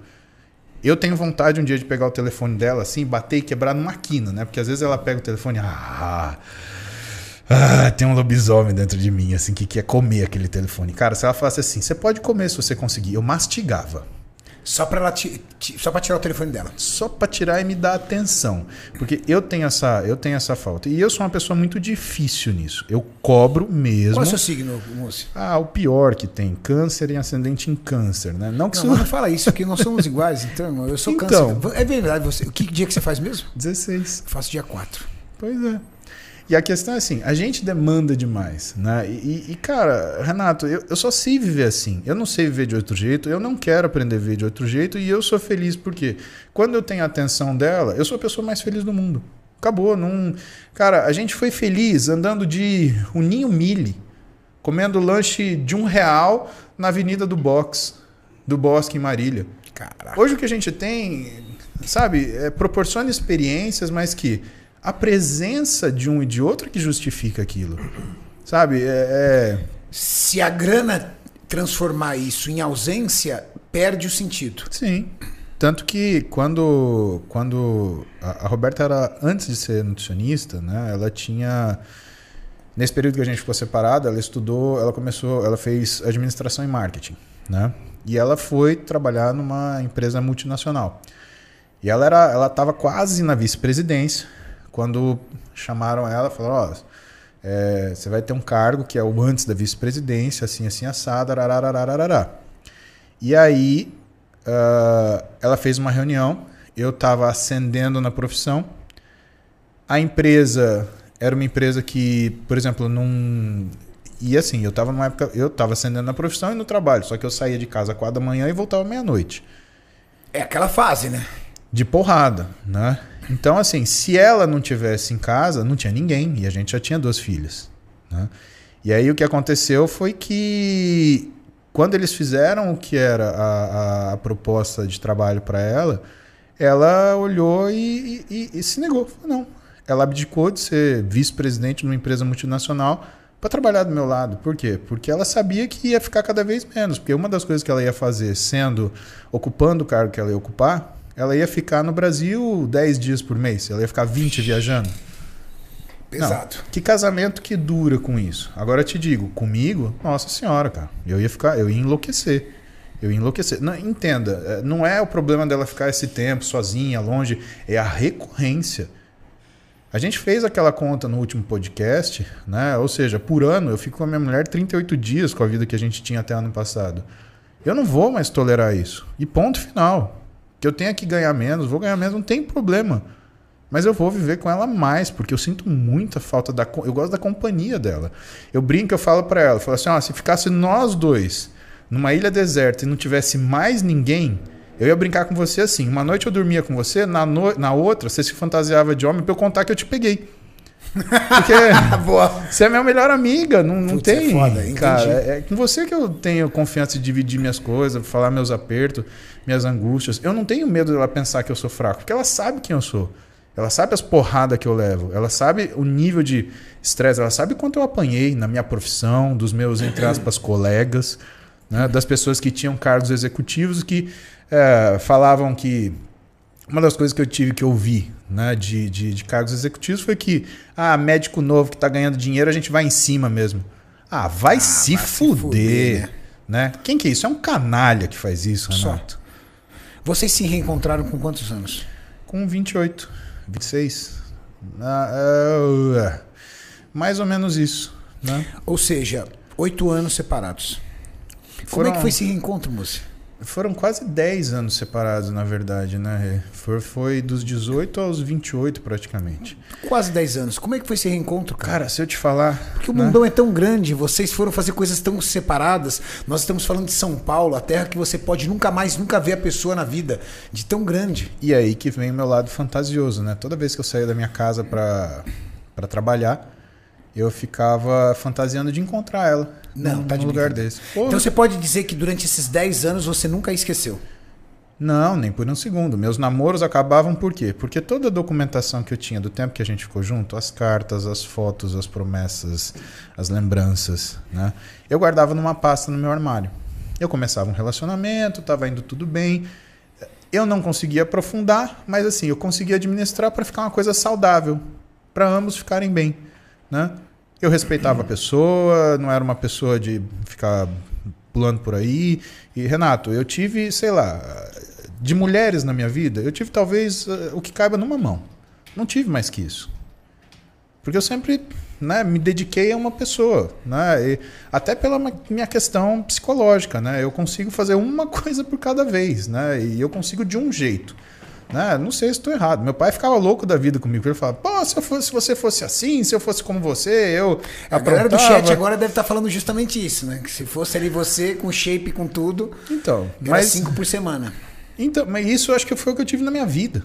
Eu tenho vontade um dia de pegar o telefone dela assim, bater e quebrar numa quina, né? Porque às vezes ela pega o telefone, ah, ah, tem um lobisomem dentro de mim, assim, que quer comer aquele telefone. Cara, se ela falasse assim, você pode comer se você conseguir. Eu mastigava. Só ti- só tirar o telefone dela. Só pra tirar e me dar atenção. Porque eu tenho essa, eu tenho essa falta. E eu sou uma pessoa muito difícil nisso. Eu cobro mesmo. Qual é o seu signo, moço? Ah, o pior que tem, câncer e ascendente em câncer, né? Não que Não, mas não fala isso, porque nós somos iguais, então. Eu sou [laughs] Então. câncer. É verdade, você. Que dia que você faz mesmo? 16. Eu faço dia 4. Pois é. E a questão é assim, a gente demanda demais, né? E, e, cara, Renato, eu, eu só sei viver assim. Eu não sei viver de outro jeito, eu não quero aprender a viver de outro jeito e eu sou feliz porque quando eu tenho a atenção dela, eu sou a pessoa mais feliz do mundo. Acabou, não... Cara, a gente foi feliz andando de Uninho Mille, comendo lanche de um real na Avenida do Box, do Bosque em Marília. Caraca. Hoje o que a gente tem, sabe, é, proporciona experiências, mas que a presença de um e de outro que justifica aquilo. [clears throat] Sabe? É, é- Se a grana transformar isso em ausência, perde o sentido. sim. Tanto que quando, quando a, a Roberta era antes de ser nutricionista, né? Ela tinha nesse período que a gente ficou separado, ela estudou, ela começou, ela fez administração e marketing, né? E ela foi trabalhar numa empresa multinacional. E ela era, ela estava quase na vice-presidência quando chamaram ela, falaram, ó, é, você vai ter um cargo que é o antes da vice-presidência, assim, assim, assado, arararararará. E aí ah, ela fez uma reunião, eu estava ascendendo na profissão, a empresa era uma empresa que, por exemplo, não. E assim, eu estava numa época. Eu estava ascendendo na profissão e no trabalho, só que eu saía de casa às quatro da manhã e voltava meia-noite. É aquela fase, né? De porrada, né? Então, assim, se ela não tivesse em casa, não tinha ninguém. E a gente já tinha duas filhas. Né? E aí o que aconteceu foi que quando eles fizeram o que era a, a- a proposta de trabalho para ela, ela olhou e, e- e- se negou. Falou, não. Ela abdicou de ser vice-presidente numa empresa multinacional para trabalhar do meu lado. Por quê? Porque ela sabia que ia ficar cada vez menos. Porque uma das coisas que ela ia fazer, sendo ocupando o cargo que ela ia ocupar, ela ia ficar no Brasil 10 dias por mês. Ela ia ficar 20 viajando. Pesado. Não. Que casamento que dura com isso? Agora eu te digo, comigo, nossa senhora, cara, eu ia ficar, eu ia enlouquecer. Eu ia enlouquecer. Não, entenda, eh, não é o problema dela ficar esse tempo sozinha, longe, é a recorrência. A gente fez aquela conta no último podcast, né? Ou seja, por ano eu fico com a minha mulher 38 dias com a vida que a gente tinha até ano passado. Eu não vou mais tolerar isso. E ponto final. Que eu tenha que ganhar menos, vou ganhar menos, não tem problema. Mas eu vou viver com ela mais, porque eu sinto muita falta da. Eu gosto da companhia dela. Eu brinco, eu falo pra ela, eu falo assim: se ficasse nós dois numa ilha deserta e não tivesse mais ninguém, eu ia brincar com você assim. Uma noite eu dormia com você, na, no... na outra você se fantasiava de homem pra eu contar que eu te peguei. Porque [laughs] Boa. você é minha melhor amiga, não, não Putz, é tem. foda, entendi. cara, é, é com você que eu tenho confiança de dividir minhas coisas, falar meus apertos, minhas angústias. Eu não tenho medo dela pensar que eu sou fraco, porque ela sabe quem eu sou. Ela sabe as porradas que eu levo. Ela sabe o nível de estresse. Ela sabe quanto eu apanhei na minha profissão, dos meus, entre aspas, colegas, né, das pessoas que tinham cargos executivos que é, falavam que uma das coisas que eu tive que ouvir né, de, de, de cargos executivos foi que, ah, médico novo que está ganhando dinheiro, a gente vai em cima mesmo. Ah, vai se vai se fuder. fuder, né? Quem que é isso? É um canalha que faz isso, Só. Renato. Vocês se reencontraram com quantos anos? Com 28, 26. Ah, é, mais ou menos isso. Né? Ou seja, oito anos separados. Como é Foram- que foi esse reencontro, moça? Foram quase 10 anos separados, na verdade, né? Foi, foi dos 18 aos 28, praticamente. Quase 10 anos. Como é que foi esse reencontro, cara? Cara, se eu te falar. Porque o né? mundão é tão grande, vocês foram fazer coisas tão separadas. Nós estamos falando de São Paulo, a terra que você pode nunca mais, nunca ver a pessoa na vida, de tão grande. E aí que vem o meu lado fantasioso, né? Toda vez que eu saía da minha casa pra trabalhar, eu ficava fantasiando de encontrar ela. Não, num, tá de lugar desse. Pô, Então você pode dizer que durante esses 10 anos você nunca esqueceu. Não, nem por um segundo. Meus namoros acabavam por quê? Porque toda a documentação que eu tinha do tempo que a gente ficou junto, as cartas, as fotos, as promessas, as lembranças, né? Eu guardava numa pasta no meu armário. Eu começava um relacionamento, estava indo tudo bem. Eu não conseguia aprofundar, mas assim, eu conseguia administrar para ficar uma coisa saudável, para ambos ficarem bem, né? Eu respeitava a pessoa, não era uma pessoa de ficar pulando por aí. E, Renato, eu tive, sei lá, de mulheres na minha vida, eu tive talvez eh, o que caiba numa mão. Não tive mais que isso. Porque eu sempre né, me dediquei a uma pessoa. Né, e até pela minha questão psicológica. Né, eu consigo fazer uma [laughs] coisa por cada vez. Né, e eu consigo de um jeito. Né, não sei se estou errado. Meu pai ficava louco da vida comigo. Ele falava: Pô, se, eu fosse, se você fosse assim, se eu fosse como você, eu. A galera do aprontava." chat agora deve estar falando justamente isso, né? Que se fosse ali você com shape, com tudo, Então, era mas, cinco por semana. então, mas isso eu acho que foi o que eu tive na minha vida.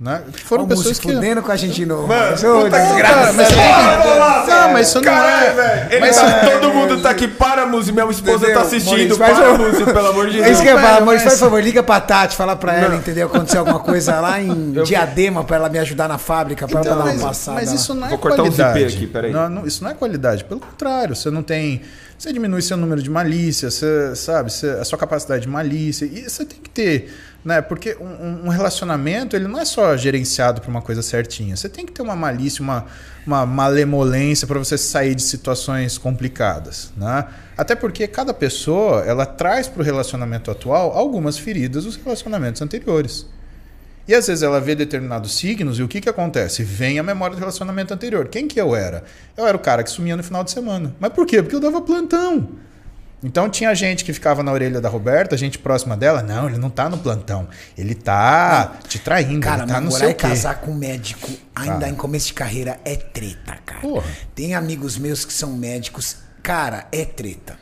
Né? Foram Ó, o pessoas que. fudendo com a gente de novo. Mano, puta que desgraça. Mas, não, mas isso não Caralho, é. velho. Ele Mas tá- todo mundo tá aqui para música. Minha esposa Entendeu? tá assistindo. Maurício, para o- música, pelo amor de É Deus. isso que eu falar, Maurício, faz favor, liga pra Tati, fala pra ela, Não. entendeu? Aconteceu alguma coisa lá em [laughs] Diadema pra ela me ajudar na fábrica, pra Então, ela dar uma passada. mas isso não é Vou cortar um qualidade. zíper aqui, peraí. Não, não, isso não é qualidade. Pelo contrário, você não tem. Você diminui seu número de malícia, você sabe, você- a sua capacidade de malícia. E você tem que ter. Né? Porque um- um, relacionamento ele não é só gerenciado para uma coisa certinha. Você tem que ter uma malícia, uma, uma malemolência para você sair de situações complicadas. Né? Até porque cada pessoa ela traz para o relacionamento atual algumas feridas dos relacionamentos anteriores. E às vezes ela vê determinados signos e o que, que acontece? Vem a memória do relacionamento anterior. Quem que eu era? Eu era o cara que sumia no final de semana. Mas por quê? Porque eu dava plantão. Então tinha gente que ficava na orelha da Roberta, gente próxima dela. Não, ele não tá no plantão. Ele tá te traindo, Cara, ele tá não namorar sei e o quê. casar com um médico, ainda Cara. em começo de carreira, é treta, cara. Porra. Tem amigos meus que são médicos, cara, é treta.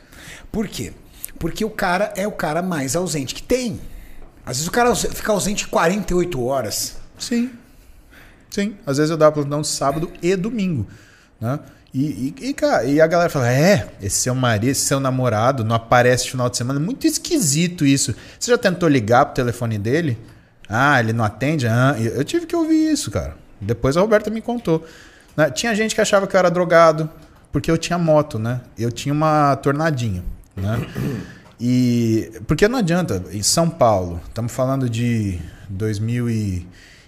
Por quê? Porque o cara é o cara mais ausente que tem. Às vezes o cara fica ausente 48 horas. Sim. Sim. Às vezes eu dava plantão de sábado e domingo. Né? E, e, e, cara, e a galera fala: é, esse seu marido, esse seu namorado não aparece no final de semana. Muito esquisito isso. Você já tentou ligar pro telefone dele? Ah, ele não atende? Ah, eu tive que ouvir isso, cara. Depois a Roberta me contou. Né? Tinha gente que achava que eu era drogado, porque eu tinha moto, né? Eu tinha uma tornadinho, né? E porque não adianta, em São Paulo, estamos falando de 2000 e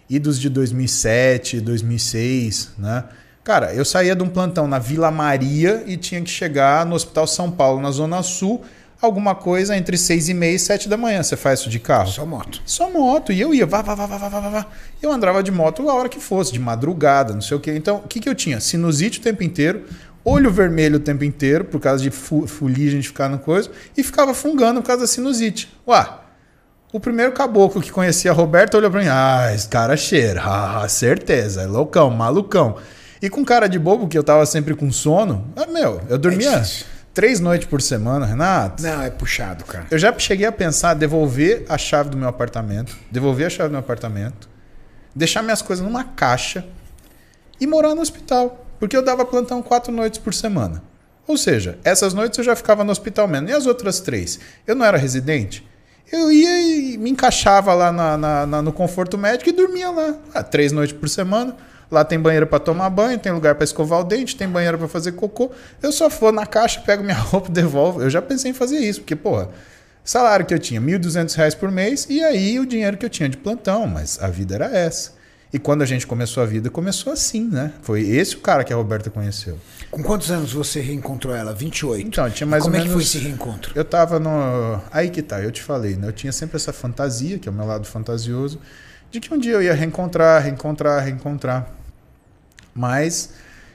idos de 2007, 2006, né? Cara, eu saía de um plantão na Vila Maria e tinha que chegar no Hospital São Paulo, na Zona Sul, alguma coisa entre 6 e meia e 7 da manhã. Você faz isso de carro? Só moto. Só moto. E eu ia, vá, vá, vá, vá, vá, vá, vá. Eu andava de moto a hora que fosse, de madrugada, não sei o quê. Então, o que, que eu tinha? Sinusite o tempo inteiro, olho vermelho o tempo inteiro, por causa de fuligem de ficar na coisa, e ficava fungando por causa da sinusite. Uá, o primeiro caboclo que conhecia Roberto olhou pra mim, ah, esse cara cheira, [laughs] ah, certeza, é loucão, malucão. E com cara de bobo, que eu tava sempre com sono, ah, meu, eu dormia difícil. três noites por semana, Renato. Não, é puxado, cara. Eu já cheguei a pensar devolver a chave do meu apartamento, devolver a chave do meu apartamento, deixar minhas coisas numa caixa e morar no hospital, porque eu dava plantão quatro noites por semana. Ou seja, essas noites eu já ficava no hospital mesmo. E as outras três? Eu não era residente? Eu ia e me encaixava lá na- na- na- no conforto médico e dormia lá. Ah, três noites por semana. Lá tem banheiro para tomar banho, tem lugar para escovar o dente, tem banheiro para fazer cocô. Eu só vou na caixa, pego minha [laughs] roupa, devolvo. Eu já pensei em fazer isso, porque, porra, salário que eu tinha, 1.200 reais por mês, e aí o dinheiro que eu tinha de plantão, mas a vida era essa. E quando a gente começou a vida, começou assim, né? Foi esse o cara que a Roberta conheceu. Com quantos anos você reencontrou ela? 28. Então, tinha mais Como ou é que menos- foi esse reencontro? Eu tava no. Aí que tá, eu te falei, né? Eu tinha sempre essa fantasia, que é o meu lado fantasioso, de que um dia eu ia reencontrar, reencontrar, reencontrar. Mas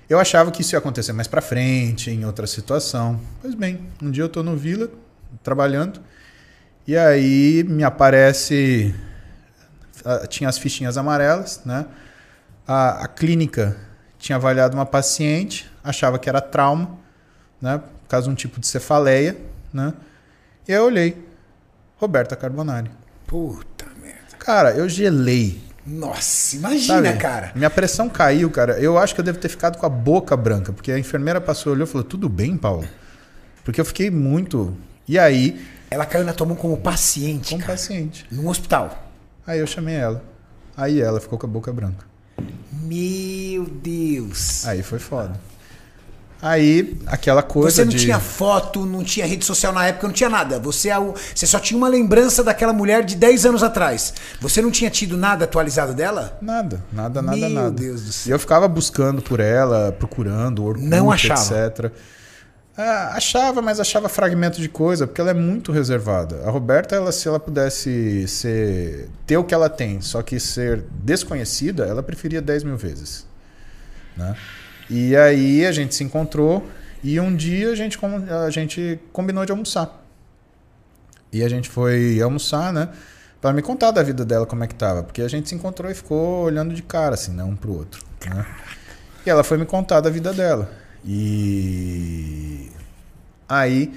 eu achava que isso ia acontecer mais pra frente, em outra situação. Pois bem, um dia eu tô no Vila, trabalhando, E aí me aparece. Tinha as fichinhas amarelas, né? A, a clínica tinha avaliado uma paciente, achava que era trauma, né? Por causa de um tipo de cefaleia, né? E aí eu olhei. Roberta Carbonari. Puta merda. Cara, eu gelei. Nossa, imagina, Sabe? cara. Minha pressão caiu, cara. Eu acho que eu devo ter ficado com a boca branca, porque a enfermeira passou, olhou e falou: Tudo bem, Paulo? Porque eu fiquei muito. E aí, Ela caiu na tua mão como paciente, como cara. paciente. Num hospital. Aí eu chamei ela. Aí ela ficou com a boca branca. Meu Deus. Aí foi foda. Aí, aquela coisa Você não de. tinha foto, não tinha rede social na época, não tinha nada. Você, é você só tinha uma lembrança daquela mulher de 10 anos atrás. Você não tinha tido nada atualizado dela? Nada, nada, nada, Meu nada. Deus do E céu. eu ficava buscando por ela, procurando, Orkut, Não achava? etc. Ah, achava, mas achava fragmento de coisa, porque ela é muito reservada. A Roberta, ela, se ela pudesse ser, ter o que ela tem, só que ser desconhecida, ela preferia 10 mil vezes. Né? E aí a gente se encontrou e um dia a gente, a gente combinou de almoçar. E a gente foi almoçar, né? Pra me contar da vida dela, como é que tava. Porque a gente se encontrou e ficou olhando de cara, assim, né? Um pro outro. Né? E ela foi me contar da vida dela. E aí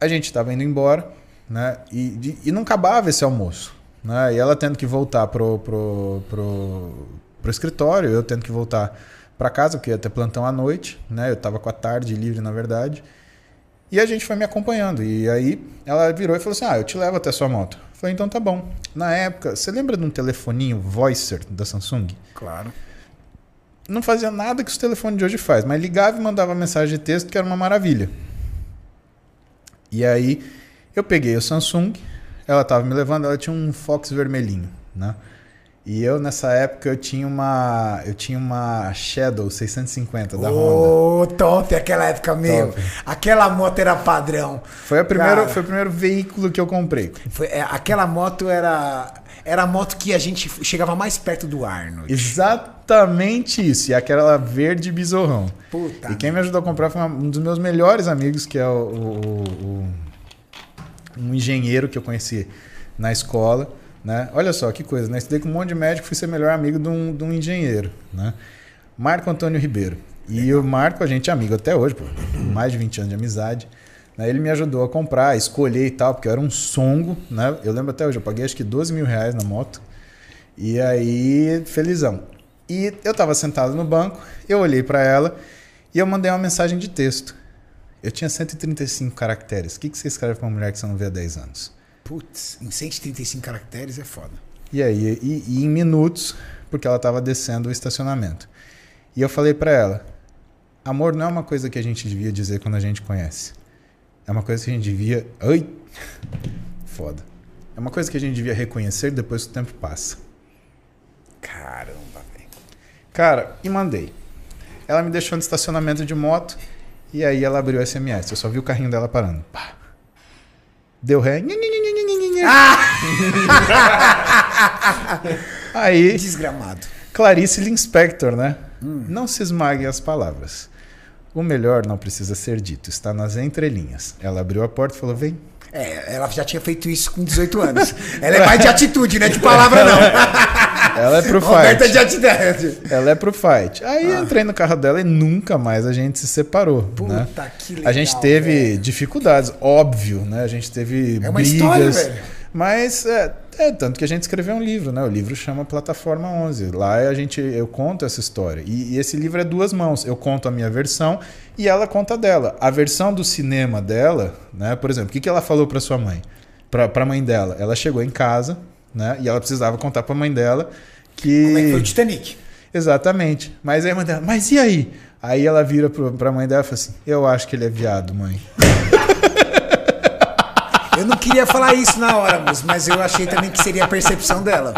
a gente tava indo embora, né? E, de- e não acabava esse almoço. Né? E ela tendo que voltar pro, pro, pro, pro escritório, eu tendo que voltar pra casa, porque ia ter plantão à noite, né? Eu tava com a tarde livre, na verdade. E a gente foi me acompanhando. E aí ela virou e falou assim: Ah, eu te levo até a sua moto. Eu falei, então tá bom. Na época, você lembra de um telefoninho Voicer da Samsung? Claro. Não fazia nada que os telefones de hoje faz, mas ligava e mandava mensagem de texto, que era uma maravilha. E aí eu peguei o Samsung, ela tava me levando, ela tinha um Fox vermelhinho, né? E eu nessa época eu tinha uma eu tinha uma Shadow 650 da Honda. Ô, top, aquela época, meu. Top. Aquela moto era padrão. Foi a primeira, Cara. foi o primeiro veículo que eu comprei. Foi, é, aquela moto era. Era a moto que a gente chegava mais perto do Arnold. Exatamente isso. E aquela verde besorrão. Puta e quem me ajudou a comprar foi um dos meus melhores amigos, que é o, o- o- um engenheiro que eu conheci na escola. Né? Olha só que coisa, né? Estudei com um monte de médico, fui ser melhor amigo de um, de um engenheiro. Né? Marco Antônio Ribeiro. E o Marco, a gente é amigo até hoje, pô, mais de 20 anos de amizade. Né? Ele me ajudou a comprar, a escolher e tal, porque eu era um songo. Né? Eu lembro até hoje, eu paguei acho que 12 mil reais na moto. E aí, felizão. E eu tava sentado no banco, eu olhei pra ela e eu mandei uma mensagem de texto. Eu tinha 135 caracteres. O que, que você escreve pra uma mulher que você não vê há 10 anos? Putz, em 135 caracteres é foda. E aí, e, e em minutos, porque ela tava descendo o estacionamento. E eu falei pra ela: amor não é uma coisa que a gente devia dizer quando a gente conhece. É uma coisa que a gente devia. Ai! [laughs] Foda. É uma coisa que a gente devia reconhecer depois que o tempo passa. Caramba, velho. Cara, e mandei. Ela me deixou no estacionamento de moto e aí ela abriu o SMS. Eu só vi o carrinho dela parando. Pá. Deu ré. Nhe. [laughs] Aí, Desgramado. Clarice Linspector, né? Não se esmaguem as palavras. O melhor não precisa ser dito, está nas entrelinhas. Ela abriu a porta e falou: Vem. É, ela já tinha feito isso com 18 anos. [laughs] Ela é mais de atitude, né? De palavra, não. [laughs] Ela é pro Roberta fight. de atitude. Ela é pro fight. Aí eu entrei no carro dela e nunca mais a gente se separou. Puta né? que legal. A gente teve velho. dificuldades, óbvio, né? A gente teve É uma brigas. história, velho. Mas é, é, tanto que a gente escreveu um livro, né? O livro chama Plataforma 11. Lá a gente eu conto essa história. E, e esse livro é duas mãos. Eu conto a minha versão e ela conta a dela. A versão do cinema dela, né? Por exemplo, o que, que ela falou para sua mãe? Para a mãe dela. Ela chegou em casa, né? E ela precisava contar para a mãe dela que Como é que foi o Titanic? Exatamente. Mas aí a mãe dela, mas e aí? Aí ela vira pro, pra mãe dela e fala assim: Eu acho que ele é viado, mãe. Eu não queria falar isso na hora, mas eu achei também que seria a percepção dela.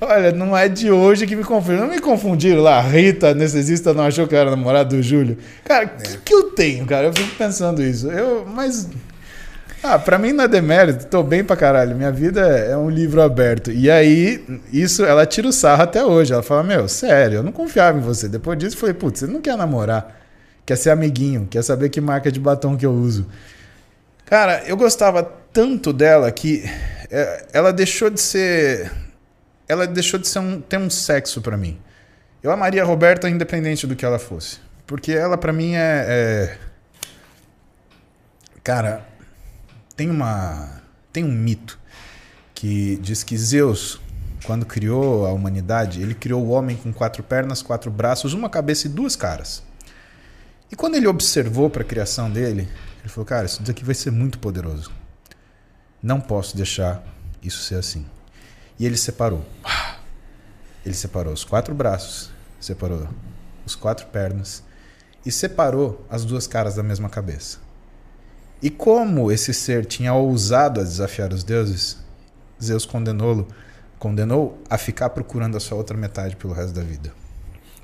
Olha, não é de hoje que me confundiram. Não me confundiram lá. A Rita, anestesista, não achou que eu era namorado do Júlio. Cara, o que, que eu tenho, cara? Eu fico pensando isso. Eu, mas. Ah, pra mim não é demérito, tô bem pra caralho. Minha vida é é um livro aberto. E aí, isso, ela tira o sarro até hoje. Ela fala: Meu, sério, eu não confiava em você. Depois disso, eu falei: Putz, você não quer namorar, quer ser amiguinho, quer saber que marca de batom que eu uso. Cara, eu gostava tanto dela que é, ela deixou de ser. Ela deixou de ser um, ter um sexo pra mim. Eu amaria a Roberta independente do que ela fosse. Porque ela pra mim é. é- Cara, tem uma. Tem um mito que diz que Zeus, quando criou a humanidade, ele criou o homem com quatro pernas, quatro braços, uma cabeça e duas caras. E quando ele observou para a criação dele, ele falou: Cara, isso daqui vai ser muito poderoso. Não posso deixar isso ser assim. E ele separou. Ele separou os quatro braços, separou os quatro pernas e separou as duas caras da mesma cabeça. E como esse ser tinha ousado a desafiar os deuses, Zeus condenou-lo, condenou a ficar procurando a sua outra metade pelo resto da vida.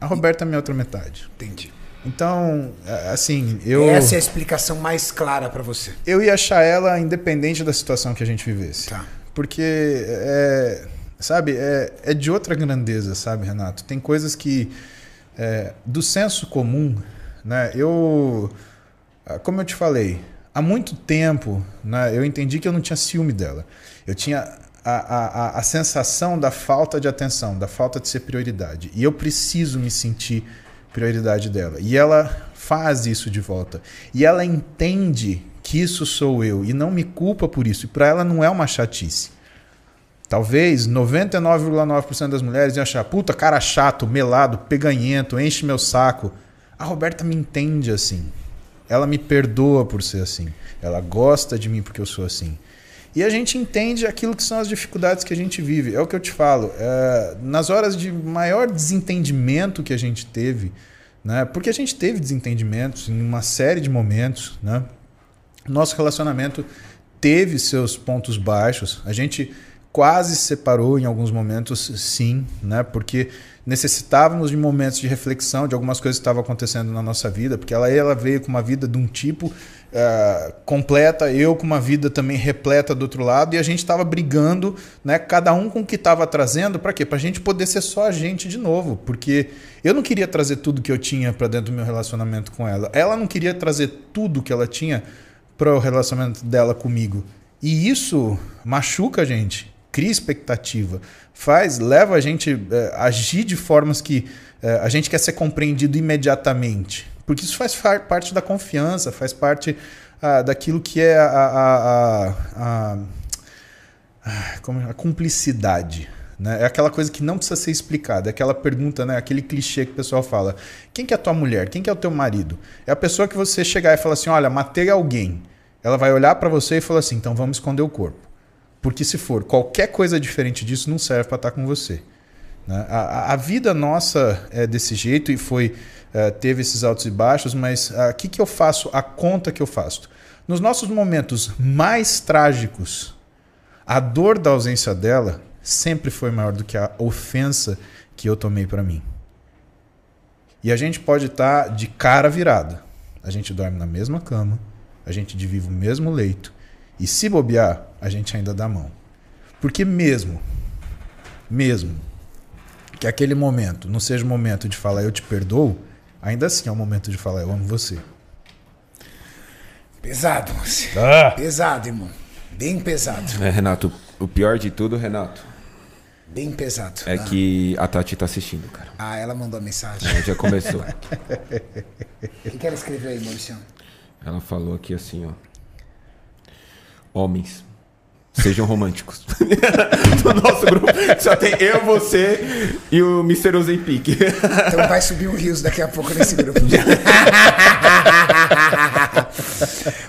A Roberta é minha outra metade. Entendi. Então, a- assim, eu Essa é a explicação mais clara pra você. eu ia achar ela independente da situação que a gente vivesse. Tá. Porque é, sabe, é, é de outra grandeza, sabe, Renato? Tem coisas que é, do senso comum, né? Eu, ah, como eu te falei, há muito tempo, né? Eu entendi que eu não tinha ciúme dela. Eu tinha a, a, a- sensação da falta de atenção, da falta de ser prioridade. E eu preciso me sentir prioridade dela. E ela faz isso de volta. E ela entende que isso sou eu e não me culpa por isso. E para ela não é uma chatice. Talvez 99,9% das mulheres iam achar, puta, cara chato, melado, peganhento, enche meu saco. A Roberta me entende assim. Ela me perdoa por ser assim. Ela gosta de mim porque eu sou assim. E a gente entende aquilo que são as dificuldades que a gente vive. É o que eu te falo. é, nas horas de maior desentendimento que a gente teve, né? Porque a gente teve desentendimentos em uma série de momentos, né? Nosso relacionamento teve seus pontos baixos. A gente quase se separou em alguns momentos, sim, né? Porque necessitávamos de momentos de reflexão de algumas coisas que estavam acontecendo na nossa vida, porque ela, ela veio com uma vida de um tipo eh, completa, eu com uma vida também repleta do outro lado, e a gente estava brigando, né? Cada um com o que estava trazendo, para quê? Para a gente poder ser só a gente de novo, porque eu não queria trazer tudo que eu tinha para dentro do meu relacionamento com ela. Ela não queria trazer tudo que ela tinha para o relacionamento dela comigo. E isso machuca a gente, cria expectativa, faz, leva a gente eh, a agir de formas que eh, a gente quer ser compreendido imediatamente. Porque isso faz fa- parte da confiança, faz parte ah, daquilo que é a, a, a, a, a, como é? a cumplicidade. Né? É aquela coisa que não precisa ser explicada. É aquela pergunta, né? aquele clichê que o pessoal fala: quem que é a tua mulher? Quem que é o teu marido? É a pessoa que você chegar e falar assim: olha, matei alguém. Ela vai olhar para você e falar assim: então vamos esconder o corpo. Porque se for qualquer coisa diferente disso, não serve para estar com você. né? A, a- vida nossa é desse jeito e foi eh, teve esses altos e baixos, mas o que, que eu faço? A conta que eu faço. Nos nossos momentos mais trágicos, a dor da ausência dela sempre foi maior do que a ofensa que eu tomei para mim. E a gente pode estar de cara virada. A gente dorme na mesma cama, a gente divide o mesmo leito. E se bobear, a gente ainda dá mão. Porque mesmo, mesmo que aquele momento não seja o momento de falar eu te perdoo, ainda assim é o momento de falar eu amo você. Pesado, moço. Ah! Pesado, irmão. Bem pesado. É, Renato, o pior de tudo, Renato, Bem pesado. é Ah. que a Tati tá assistindo, cara. Ah, ela mandou a mensagem. É, já começou. [laughs] O que que ela escreveu aí, Maurício? Ela falou aqui assim, ó. Homens, sejam românticos. [laughs] no nosso grupo só tem eu, você e o Mr. Ozempic. Então vai subir um rios daqui a pouco nesse grupo. [laughs]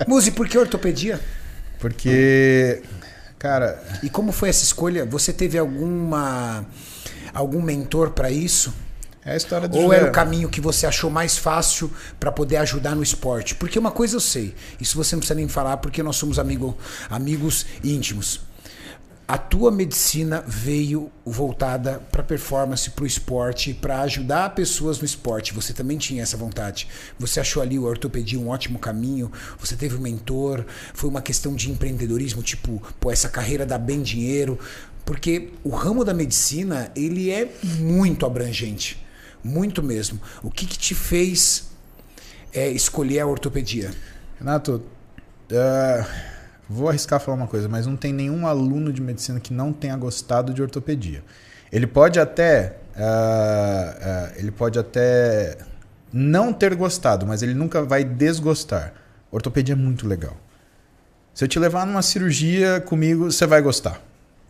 Muzi, por que ortopedia? Porque, cara, E como foi essa escolha? Você teve alguma algum mentor para isso? É a história do Ou José. era o caminho que você achou mais fácil para poder ajudar no esporte? Porque uma coisa eu sei, isso você não precisa nem falar porque nós somos amigo, amigos íntimos. A tua medicina veio voltada para performance, para o esporte, para ajudar pessoas no esporte. Você também tinha essa vontade. Você achou ali o ortopedia um ótimo caminho. Você teve um mentor. Foi uma questão de empreendedorismo, tipo, pô, essa carreira dá bem dinheiro. Porque o ramo da medicina ele é muito abrangente, muito mesmo. O que, que te fez é, escolher a ortopedia? Renato, ah, vou arriscar falar uma coisa, mas não tem nenhum aluno de medicina que não tenha gostado de ortopedia. Ele pode até, ah, ah, ele pode até não ter gostado, mas ele nunca vai desgostar. Ortopedia é muito legal. Se eu te levar numa cirurgia comigo, você vai gostar.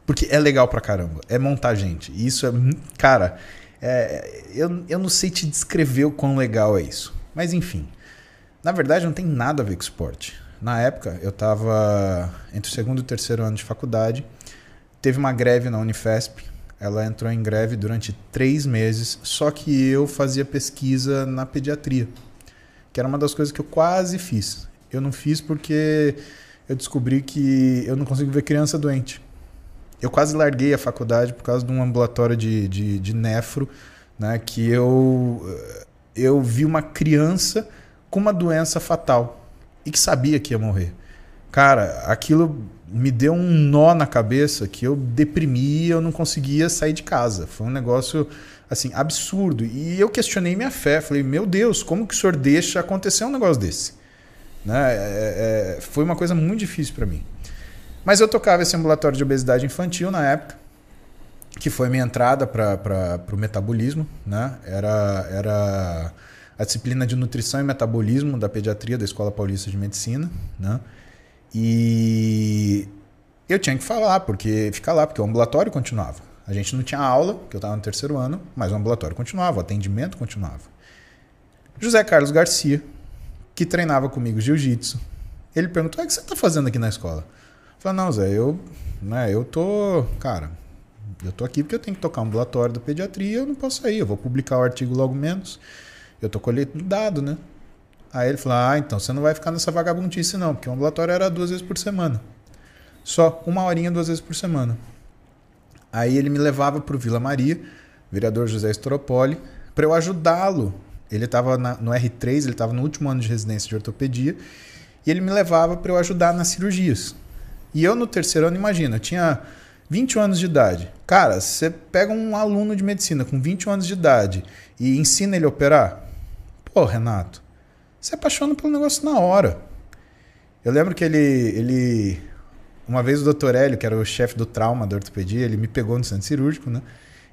Porque é legal pra caramba. É montar gente. E isso é. Cara, é, eu, eu não sei te descrever o quão legal é isso. Mas enfim. Na verdade, não tem nada a ver com esporte. Na época, eu tava entre o segundo e o terceiro ano de faculdade. Teve uma greve na Unifesp. Ela entrou em greve durante três meses. Só que eu fazia pesquisa na pediatria. Que era uma das coisas que eu quase fiz. Eu não fiz porque eu descobri que eu não consigo ver criança doente. Eu quase larguei a faculdade por causa de um ambulatório de, de, de nefro, né, que eu, eu vi uma criança com uma doença fatal e que sabia que ia morrer. Cara, aquilo me deu um nó na cabeça que eu deprimi, eu não conseguia sair de casa. Foi um negócio assim absurdo. E eu questionei minha fé, falei: "Meu Deus, como que o senhor deixa acontecer um negócio desse?" Né? É, é, foi uma coisa muito difícil para mim. Mas eu tocava esse ambulatório de obesidade infantil na época, que foi minha entrada para o metabolismo. Né? Era, era a disciplina de nutrição e metabolismo da pediatria da Escola Paulista de Medicina. Né? E eu tinha que falar, porque ficar lá, porque o ambulatório continuava. A gente não tinha aula, que eu estava no terceiro ano, mas o ambulatório continuava, o atendimento continuava. José Carlos Garcia, que treinava comigo jiu-jitsu, ele perguntou: o que você está fazendo aqui na escola? Falei: não, Zé, eu, né, eu tô, cara, eu tô aqui porque eu tenho que tocar ambulatório da pediatria, eu não posso sair, eu vou publicar o artigo logo menos. Eu tô colhendo dado, né? Aí ele falou: ah, então você não vai ficar nessa vagabundice, não, porque o ambulatório era duas vezes por semana. Só uma horinha, duas vezes por semana. Aí ele me levava para o Vila Maria, vereador José Storopoli, para eu ajudá-lo. Ele estava no R3, ele estava no último ano de residência de ortopedia, e ele me levava para eu ajudar nas cirurgias. E eu no terceiro ano, imagina, tinha 21 anos de idade. Cara, você pega um aluno de medicina com 21 anos de idade e ensina ele a operar? Pô, Renato, você apaixona pelo negócio na hora. Eu lembro que ele, ele uma vez o doutor Hélio, que era o chefe do trauma da ortopedia, ele me pegou no centro cirúrgico, né?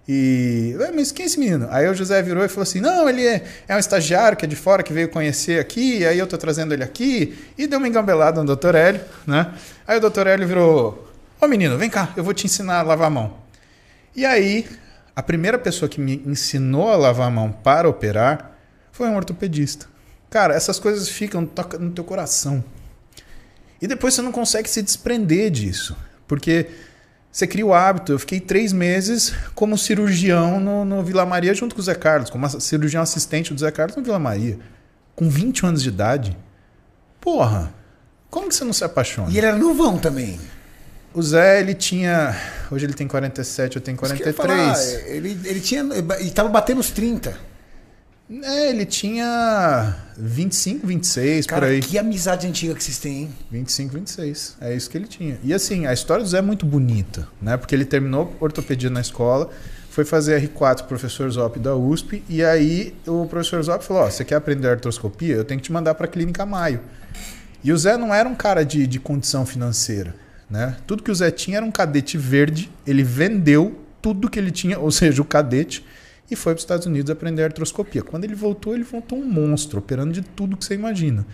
E, mas quem é esse menino? Aí o José virou e falou assim: Não, ele é, é um estagiário que é de fora, que veio conhecer aqui, aí eu tô trazendo ele aqui. E deu uma engambelada no doutor Hélio, né? Aí o doutor Hélio virou: Ô menino, vem cá, eu vou te ensinar a lavar a mão. E aí, a primeira pessoa que me ensinou a lavar a mão para operar foi um ortopedista. Cara, essas coisas ficam no teu coração. E depois você não consegue se desprender disso. Porque você cria o hábito. Eu fiquei três meses como cirurgião no, no Vila Maria junto com o Zé Carlos, como cirurgião assistente do Zé Carlos no Vila Maria. Com 20 anos de idade. Porra, como que você não se apaixona? E ele era novão também. O Zé, ele tinha. Hoje ele tem 47, eu tenho Isso que eu ia 43. falar, ele, ele tinha. Ele tava batendo os 30. É, ele tinha 25, 26 por Cara, aí. que amizade antiga que vocês têm, hein? 25, 26. É isso que ele tinha. E assim, a história do Zé é muito bonita, né? Porque ele terminou ortopedia na escola, foi fazer R4 com o professor Zop da USP, e aí o professor Zop falou: Ó, você quer aprender artroscopia? Eu tenho que te mandar para a Clínica Maio. E o Zé não era um cara de, de condição financeira, né? Tudo que o Zé tinha era um cadete verde, ele vendeu tudo que ele tinha, ou seja, o cadete, e foi para os Estados Unidos aprender artroscopia. Quando ele voltou, ele voltou um monstro, operando de tudo que você imagina.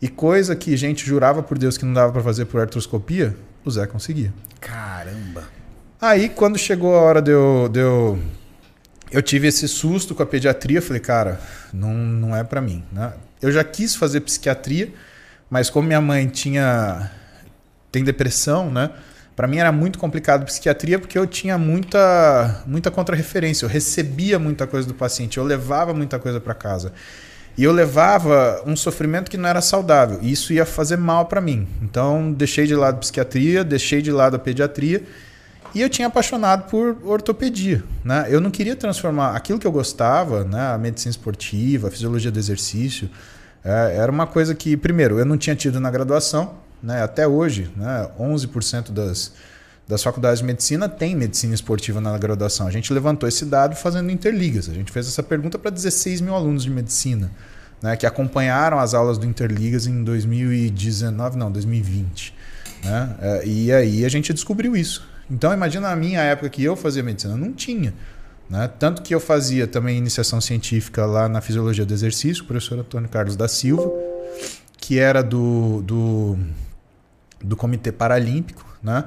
E coisa que gente jurava por Deus que não dava para fazer por artroscopia, o Zé conseguia. Caramba. Aí, quando chegou a hora de eu, de eu, eu tive esse susto com a pediatria, falei, cara, não, não é para mim. Né? Eu já quis fazer psiquiatria, mas como minha mãe tinha tem depressão, né? Para mim era muito complicado psiquiatria porque eu tinha muita muita contrarreferência, eu recebia muita coisa do paciente, eu levava muita coisa para casa. E eu levava um sofrimento que não era saudável, e isso ia fazer mal para mim. Então, deixei de lado a psiquiatria, deixei de lado a pediatria, e eu tinha apaixonado por ortopedia, né? Eu não queria transformar aquilo que eu gostava, né, a medicina esportiva, a fisiologia do exercício, é, era uma coisa que, primeiro, eu não tinha tido na graduação, né? Até hoje, né, 11% das, das faculdades de medicina tem medicina esportiva na graduação. A gente levantou esse dado fazendo interligas. A gente fez essa pergunta para 16 mil alunos de medicina. né, que acompanharam as aulas do Interligas em 2019, não, 2020. Né? É, e aí a gente descobriu isso. Então imagina a minha época que eu fazia medicina, não tinha. Né? Tanto que eu fazia também iniciação científica lá na fisiologia do exercício, o professor Antônio Carlos da Silva, que era do, do, do Comitê Paralímpico, né?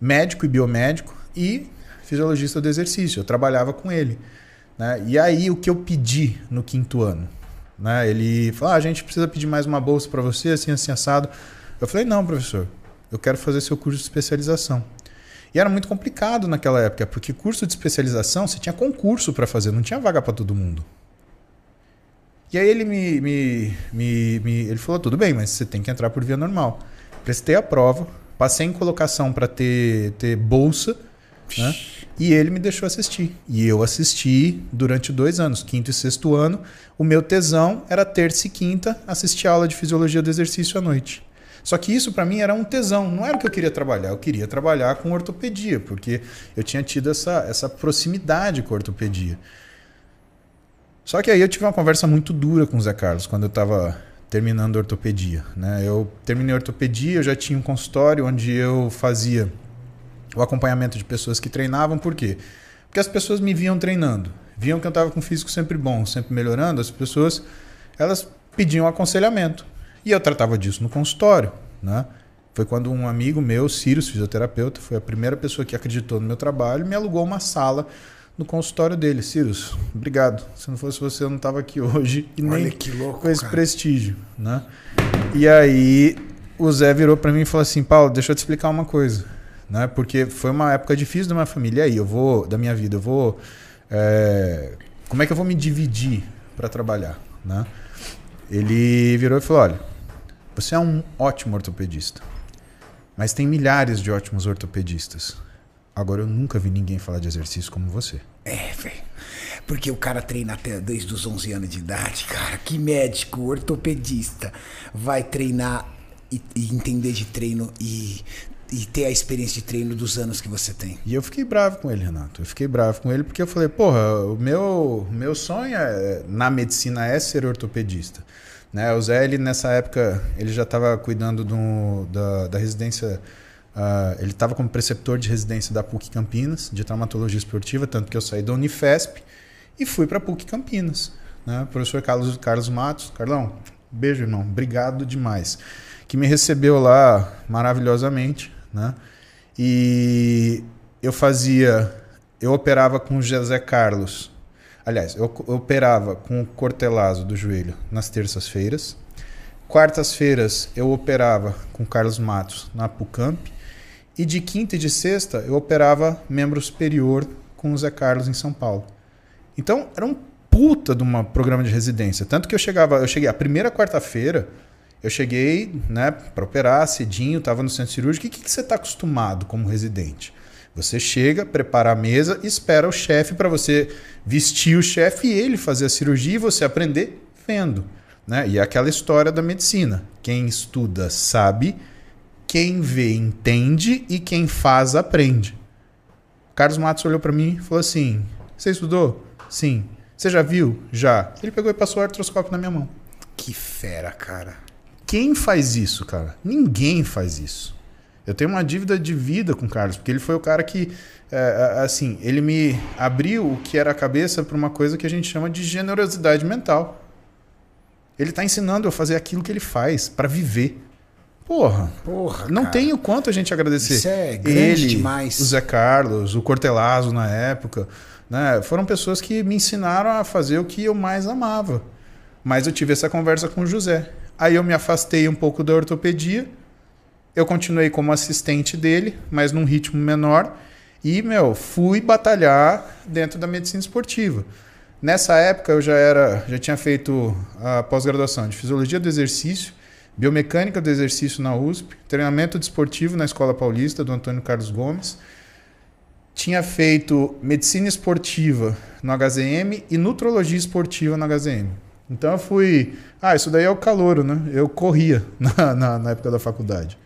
médico e biomédico, e fisiologista do exercício. Eu trabalhava com ele. Né? E aí o que eu pedi no quinto ano? Né? Ele falou: ah, a gente precisa pedir mais uma bolsa para você, assim, assim, assado. Eu falei: não, professor, eu quero fazer seu curso de especialização. E era muito complicado naquela época, porque curso de especialização você tinha concurso para fazer, não tinha vaga para todo mundo. E aí ele me, me, me, me, ele falou: tudo bem, mas você tem que entrar por via normal. Prestei a prova, passei em colocação para ter, ter bolsa, né? e ele me deixou assistir. E eu assisti durante dois anos, quinto e sexto ano. O meu tesão era terça e quinta assistir a aula de fisiologia do exercício à noite. Só que isso para mim era um tesão, não era o que eu queria trabalhar, eu queria trabalhar com ortopedia, porque eu tinha tido essa, essa proximidade com a ortopedia. Só que aí eu tive uma conversa muito dura com o Zé Carlos quando eu estava terminando ortopedia. Né? Eu terminei ortopedia, eu já tinha um consultório onde eu fazia o acompanhamento de pessoas que treinavam, por quê? Porque as pessoas me viam treinando, viam que eu estava com físico sempre bom, sempre melhorando, as pessoas elas pediam aconselhamento. E eu tratava disso no consultório, né? Foi quando um amigo meu, Sirius, fisioterapeuta, foi a primeira pessoa que acreditou no meu trabalho, me alugou uma sala no consultório dele. Sirius, obrigado. Se não fosse você, eu não estava aqui [laughs] hoje e Olha nem que louco, com esse cara. prestígio, né? E aí o Zé virou para mim e falou assim, Paulo, deixa eu te explicar uma coisa, né? Porque foi uma época difícil da minha família. E aí, eu vou da minha vida, eu vou é, como é que eu vou me dividir para trabalhar, né? Ele virou e falou, olha, você é um ótimo ortopedista, mas tem milhares de ótimos ortopedistas. Agora eu nunca vi ninguém falar de exercício como você. É, velho. Porque o cara treina até desde os 11 anos de idade, cara. Que médico, ortopedista vai treinar e, e entender de treino e, e ter a experiência de treino dos anos que você tem? E eu fiquei bravo com ele, Renato. Eu fiquei bravo com ele porque eu falei, porra, o meu, meu sonho é, na medicina é ser ortopedista. Né? O Zé, ele, nessa época, ele já estava cuidando do, da, da residência. Ah, ele estava como preceptor de residência da PUC Campinas, de traumatologia esportiva, tanto que eu saí da Unifesp e fui para a PUC Campinas. Né? O professor Carlos, Carlos Matos. Carlão, beijo, irmão. Obrigado demais. Que me recebeu lá maravilhosamente. Né? E eu fazia. Eu operava com o José Carlos. Aliás, eu eu operava com o cortelazo do joelho nas terças-feiras. Quartas-feiras eu operava com o Carlos Matos na Pucamp. E de quinta e de sexta eu operava membro superior com o Zé Carlos em São Paulo. Então era um puta de um programa de residência. Tanto que eu chegava, eu cheguei a primeira quarta-feira, eu cheguei, né, para operar cedinho, tava no centro cirúrgico. O que, que você está acostumado como residente? Você chega, prepara a mesa, espera o chefe para você vestir o chefe e ele fazer a cirurgia e você aprender vendo. Né? E é aquela história da medicina. Quem estuda sabe, quem vê entende e quem faz aprende. Carlos Matos olhou para mim e falou assim: Você estudou? Sim. Você já viu? Já. Ele pegou e passou o artroscópio na minha mão. Que fera, cara. Quem faz isso, cara? Ninguém faz isso. Eu tenho uma dívida de vida com o Carlos, porque ele foi o cara que, é, assim, ele me abriu o que era a cabeça para uma coisa que a gente chama de generosidade mental. Ele está ensinando eu a fazer aquilo que ele faz para viver. Porra, Porra, não cara. tem o quanto a gente agradecer. Isso é grande ele, demais. o Zé Carlos, o Cortelazo na época, né? Foram pessoas que me ensinaram a fazer o que eu mais amava. Mas eu tive essa conversa com o José. Aí eu me afastei um pouco da ortopedia. Eu continuei como assistente dele, mas num ritmo menor. E, meu, fui batalhar dentro da medicina esportiva. Nessa época eu já era, já tinha feito a pós-graduação de fisiologia do exercício, biomecânica do exercício na USP, treinamento desportivo na Escola Paulista do Antônio Carlos Gomes. Tinha feito medicina esportiva no HZM e nutrologia esportiva no HZM. Então eu fui. Ah, isso daí é o calouro, né? Eu corria [laughs] na, na, na época da faculdade.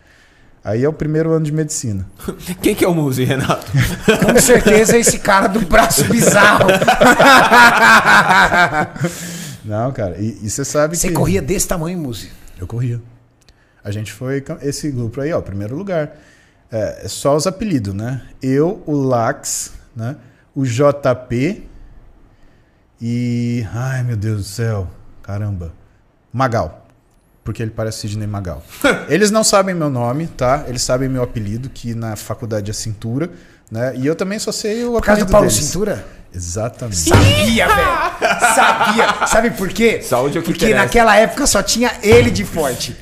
Aí é o primeiro ano de medicina. [laughs] Quem que é o Muzi, Renato? [laughs] Com certeza é esse cara do braço bizarro. Não, cara, e e você sabe Você que. corria desse tamanho, Muzi. Eu corria. A gente foi. Esse grupo aí, ó, primeiro lugar. É, é só os apelidos, né? Eu, o Lax, né? O JP e. Ai, meu Deus do céu. Caramba. Magal. Porque ele parece Sidney Magal. [laughs] Eles não sabem meu nome, tá? Eles sabem meu apelido, que na faculdade é Cintura, né? E eu também só sei o Por causa do Paulo deles. Cintura? Exatamente. Sabia, velho. Sabia. Sabe por quê? Saúde é o que Porque interessa. naquela época só tinha ele de forte.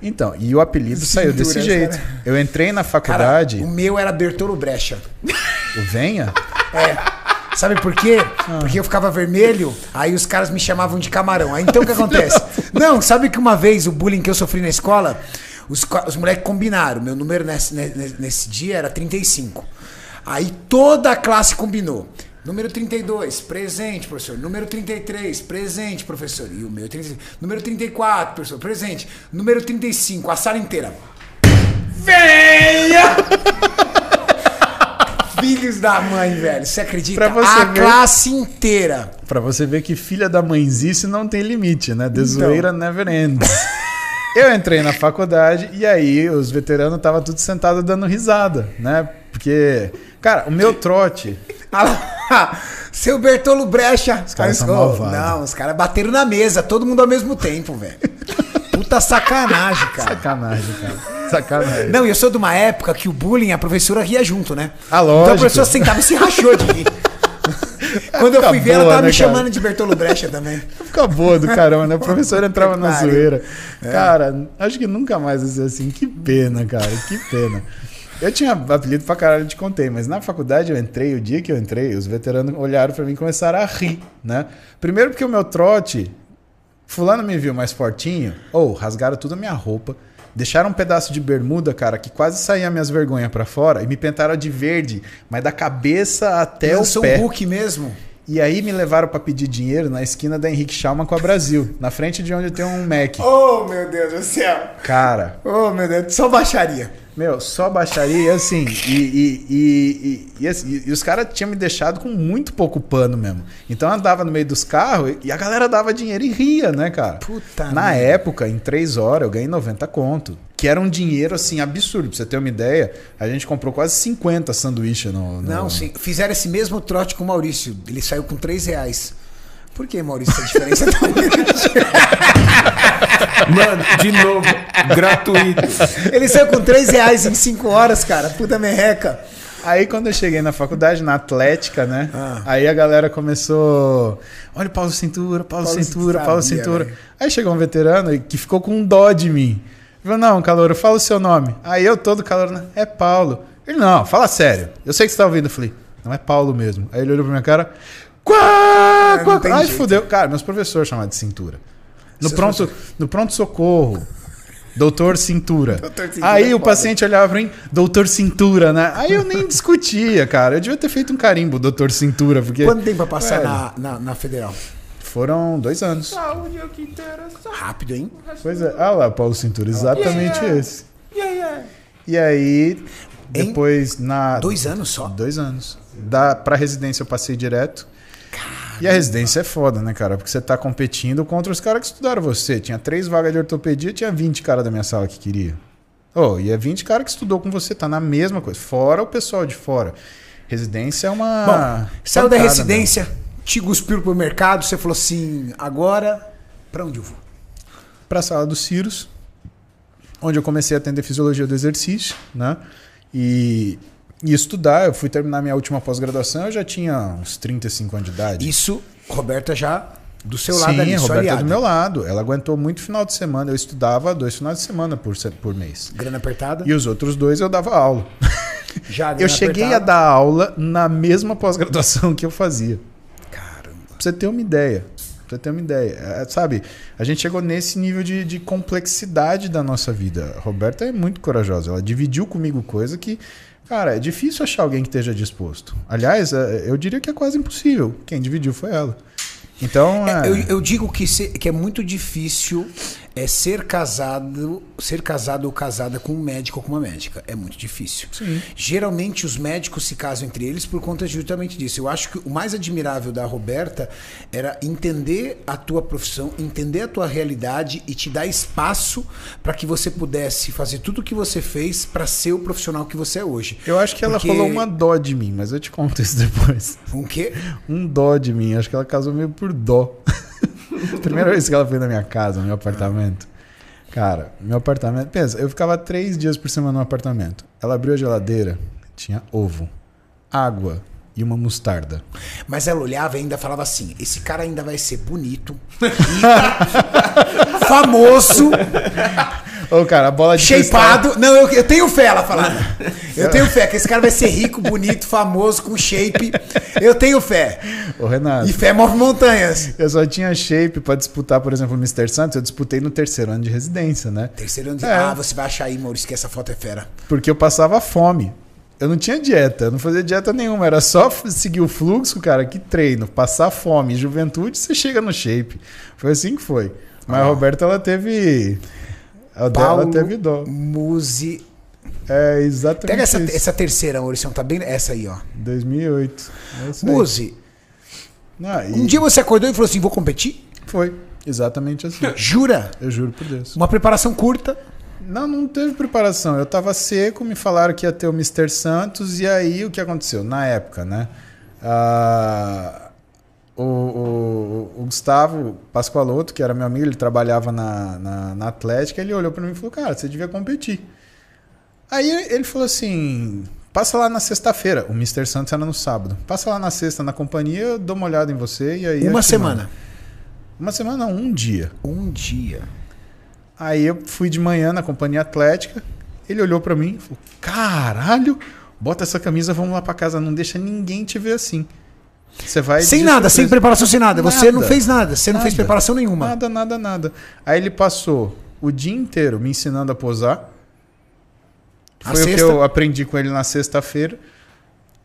Então, e o apelido saiu desse Cintura, jeito. cara. Eu entrei na Cara, faculdade, o meu era Bertolo Brecha. o Venha, É. Sabe por quê? Ah. Porque eu ficava vermelho, aí os caras me chamavam de camarão. Aí então o que [laughs] acontece? Não, sabe que uma vez o bullying que eu sofri na escola, os, os moleques combinaram. Meu número nesse, ne- nesse dia era 35. Aí toda a classe combinou. Número 32, presente, professor. Número 33, presente, professor. E o meu 30, Número 34, professor, presente. Número 35, a sala inteira. Venha! Filhos da mãe, velho. Você acredita? Pra você a ver. classe inteira. Pra você ver que filha da mãezice não tem limite, né? The zoeira never ends. Eu entrei na faculdade e aí os veteranos estavam tudo sentados dando risada, né? Porque, cara, o meu trote. [laughs] Ah Seu Bertolo Brecha. Os caras são malvados. Não, os caras bateram na mesa, todo mundo ao mesmo tempo, velho. Puta sacanagem, cara. Sacanagem, cara. [laughs] Sacanagem. Não, e eu sou de uma época que o bullying, a professora ria junto, né? Ah, Então a lógico. professora sentava e se rachou de rir. [laughs] Quando eu fui ver, ela boa, tava né, me cara? chamando de Bertolo Brecha também. Fica boa do caramba, né? O professor entrava na zoeira. Cara, acho que nunca mais vai ser assim. Que pena, cara. Que pena. Eu tinha apelido pra caralho, eu te contei, mas na faculdade eu entrei, o dia que eu entrei, os veteranos olharam pra mim e começaram a rir, né? Primeiro porque o meu trote, fulano me viu mais fortinho, ou rasgaram toda a minha roupa, deixaram um pedaço de bermuda, cara, que quase saía minhas vergonhas pra fora, e me pintaram de verde, mas da cabeça até eu o sou pé. um Hulk mesmo. E aí me levaram pra pedir dinheiro na esquina da Henrique Schalman com a Brasil, na frente de onde tem um Mac. Oh, meu Deus do céu. Cara, Oh, meu Deus, só baixaria. Meu, só baixaria e assim, e, e, e, e, assim, os caras tinham me deixado com muito pouco pano mesmo. Então eu andava no meio dos carros e a galera dava dinheiro e ria, né, cara? Puta Na época, em três horas, eu ganhei 90 conto. Que era um dinheiro, assim, absurdo. Pra você ter uma ideia, a gente comprou quase 50 sanduíches no, no- Não, sim. Fizeram esse mesmo trote com o Maurício. Ele saiu com 3 reais. Por que, Maurício, a diferença é tão [laughs] grande? Mano, de novo, gratuito. Ele saiu com 3 reais em 5 horas, cara. Puta merreca. Aí quando eu cheguei na faculdade, na Atlética, né? Ah. Aí a galera começou. Olha o Paulo Cintura, Paulo, Paulo Cintura, sabia, Paulo Cintura. velho. Aí chegou um veterano que ficou com um dó de mim. Ele falou, não, Calouro, fala o seu nome. Aí eu todo calor, é Paulo. Ele, não, fala sério. Eu sei que você tá ouvindo. Eu falei, não é Paulo mesmo. Aí ele olhou pra minha cara. Quá, não quá, Ai, jeito. fudeu. Cara, meus professores chamavam de cintura. No Seus pronto, no pronto socorro. Doutor Cintura. Doutor Cintura Aí é o foda. paciente olhava pra mim, Doutor Cintura, né? Aí eu nem discutia, cara. Eu devia ter feito um carimbo, Doutor Cintura, porque. Quanto tempo pra passar na, na, na federal? Foram dois anos. Saúde é o que interessa. Rápido, hein? Pois é. Ah lá, Paulo Cintura, exatamente Yeah. esse. Yeah, yeah. E aí, Em depois na. Dois anos só? Dois anos. Da, pra residência eu passei direto. E a residência é foda, né, cara? Porque você tá competindo contra os caras que estudaram você. Tinha três vagas de ortopedia, tinha 20 caras da minha sala que queria. Oh, e é 20 caras que estudou com você, tá na mesma coisa. Fora o pessoal de fora. Residência é uma. Bom, saiu da residência, te cuspiu pro mercado, você falou assim, agora, pra onde eu vou? Pra sala dos Ciros, onde eu comecei a atender fisiologia do exercício, né? E, e estudar. Eu fui terminar minha última pós-graduação, eu já tinha uns 35 anos de idade. Isso, Roberta já do seu lado Sim, ali, a sua Roberta é aliada. do meu lado. Ela aguentou muito final de semana. Eu estudava dois finais de semana por, por mês. Grana apertada. E os outros dois eu dava aula. [laughs] Já Eu cheguei a apertada. dar aula na mesma pós-graduação que eu fazia. Caramba. Pra você ter uma ideia. Pra você ter uma ideia. É, sabe, a gente chegou nesse nível de, de complexidade da nossa vida. A Roberta é muito corajosa. Ela dividiu comigo coisa que, cara, é difícil achar alguém que esteja disposto. Aliás, é, eu diria que é quase impossível. Quem dividiu foi ela. Então, É, é, eu, eu digo que, se- que é muito difícil é ser casado, ser casado ou casada com um médico ou com uma médica. É muito difícil. Geralmente os médicos se casam entre eles por conta justamente disso. Eu acho que o mais admirável da Roberta era entender a tua profissão, entender a tua realidade e te dar espaço para que você pudesse fazer tudo o que você fez para ser o profissional que você é hoje. Eu acho que ela Porque- falou uma dó de mim, mas eu te conto isso depois. Um quê? Um dó de mim. Acho que ela casou meio por dó. [laughs] [laughs] Primeira vez que ela foi na minha casa, no meu apartamento. Cara, meu apartamento. Pensa, eu ficava três dias por semana no apartamento. Ela abriu a geladeira, tinha ovo, água e uma mostarda. Mas ela olhava e ainda falava assim: esse cara ainda vai ser bonito, rico, [laughs] famoso, Ô, cara, a bola de shapeado. Não, eu, eu tenho fé, ela falava. [laughs] Eu tenho fé que esse cara vai ser rico, bonito, famoso, com shape. Eu tenho fé. cristal- Ô, Renato. E fé move montanhas. Eu só tinha shape pra disputar, por exemplo, o Mr. Santos. Eu disputei no terceiro ano de residência, né? Terceiro ano de. É. Ah, você vai achar aí, Maurício, que essa foto é fera. Porque eu passava fome. Eu não tinha dieta, eu não fazia dieta nenhuma. Era só seguir o fluxo, cara, que treino, passar fome. Juventude, você chega no shape. Foi assim que foi. Mas a Roberta, ela teve. A dela teve dó. Musi. É exatamente Pega essa, isso. essa terceira, Maurício, tá bem. Essa aí, ó. 2008. É isso aí. Musi, Não, e um dia você acordou e falou assim: vou competir? Foi exatamente assim. [laughs] Jura? Eu juro por Deus. Uma preparação curta. Não, não teve preparação. Eu tava seco, me falaram que ia ter o Mr. Santos, e aí o que aconteceu? Na época, né? Ah, o, o- o Gustavo Pascoaloto, que era meu amigo, ele trabalhava na, na, na Atlética, ele olhou pra mim e falou: Cara, você devia competir. Aí ele falou assim: Passa lá na sexta-feira. O Mr. Santos era no sábado. Passa lá na sexta na companhia, eu dou uma olhada em você e aí. Uma semana. mando." Uma semana, não, um dia. Um dia. Aí eu fui de manhã na companhia atlética. Ele olhou pra mim e falou: Caralho, bota essa camisa, vamos lá pra casa. Não deixa ninguém te ver assim. Você vai. Sem nada, sem surpresa." preparação, sem nada. Você Nada. não fez nada. Você não fez Nada. preparação nenhuma. Nada, nada, nada. Aí ele passou o dia inteiro me ensinando a posar. A Foi o que eu aprendi com ele na sexta-feira.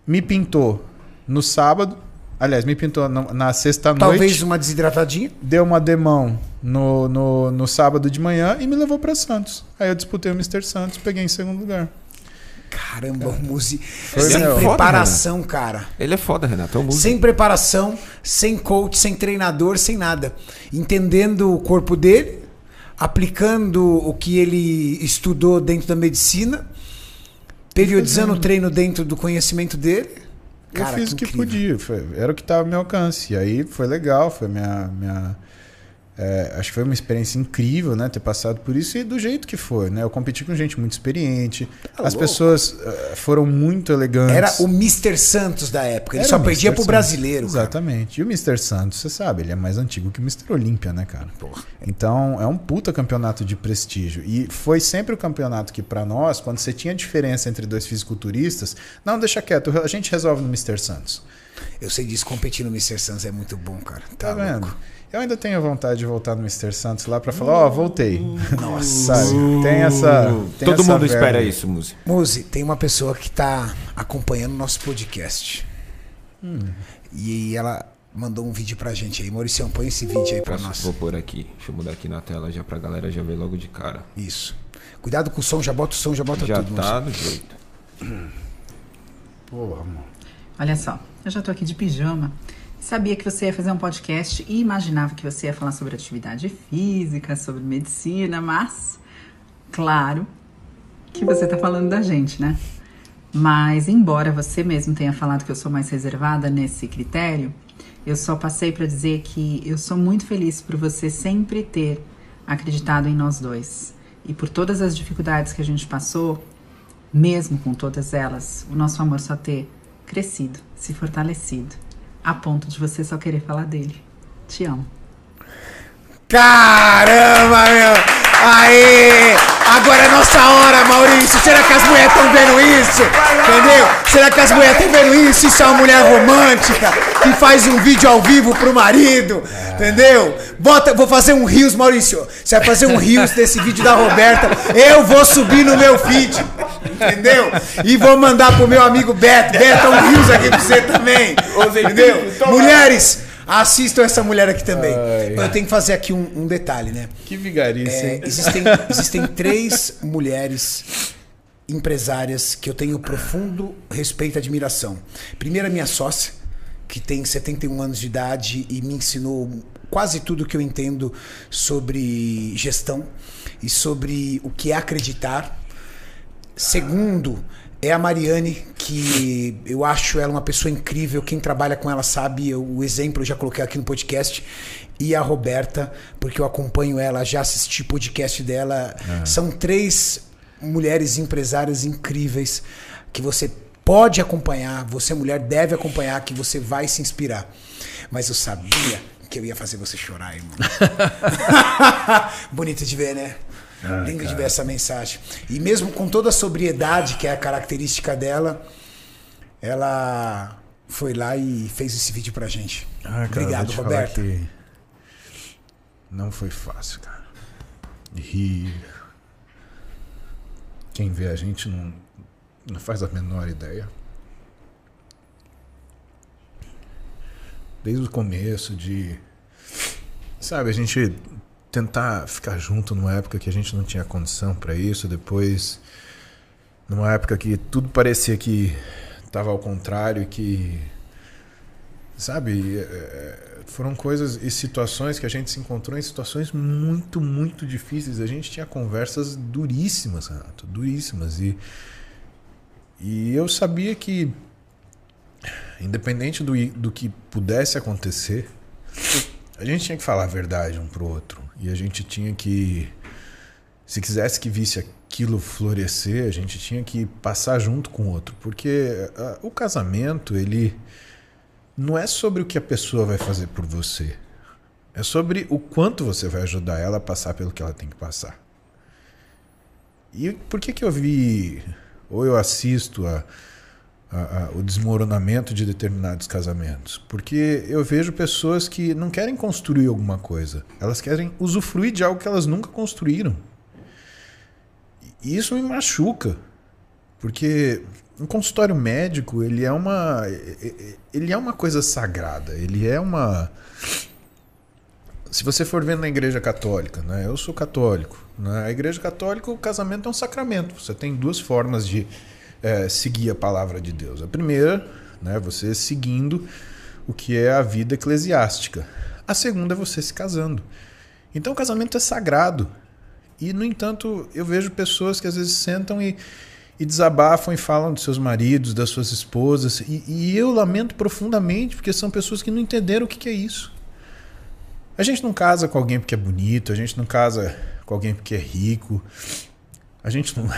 Me pintou no sábado. Aliás, me pintou na sexta-noite. Talvez uma desidratadinha. deu uma demão no, no, no sábado de manhã e me levou pra Santos. Aí eu disputei o Mr. Santos, peguei em segundo lugar. Caramba, o Muzi. Foi, Sem né? preparação, cara. Ele é foda, Renato. É um músico. Sem preparação, sem coach, sem treinador, sem nada. Entendendo o corpo dele, aplicando o que ele estudou dentro da medicina, periodizando o treino dentro do conhecimento dele. Cara, eu fiz o que incrível. podia, foi- era o que estava ao meu alcance. E aí foi legal, foi minha. minha é, acho que foi uma experiência incrível, né? Ter passado por isso e do jeito que foi, né? Eu competi com gente muito experiente. Tá As pessoas eh, foram muito elegantes. Era o Mr. Santos da época. Ele Era só perdia pro brasileiro. cara. Exatamente. E o Mr. Santos, você sabe, ele é mais antigo que o Mr. Olímpia, né, cara? Então, é um puta campeonato de prestígio. E foi sempre o campeonato que, pra nós, quando você tinha diferença entre dois fisiculturistas, não, deixa quieto, a gente resolve no Mr. Santos. Eu sei disso, competir no Mr. Santos é muito bom, cara. Tá, Tá, vendo? louco. Eu ainda tenho vontade de voltar no Mr. Santos lá pra falar, ó, voltei. Nossa, sabe? Tem essa. tem Todo essa mundo verba. espera isso, Muzi. Muzi, tem uma pessoa que tá acompanhando o nosso podcast. Hum. E ela mandou um vídeo pra gente aí. Mauricião, põe esse vídeo aí pra Posso- nós. Vou pôr aqui. Deixa eu mudar aqui na tela já pra galera já ver logo de cara. Isso. Cuidado com o som, já bota o som, já bota já tudo. tá Muzi. no jeito. Porra, mano. Olha só, eu já tô aqui de pijama. Sabia que você ia fazer um podcast e imaginava que você ia falar sobre atividade física, sobre medicina, mas claro que você tá falando da gente, né? Mas embora você mesmo tenha falado que eu sou mais reservada nesse critério, eu só passei para dizer que eu sou muito feliz por você sempre ter acreditado em nós dois. E por todas as dificuldades que a gente passou, mesmo com todas elas, o nosso amor só ter crescido, se fortalecido, a ponto de você só querer falar dele. Te amo. Caramba, meu! Aê! Agora é nossa hora, Maurício! Será que as mulheres estão vendo isso? Entendeu? Será que as mulheres estão vendo isso? Isso é uma mulher romântica que faz um vídeo ao vivo pro marido, entendeu? Bota, vou fazer um rios, Maurício. Você vai fazer um rios desse vídeo da Roberta. Eu vou subir no meu feed, entendeu? E vou mandar pro meu amigo Beto. Beto, um rios aqui pra você também, entendeu? Mulheres, Assistam essa mulher aqui também. Ai. Eu tenho que fazer aqui um, um detalhe, né? Que vigarice, É, existem, [laughs] existem três mulheres empresárias que eu tenho profundo respeito e admiração. Primeiro, a minha sócia, que tem 71 anos de idade e me ensinou quase tudo que eu entendo sobre gestão e sobre o que é acreditar. Segundo, é a Mariane, que eu acho ela uma pessoa incrível. Quem trabalha com ela sabe, eu- o exemplo eu já coloquei aqui no podcast. E a Roberta, porque eu acompanho ela, já assisti podcast dela. São três mulheres empresárias incríveis que você pode acompanhar, você mulher deve acompanhar, que você vai se inspirar. Mas eu sabia que eu ia fazer você chorar, irmão. [laughs] Bonito de ver, né? Ah, Lindo de ver essa mensagem. E mesmo com toda a sobriedade, que é a característica dela, ela foi lá e fez esse vídeo pra gente. Ah, cara, Obrigado, Roberto. Não foi fácil, cara. E quem vê a gente não, não faz a menor ideia. Desde o começo de. Sabe, a gente tentar ficar junto numa época que a gente não tinha condição pra isso, depois numa época que tudo parecia que tava ao contrário que sabe, é, foram coisas e situações que a gente se encontrou em situações muito, muito difíceis. A gente tinha conversas duríssimas, Renato, duríssimas. E, e eu sabia que, independente do, do que pudesse acontecer, a gente tinha que falar a verdade um pro outro. E a gente tinha que, se quisesse que visse aquilo florescer, a gente tinha que passar junto com o outro. Porque ah, o casamento, ele não é sobre o que a pessoa vai fazer por você. É sobre o quanto você vai ajudar ela a passar pelo que ela tem que passar. E por que, que eu vi, ou eu assisto a, a- a- o desmoronamento de determinados casamentos? Porque eu vejo pessoas que não querem construir alguma coisa, elas querem usufruir de algo que elas nunca construíram. E isso me machuca. Porque um consultório médico, ele é uma ele é uma coisa sagrada, ele é uma se você for vendo na igreja católica, né? Eu sou católico. Na igreja católica, o casamento é um sacramento. Você tem duas formas de eh, seguir a palavra de Deus. A primeira, né? Você seguindo o que é a vida eclesiástica. A segunda é você se casando. Então, o casamento é sagrado. E, no entanto, eu vejo pessoas que às vezes sentam e, e desabafam e falam dos seus maridos, das suas esposas. E, e eu lamento profundamente, porque são pessoas que não entenderam o que, que é isso. A gente não casa com alguém porque é bonito, a gente não casa com alguém porque é rico. A gente não.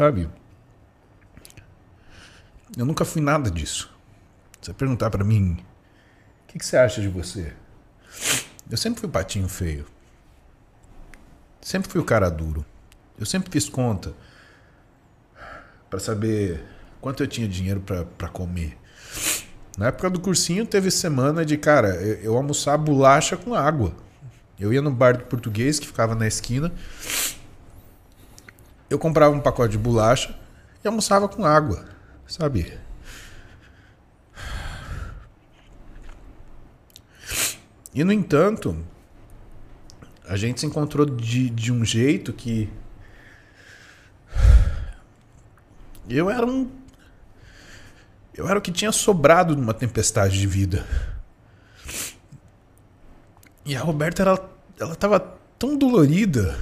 Sabe? Eu nunca fui nada disso. Você perguntar pra mim, o que, que você acha de você? Eu sempre fui patinho feio. Sempre fui o cara duro. Eu sempre fiz conta pra saber quanto eu tinha dinheiro pra comer. Na época do cursinho teve semana de, cara, eu, eu almoçar bolacha com água. Eu ia no bar do português que ficava na esquina. Eu comprava um pacote de bolacha e almoçava com água, sabe? E no entanto, a gente se encontrou de, de um jeito que eu era um eu era o que tinha sobrado numa tempestade de vida. E a Roberta ela ela tava tão dolorida.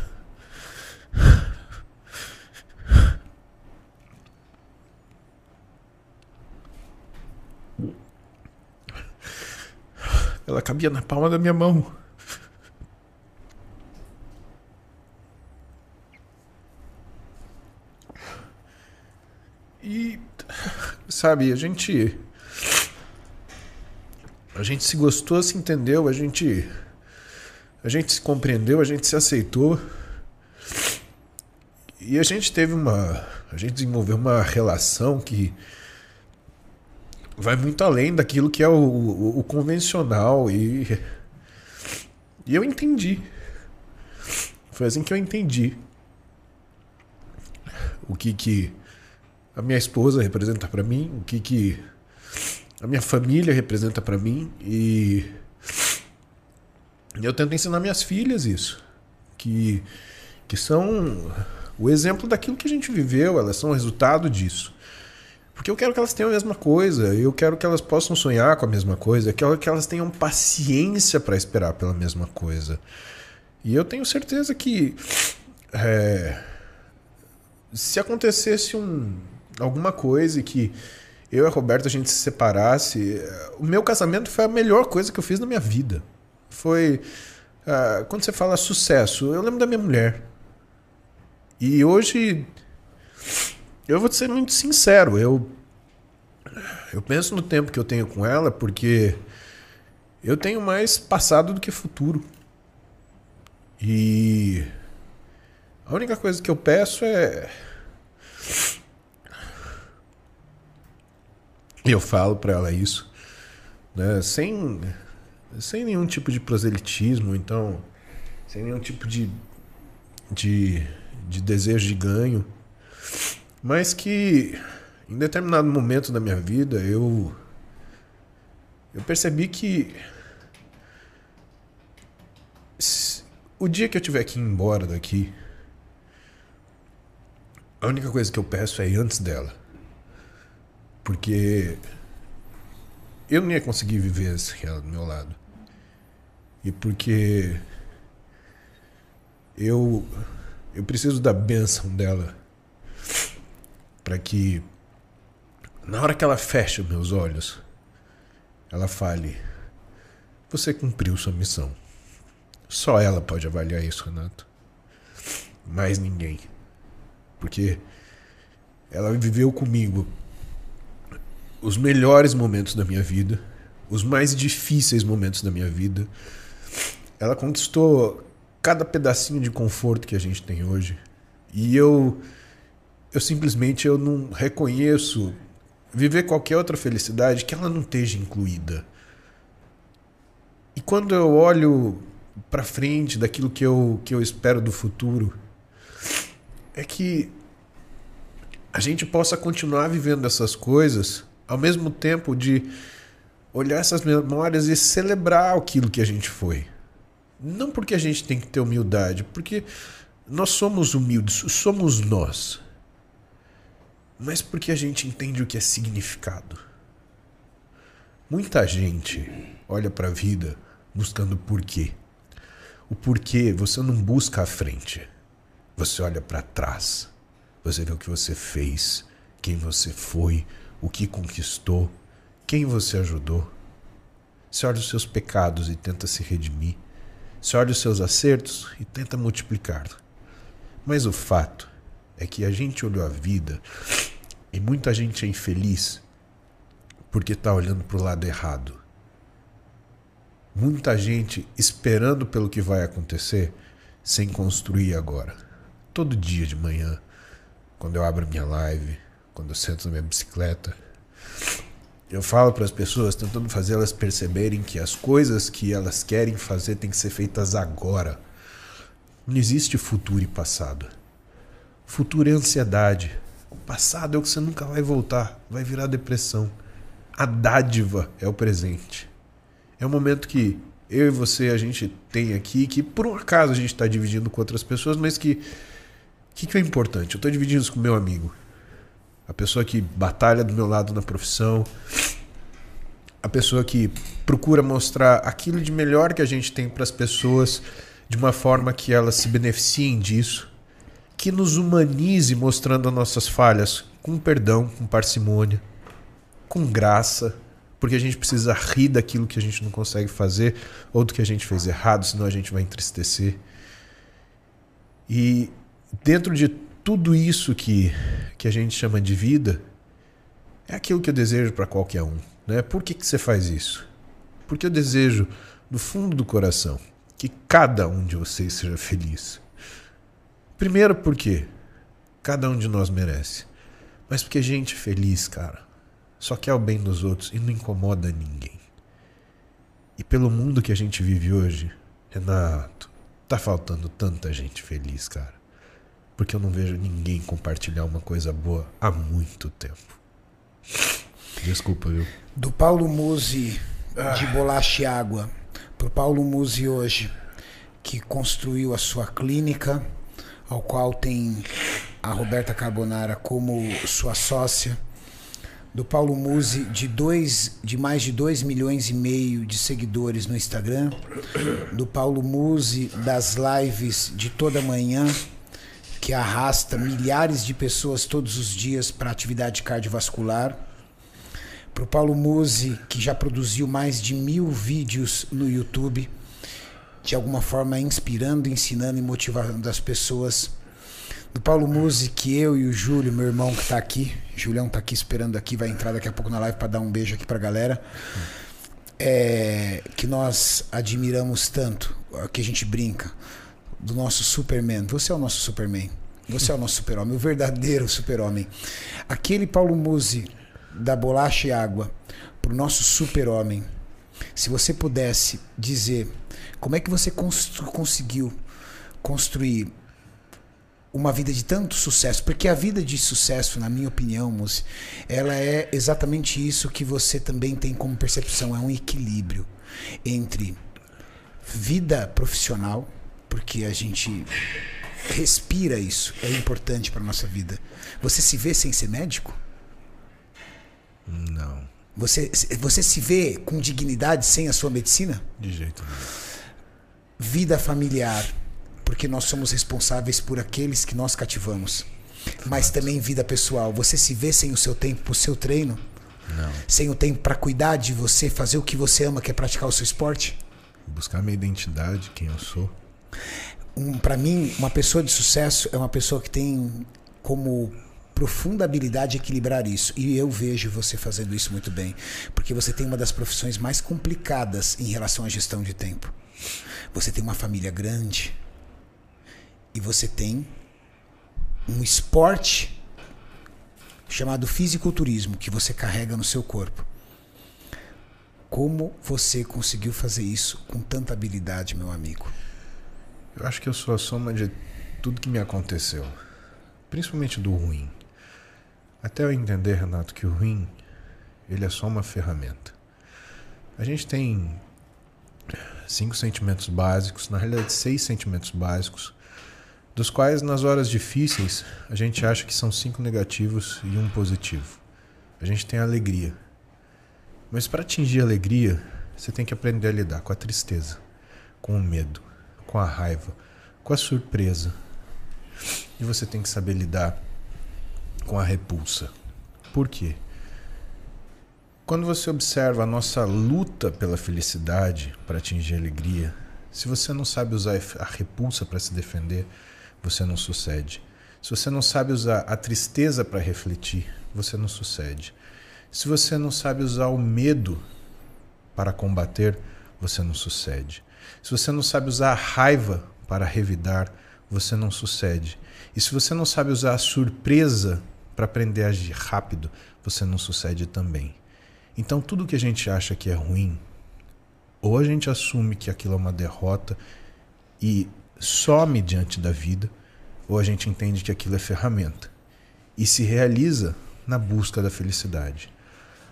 Ela cabia na palma da minha mão. E sabe, a gente a gente se gostou, se entendeu, a gente a gente se compreendeu, a gente se aceitou. E a gente teve uma a gente desenvolveu uma relação que vai muito além daquilo que é o, o, o convencional e e eu entendi. Foi assim que eu entendi o que que a minha esposa representa para mim, o que que a minha família representa para mim e eu tento ensinar minhas filhas isso, que que são o exemplo daquilo que a gente viveu, elas são o resultado disso. Porque eu quero que elas tenham a mesma coisa, eu quero que elas possam sonhar com a mesma coisa, eu quero que elas tenham paciência para esperar pela mesma coisa. E eu tenho certeza que é, se acontecesse um, alguma coisa que eu e a Roberta a gente se separasse, o meu casamento foi a melhor coisa que eu fiz na minha vida. Foi. Uh, quando você fala sucesso, eu lembro da minha mulher. E hoje. Eu vou ser muito sincero, eu. Eu penso no tempo que eu tenho com ela porque eu tenho mais passado do que futuro. E a única coisa que eu peço é. Eu falo para ela isso, né? Sem, sem nenhum tipo de proselitismo, então, sem nenhum tipo de, de, de desejo de ganho, mas que em determinado momento da minha vida eu eu percebi que o dia que eu tiver que ir embora daqui, a única coisa que eu peço é ir antes dela. Porque eu não ia conseguir viver sem ela do meu lado. E porque eu eu preciso da bênção dela para que na hora que ela fecha meus olhos, ela fale: Você cumpriu sua missão. Só ela pode avaliar isso, Renato. Mais ninguém. Porque ela viveu comigo os melhores momentos da minha vida, os mais difíceis momentos da minha vida. Ela conquistou cada pedacinho de conforto que a gente tem hoje. E eu eu simplesmente eu não reconheço viver qualquer outra felicidade que ela não esteja incluída. E quando eu olho para frente daquilo que eu que eu espero do futuro, é que a gente possa continuar vivendo essas coisas ao mesmo tempo de olhar essas memórias e celebrar aquilo que a gente foi. Não porque a gente tem que ter humildade, porque nós somos humildes, somos nós. Mas porque a gente entende o que é significado. Muita gente olha para a vida buscando porquê. O porquê você não busca à frente. Você olha para trás. Você vê o que você fez, quem você foi, o que conquistou, quem você ajudou. Você olha os seus pecados e tenta se redimir. Você olha os seus acertos e tenta multiplicar. Mas o fato é que a gente olhou a vida e muita gente é infeliz porque está olhando para o lado errado. Muita gente esperando pelo que vai acontecer sem construir agora. Todo dia de manhã, quando eu abro minha live, quando eu sento na minha bicicleta, eu falo para as pessoas, tentando fazer elas perceberem que as coisas que elas querem fazer têm que ser feitas agora. Não existe futuro e passado. Futuro é ansiedade. O passado é o que você nunca vai voltar, vai virar depressão. A dádiva é o presente. É o momento que eu e você a gente tem aqui, que por um acaso a gente está dividindo com outras pessoas, mas que o que, que é importante? Eu estou dividindo isso com meu amigo a pessoa que batalha do meu lado na profissão, a pessoa que procura mostrar aquilo de melhor que a gente tem para as pessoas de uma forma que elas se beneficiem disso, que nos humanize mostrando as nossas falhas com perdão, com parcimônia, com graça, porque a gente precisa rir daquilo que a gente não consegue fazer ou do que a gente fez errado, senão a gente vai entristecer. E dentro de tudo isso que, que a gente chama de vida é aquilo que eu desejo para qualquer um. Né? Por que, que você faz isso? Porque eu desejo, do fundo do coração, que cada um de vocês seja feliz. Primeiro, porque cada um de nós merece. Mas porque gente feliz, cara, só quer o bem dos outros e não incomoda ninguém. E pelo mundo que a gente vive hoje, Renato, tá faltando tanta gente feliz, cara. Porque eu não vejo ninguém compartilhar uma coisa boa há muito tempo. Desculpa, viu? Do Paulo Musi de Bolacha e Água pro Paulo Musi hoje, que construiu a sua clínica, ao qual tem a Roberta Carbonara como sua sócia. Do Paulo Musi de dois, de mais de 2 milhões e meio de seguidores no Instagram. Do Paulo Musi das lives de toda manhã, que arrasta milhares de pessoas todos os dias para atividade cardiovascular para o Paulo Musi, que já produziu mais de mil vídeos no YouTube, de alguma forma inspirando, ensinando e motivando as pessoas. Do Paulo Musi, que eu e o Júlio, meu irmão que está aqui, Julião está aqui esperando aqui, vai entrar daqui a pouco na live para dar um beijo aqui para a galera, é, que nós admiramos tanto, que a gente brinca, do nosso Superman. Você é o nosso Superman. Você é o nosso super-homem, o verdadeiro super-homem. Aquele Paulo Musi da bolacha e água para o nosso super-homem, se você pudesse dizer como é que você constru conseguiu construir uma vida de tanto sucesso, porque a vida de sucesso, na minha opinião, Musi, ela é exatamente isso que você também tem como percepção, é um equilíbrio entre vida profissional, porque a gente respira isso, é importante para nossa vida. Você se vê sem ser médico? Não, Você, você se vê com dignidade sem a sua medicina? de jeito nenhum. Vida familiar, porque nós somos responsáveis por aqueles que nós cativamos. Mas também vida pessoal. Você se vê sem o seu tempo pro seu treino? Não. Sem o tempo para cuidar de você, fazer o que você ama, que é praticar o seu esporte? Buscar minha identidade, quem eu sou. Um, para mim, uma pessoa de sucesso é uma pessoa que tem como profunda habilidade equilibrar isso. E eu vejo você fazendo isso muito bem, porque você tem uma das profissões mais complicadas em relação à gestão de tempo. Você tem uma família grande e você tem um esporte chamado fisiculturismo que você carrega no seu corpo. Como você conseguiu fazer isso com tanta habilidade, meu amigo? Eu acho que eu sou a soma de tudo que me aconteceu. Principalmente do ruim. Até eu entender, Renato, que o ruim, ele é só uma ferramenta. A gente tem cinco sentimentos básicos, na realidade seis sentimentos básicos, dos quais nas horas difíceis a gente acha que são cinco negativos e um positivo. A gente tem a alegria. Mas para atingir a alegria, você tem que aprender a lidar com a tristeza, com o medo, com a raiva, com a surpresa. E você tem que saber lidar com a repulsa. Por quê? Quando você observa a nossa luta pela felicidade para atingir alegria, se você não sabe usar a repulsa para se defender, você não sucede. Se você não sabe usar a tristeza para refletir, você não sucede. Se você não sabe usar o medo para combater, você não sucede. Se você não sabe usar a raiva para revidar, você não sucede. E se você não sabe usar a surpresa para aprender a agir rápido, você não sucede também. Então, tudo que a gente acha que é ruim, ou a gente assume que aquilo é uma derrota e some diante da vida, ou a gente entende que aquilo é ferramenta e se realiza na busca da felicidade.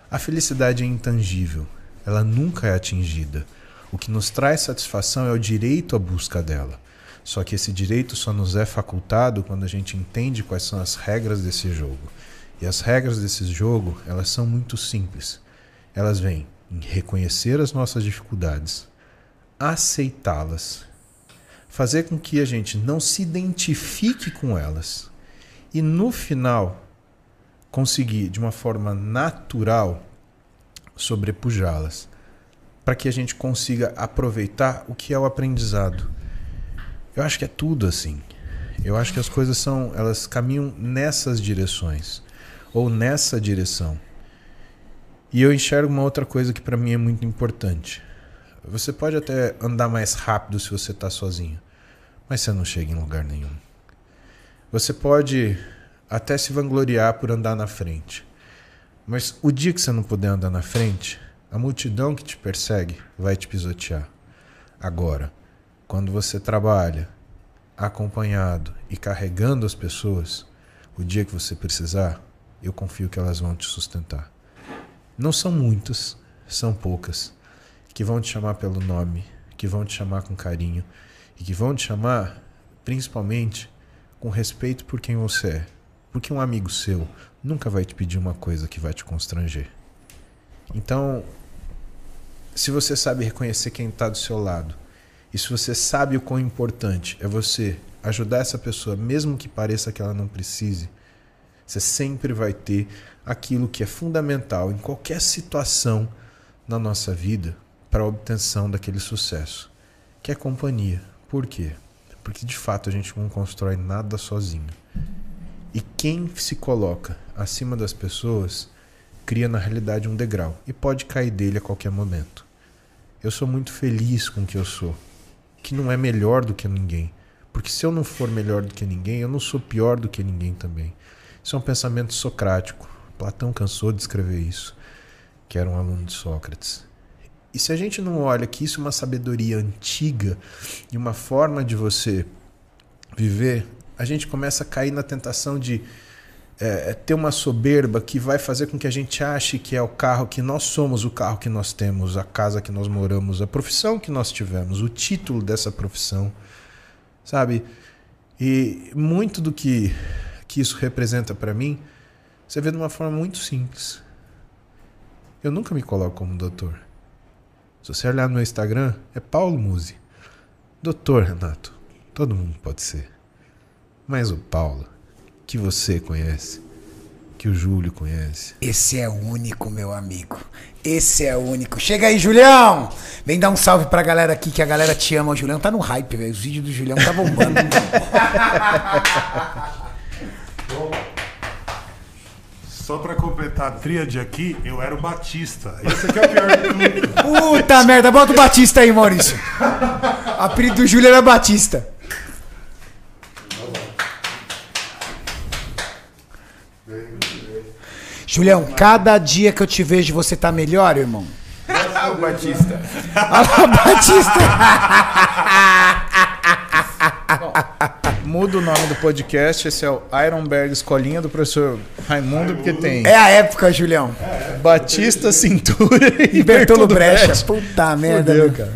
A felicidade é intangível, ela nunca é atingida. O que nos traz satisfação é o direito à busca dela. Só que esse direito só nos é facultado quando a gente entende quais são as regras desse jogo. E as regras desse jogo, elas são muito simples. Elas vêm em reconhecer as nossas dificuldades, aceitá-las, fazer com que a gente não se identifique com elas e no final conseguir de uma forma natural sobrepujá-las, para que a gente consiga aproveitar o que é o aprendizado. Eu acho que é tudo assim. Eu acho que as coisas são, elas caminham nessas direções ou nessa direção. E eu enxergo uma outra coisa que para mim é muito importante. Você pode até andar mais rápido se você está sozinho, mas você não chega em lugar nenhum. Você pode até se vangloriar por andar na frente, mas o dia que você não puder andar na frente, a multidão que te persegue vai te pisotear. Agora, quando você trabalha, acompanhado e carregando as pessoas, o dia que você precisar, eu confio que elas vão te sustentar. Não são muitas, são poucas, que vão te chamar pelo nome, que vão te chamar com carinho e que vão te chamar principalmente com respeito por quem você é. Porque um amigo seu nunca vai te pedir uma coisa que vai te constranger. Então, se você sabe reconhecer quem está do seu lado, e se você sabe o quão importante é você ajudar essa pessoa, mesmo que pareça que ela não precise, você sempre vai ter aquilo que é fundamental em qualquer situação na nossa vida para a obtenção daquele sucesso, que é companhia. Por quê? Porque de fato a gente não constrói nada sozinho. E quem se coloca acima das pessoas cria na realidade um degrau e pode cair dele a qualquer momento. Eu sou muito feliz com o que eu sou, que não é melhor do que ninguém. Porque se eu não for melhor do que ninguém, eu não sou pior do que ninguém também. Isso é um pensamento socrático. Platão cansou de escrever isso, que era um aluno de Sócrates. E se a gente não olha que isso é uma sabedoria antiga e uma forma de você viver, a gente começa a cair na tentação de é, ter uma soberba que vai fazer com que a gente ache que é o carro que nós somos, o carro que nós temos, a casa que nós moramos, a profissão que nós tivemos, o título dessa profissão, sabe? E muito do que, que isso representa para mim, você vê de uma forma muito simples. Eu nunca me coloco como doutor. Se você olhar no meu Instagram, é Paulo Musi. Doutor Renato, todo mundo pode ser. Mas o Paulo, que você conhece, que o Júlio conhece. Esse é o único, meu amigo. Esse é o único. Chega aí, Julião! Vem dar um salve pra galera aqui, que a galera te ama. O Julião tá no hype, velho. Os vídeos do Julião tá bombando. [laughs] Só pra completar a tríade aqui, eu era o Batista. Esse aqui é o pior de tudo. [laughs] Puta merda, bota o Batista aí, Maurício. O apelido do Júlio era Batista. Julião, cada dia que eu te vejo você tá melhor, irmão. o Batista. Olha Batista. [laughs] Muda o nome do podcast, esse é o Ironberg Escolinha do professor Raimundo, porque tem É a época, Julião. Batista, cintura e Bertolo Brecha. Brecha. Puta merda. Fudeu, meu. cara.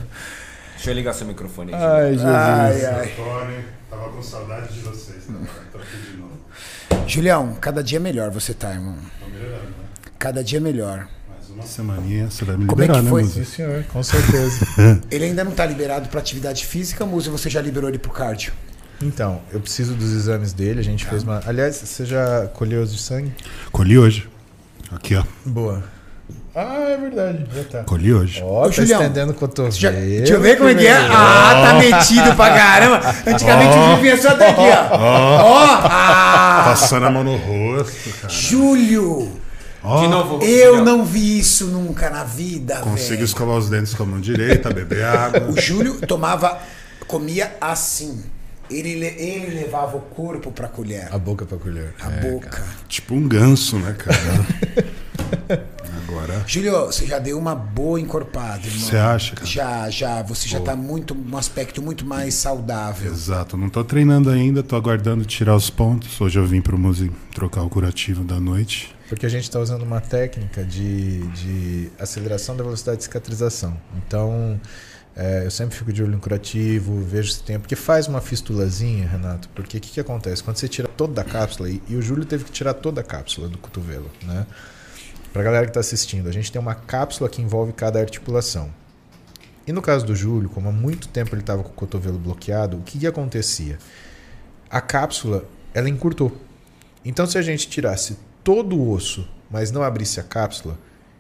Deixa eu ligar seu microfone aí. Ai, Jesus. Ai, ai. Tony, tava com saudade de vocês. Tá, tô aqui de novo. Julião, cada dia melhor você tá, irmão. Tô melhorando, né? Cada dia melhor. Mais uma semaninha, você vai me Como é liberar, que né, foi? Muzi? Sim, senhor, com certeza. [laughs] Ele ainda não tá liberado pra atividade física, Musa, você já liberou ele pro cardio? Então, eu preciso dos exames dele, a gente fez uma... Aliás, você já colheu os de sangue? Colhi hoje. Aqui, ó. Boa. Ah, é verdade, já tá. Colhi hoje. Ó, Ô, tá Julião, estendendo o cotovelo. Já- deixa eu ver como é que é. Ah, tá metido pra caramba. Antigamente o Júlio vinha só até aqui, ó. Ó, ah. Passando a mão no rosto, cara. Júlio, Ó, De novo. eu Julião. não vi isso nunca na vida, Consigo velho. escovar os dentes com a mão direita, beber água. O Júlio tomava, comia assim. Ele, le- ele levava o corpo pra colher. A boca pra colher. A É, boca. cara. Tipo um ganso, né, cara? [laughs] Agora. Júlio, você já deu uma boa encorpada, irmão. Você acha, cara? Já, já. Você já tá muito, um aspecto muito mais saudável. Exato, não tô treinando ainda, tô aguardando tirar os pontos. Hoje eu vim pro Muzi trocar o curativo da noite. Porque a gente está usando uma técnica de, de aceleração da velocidade de cicatrização. Então, é, eu sempre fico de olho no curativo, vejo se tem. Porque faz uma fistulazinha, Renato. Porque o que, que acontece? Quando você tira toda a cápsula, e, e o Júlio teve que tirar toda a cápsula do cotovelo, né? Pra galera que está assistindo, a gente tem uma cápsula que envolve cada articulação. E no caso do Júlio, como há muito tempo ele estava com o cotovelo bloqueado, o que, que acontecia? A cápsula, ela encurtou. Então, se a gente tirasse todo o osso, mas não abrisse a cápsula,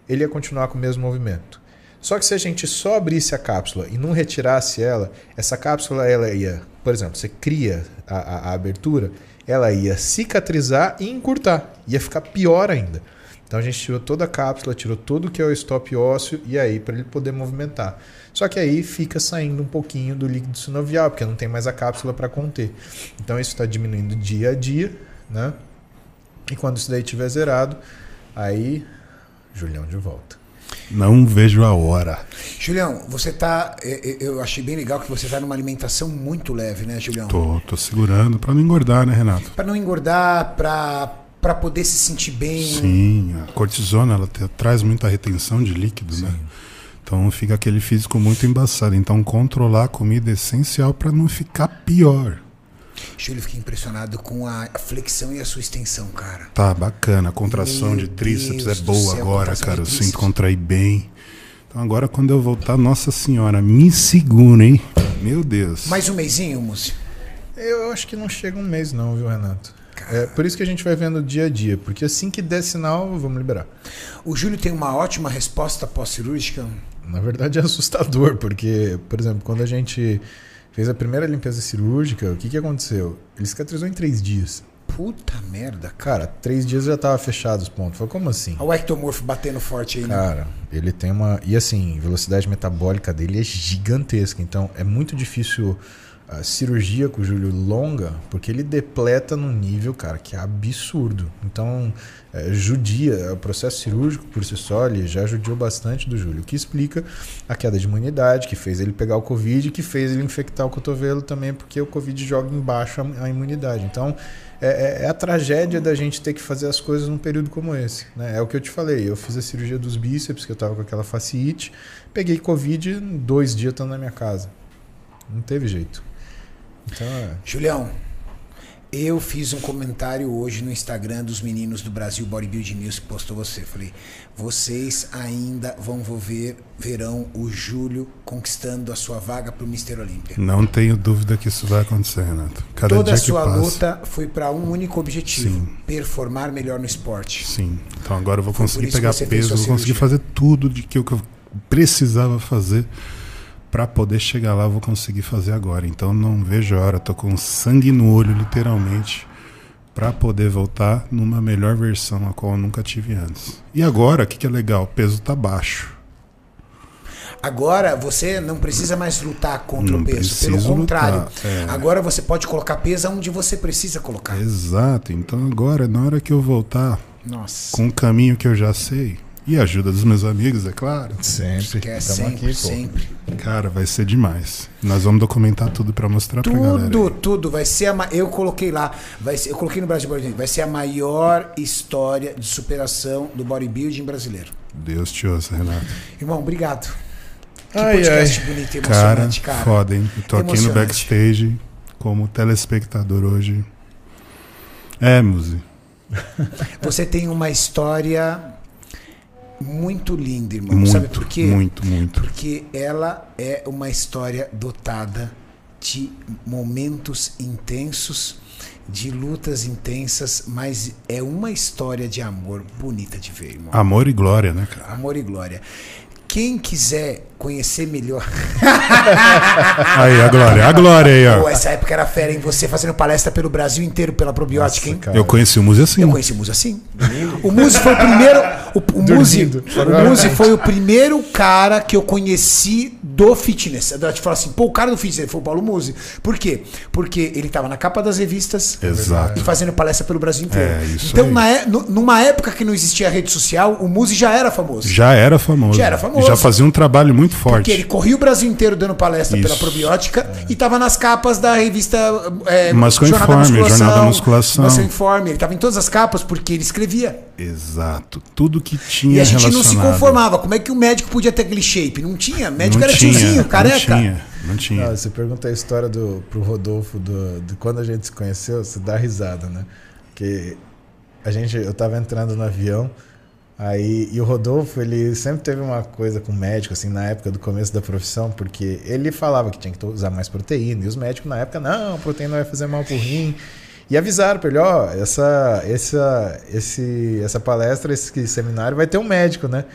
ele ia continuar com o mesmo movimento. Só que se a gente só abrisse a cápsula e não retirasse ela, essa cápsula ela ia, por exemplo, você cria a, a- a abertura, ela ia cicatrizar e encurtar, ia ficar pior ainda. Então a gente tirou toda a cápsula, tirou tudo que é o stop ósseo e aí para ele poder movimentar. Só que aí fica saindo um pouquinho do líquido sinovial, porque não tem mais a cápsula para conter. Então isso está diminuindo dia a dia, né? E quando isso daí estiver zerado, aí Julião de volta. Não vejo a hora. Julião, você tá. Eu achei bem legal que você tá numa alimentação muito leve, né, Julião? Tô, tô segurando pra não engordar, né, Renato? Pra não engordar, pra, pra poder se sentir bem. Sim, a cortisona ela te- traz muita retenção de líquido, né? Então fica aquele físico muito embaçado. Então controlar a comida é essencial pra não ficar pior. Júlio, fiquei impressionado com a flexão e a sua extensão, cara. Tá bacana, a contração Meu de tríceps Deus é boa céu, agora, cara. Eu sinto contrair bem. Então agora quando eu voltar, nossa senhora, me segura, hein? Meu Deus. Mais um mêsinho, Múcio. Eu acho que não chega um mês, não, viu, Renato? É por isso que a gente vai vendo dia a dia, porque assim que der sinal, vamos liberar. O Júlio tem uma ótima resposta pós-cirúrgica. Na verdade é assustador, porque, por exemplo, quando a gente fez a primeira limpeza cirúrgica, o que, que aconteceu? Ele cicatrizou em três dias. Puta merda, cara. Três dias já tava fechado os pontos. Falei, como assim? Olha o ectomorfo batendo forte aí, né? Cara, ele tem uma. E assim, velocidade metabólica dele é gigantesca. Então é muito difícil a cirurgia com o Júlio longa, porque ele depleta num nível, cara, que é absurdo. Então, é, judia, o processo cirúrgico por si só, ele já judiou bastante do Júlio. O que explica a queda de imunidade, que fez ele pegar o Covid, que fez ele infectar o cotovelo também, porque o Covid joga embaixo a, a imunidade. Então, é, é- é a tragédia da gente ter que fazer as coisas num período como esse. Né? É o que eu te falei. Eu fiz a cirurgia dos bíceps, que eu tava com aquela fasciite. Peguei Covid, dois dias estando na minha casa. Não teve jeito. Então, é. Julião, eu fiz um comentário hoje no Instagram dos meninos do Brasil Bodybuilding News que postou você. Falei, vocês ainda vão ver, verão o Júlio conquistando a sua vaga pro Mr. Olímpia. Não tenho dúvida que isso vai acontecer, Renato. Cada Toda a sua passa. luta foi para um único objetivo: Sim. performar melhor no esporte. Sim. Então agora eu vou Foi conseguir pegar peso, vou conseguir fazer tudo de que eu precisava fazer para poder chegar lá, eu vou conseguir fazer agora. Então não vejo a hora, tô com sangue no olho, literalmente, para poder voltar numa melhor versão, a qual eu nunca tive antes. E agora, o que, que é legal? O peso tá baixo. Agora você não precisa mais lutar contra Não o peso. Pelo contrário, lutar, é. agora você pode colocar peso onde você precisa colocar. Exato. Então agora, na hora que eu voltar Nossa. com o caminho que eu já sei, e a ajuda dos meus amigos, é claro. Sempre. Que é Tamo sempre, aqui, sempre. Cara, vai ser demais. Nós vamos documentar tudo pra mostrar pra galera. Tudo, tudo. Vai ser a. ma- Eu coloquei lá. Vai ser, eu coloquei no Brasil Bodybuilding. Vai ser a maior história de superação do bodybuilding brasileiro. Deus te ouça, Renato. Irmão, obrigado. Que Ai, podcast bonito e Cara, emocionante, cara. foda, hein? Eu tô aqui no backstage como telespectador hoje. É, Muzi. Você tem uma história muito linda, irmão. Muito, Sabe por quê? muito, muito. Porque ela é uma história dotada de momentos intensos, de lutas intensas, mas é uma história de amor bonita de ver, irmão. Amor e glória, né, cara? Amor e glória. Quem quiser conhecer melhor. [laughs] Aí, a glória, a glória aí, Pô, ó. essa época era fera, hein? Você fazendo palestra pelo Brasil inteiro pela probiótica, hein? cara. Eu conheci o Muzi assim. Eu conheci o Muzi assim. O Muzi foi o primeiro. O, o Muzi, o Muzi foi o primeiro cara que eu conheci do fitness. Eu te falo assim, pô, o cara do fitness foi o Paulo Muzi. Por quê? Porque ele tava na capa das revistas Exato. e fazendo palestra pelo Brasil inteiro. É, isso então, aí. na é- nu- numa época que não existia rede social, o Muzi já era famoso. Já era famoso. Já era famoso. Já fazia um trabalho muito Porque forte. ele corria o Brasil inteiro dando palestra pela Isso. probiótica e tava nas capas da revista é, Masco Informe, Jornal da Musculação. Masco Informe. Ele tava em todas as capas porque ele escrevia. Exato. Tudo que tinha E a gente não se conformava. Como é que o médico podia ter aquele shape? Não tinha. O médico Não era tinha, tiozinho, careca. Não tinha, não tinha. Ah, você pergunta a história do, pro Rodolfo do, de quando a gente se conheceu, você dá risada, né? Porque a gente, eu tava entrando no avião, aí, e o Rodolfo, ele sempre teve uma coisa com o médico, assim, na época do começo da profissão, porque ele falava que tinha que usar mais proteína, e os médicos na época, não, proteína vai fazer mal pro rim. E avisaram pra ele, ó, essa, essa, esse, essa palestra, esse seminário vai ter um médico, né?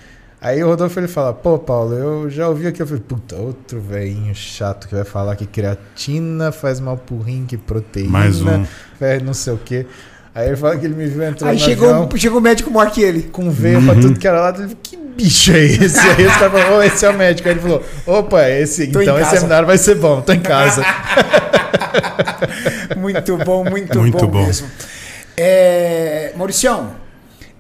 Aí o Rodolfo ele fala, pô, Paulo, eu já ouvi aqui, eu falei, puta, outro velhinho chato que vai falar que creatina faz mal pro rim, que proteína Mais um. não sei o quê. Aí ele fala que ele me viu entrando Aí no chegou, avião chegou o médico maior que ele. com veia pra tudo que era. Ele falou, que bicho é esse? Aí esse cara falou, ô, esse é o médico. Aí ele falou, opa, esse, Tô em então esse seminário vai ser bom, tô em casa. [laughs] Muito bom, muito, Muito bom, bom. mesmo. É, Mauricião,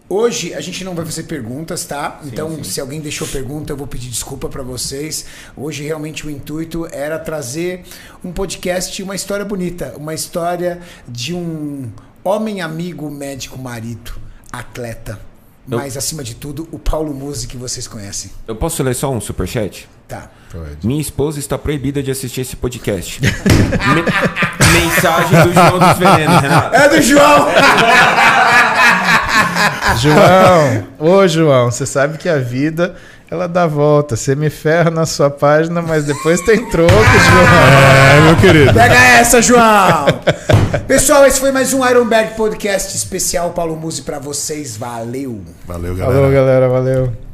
Hoje a gente não vai fazer perguntas, tá? Então, se alguém deixou pergunta, eu vou pedir desculpa pra vocês. Hoje realmente o intuito era trazer um podcast, uma história bonita, uma história de um homem amigo, médico, marido, atleta. Eu- Mas acima de tudo, o Paulo Musi que vocês conhecem. Eu posso ler só um superchat? Tá. Pode. Minha esposa está proibida de assistir esse podcast. [laughs] Me- Mensagem do João dos Venenos, Renato. É do João! [laughs] João, ô João, você sabe que a vida ela dá volta. Você me ferra na sua página, mas depois tem troco, [laughs] João. É, meu querido. Pega essa, João! Pessoal, esse foi mais um Ironberg Podcast especial Paulo Musi pra vocês. Valeu! Valeu, galera. Falou, galera, valeu.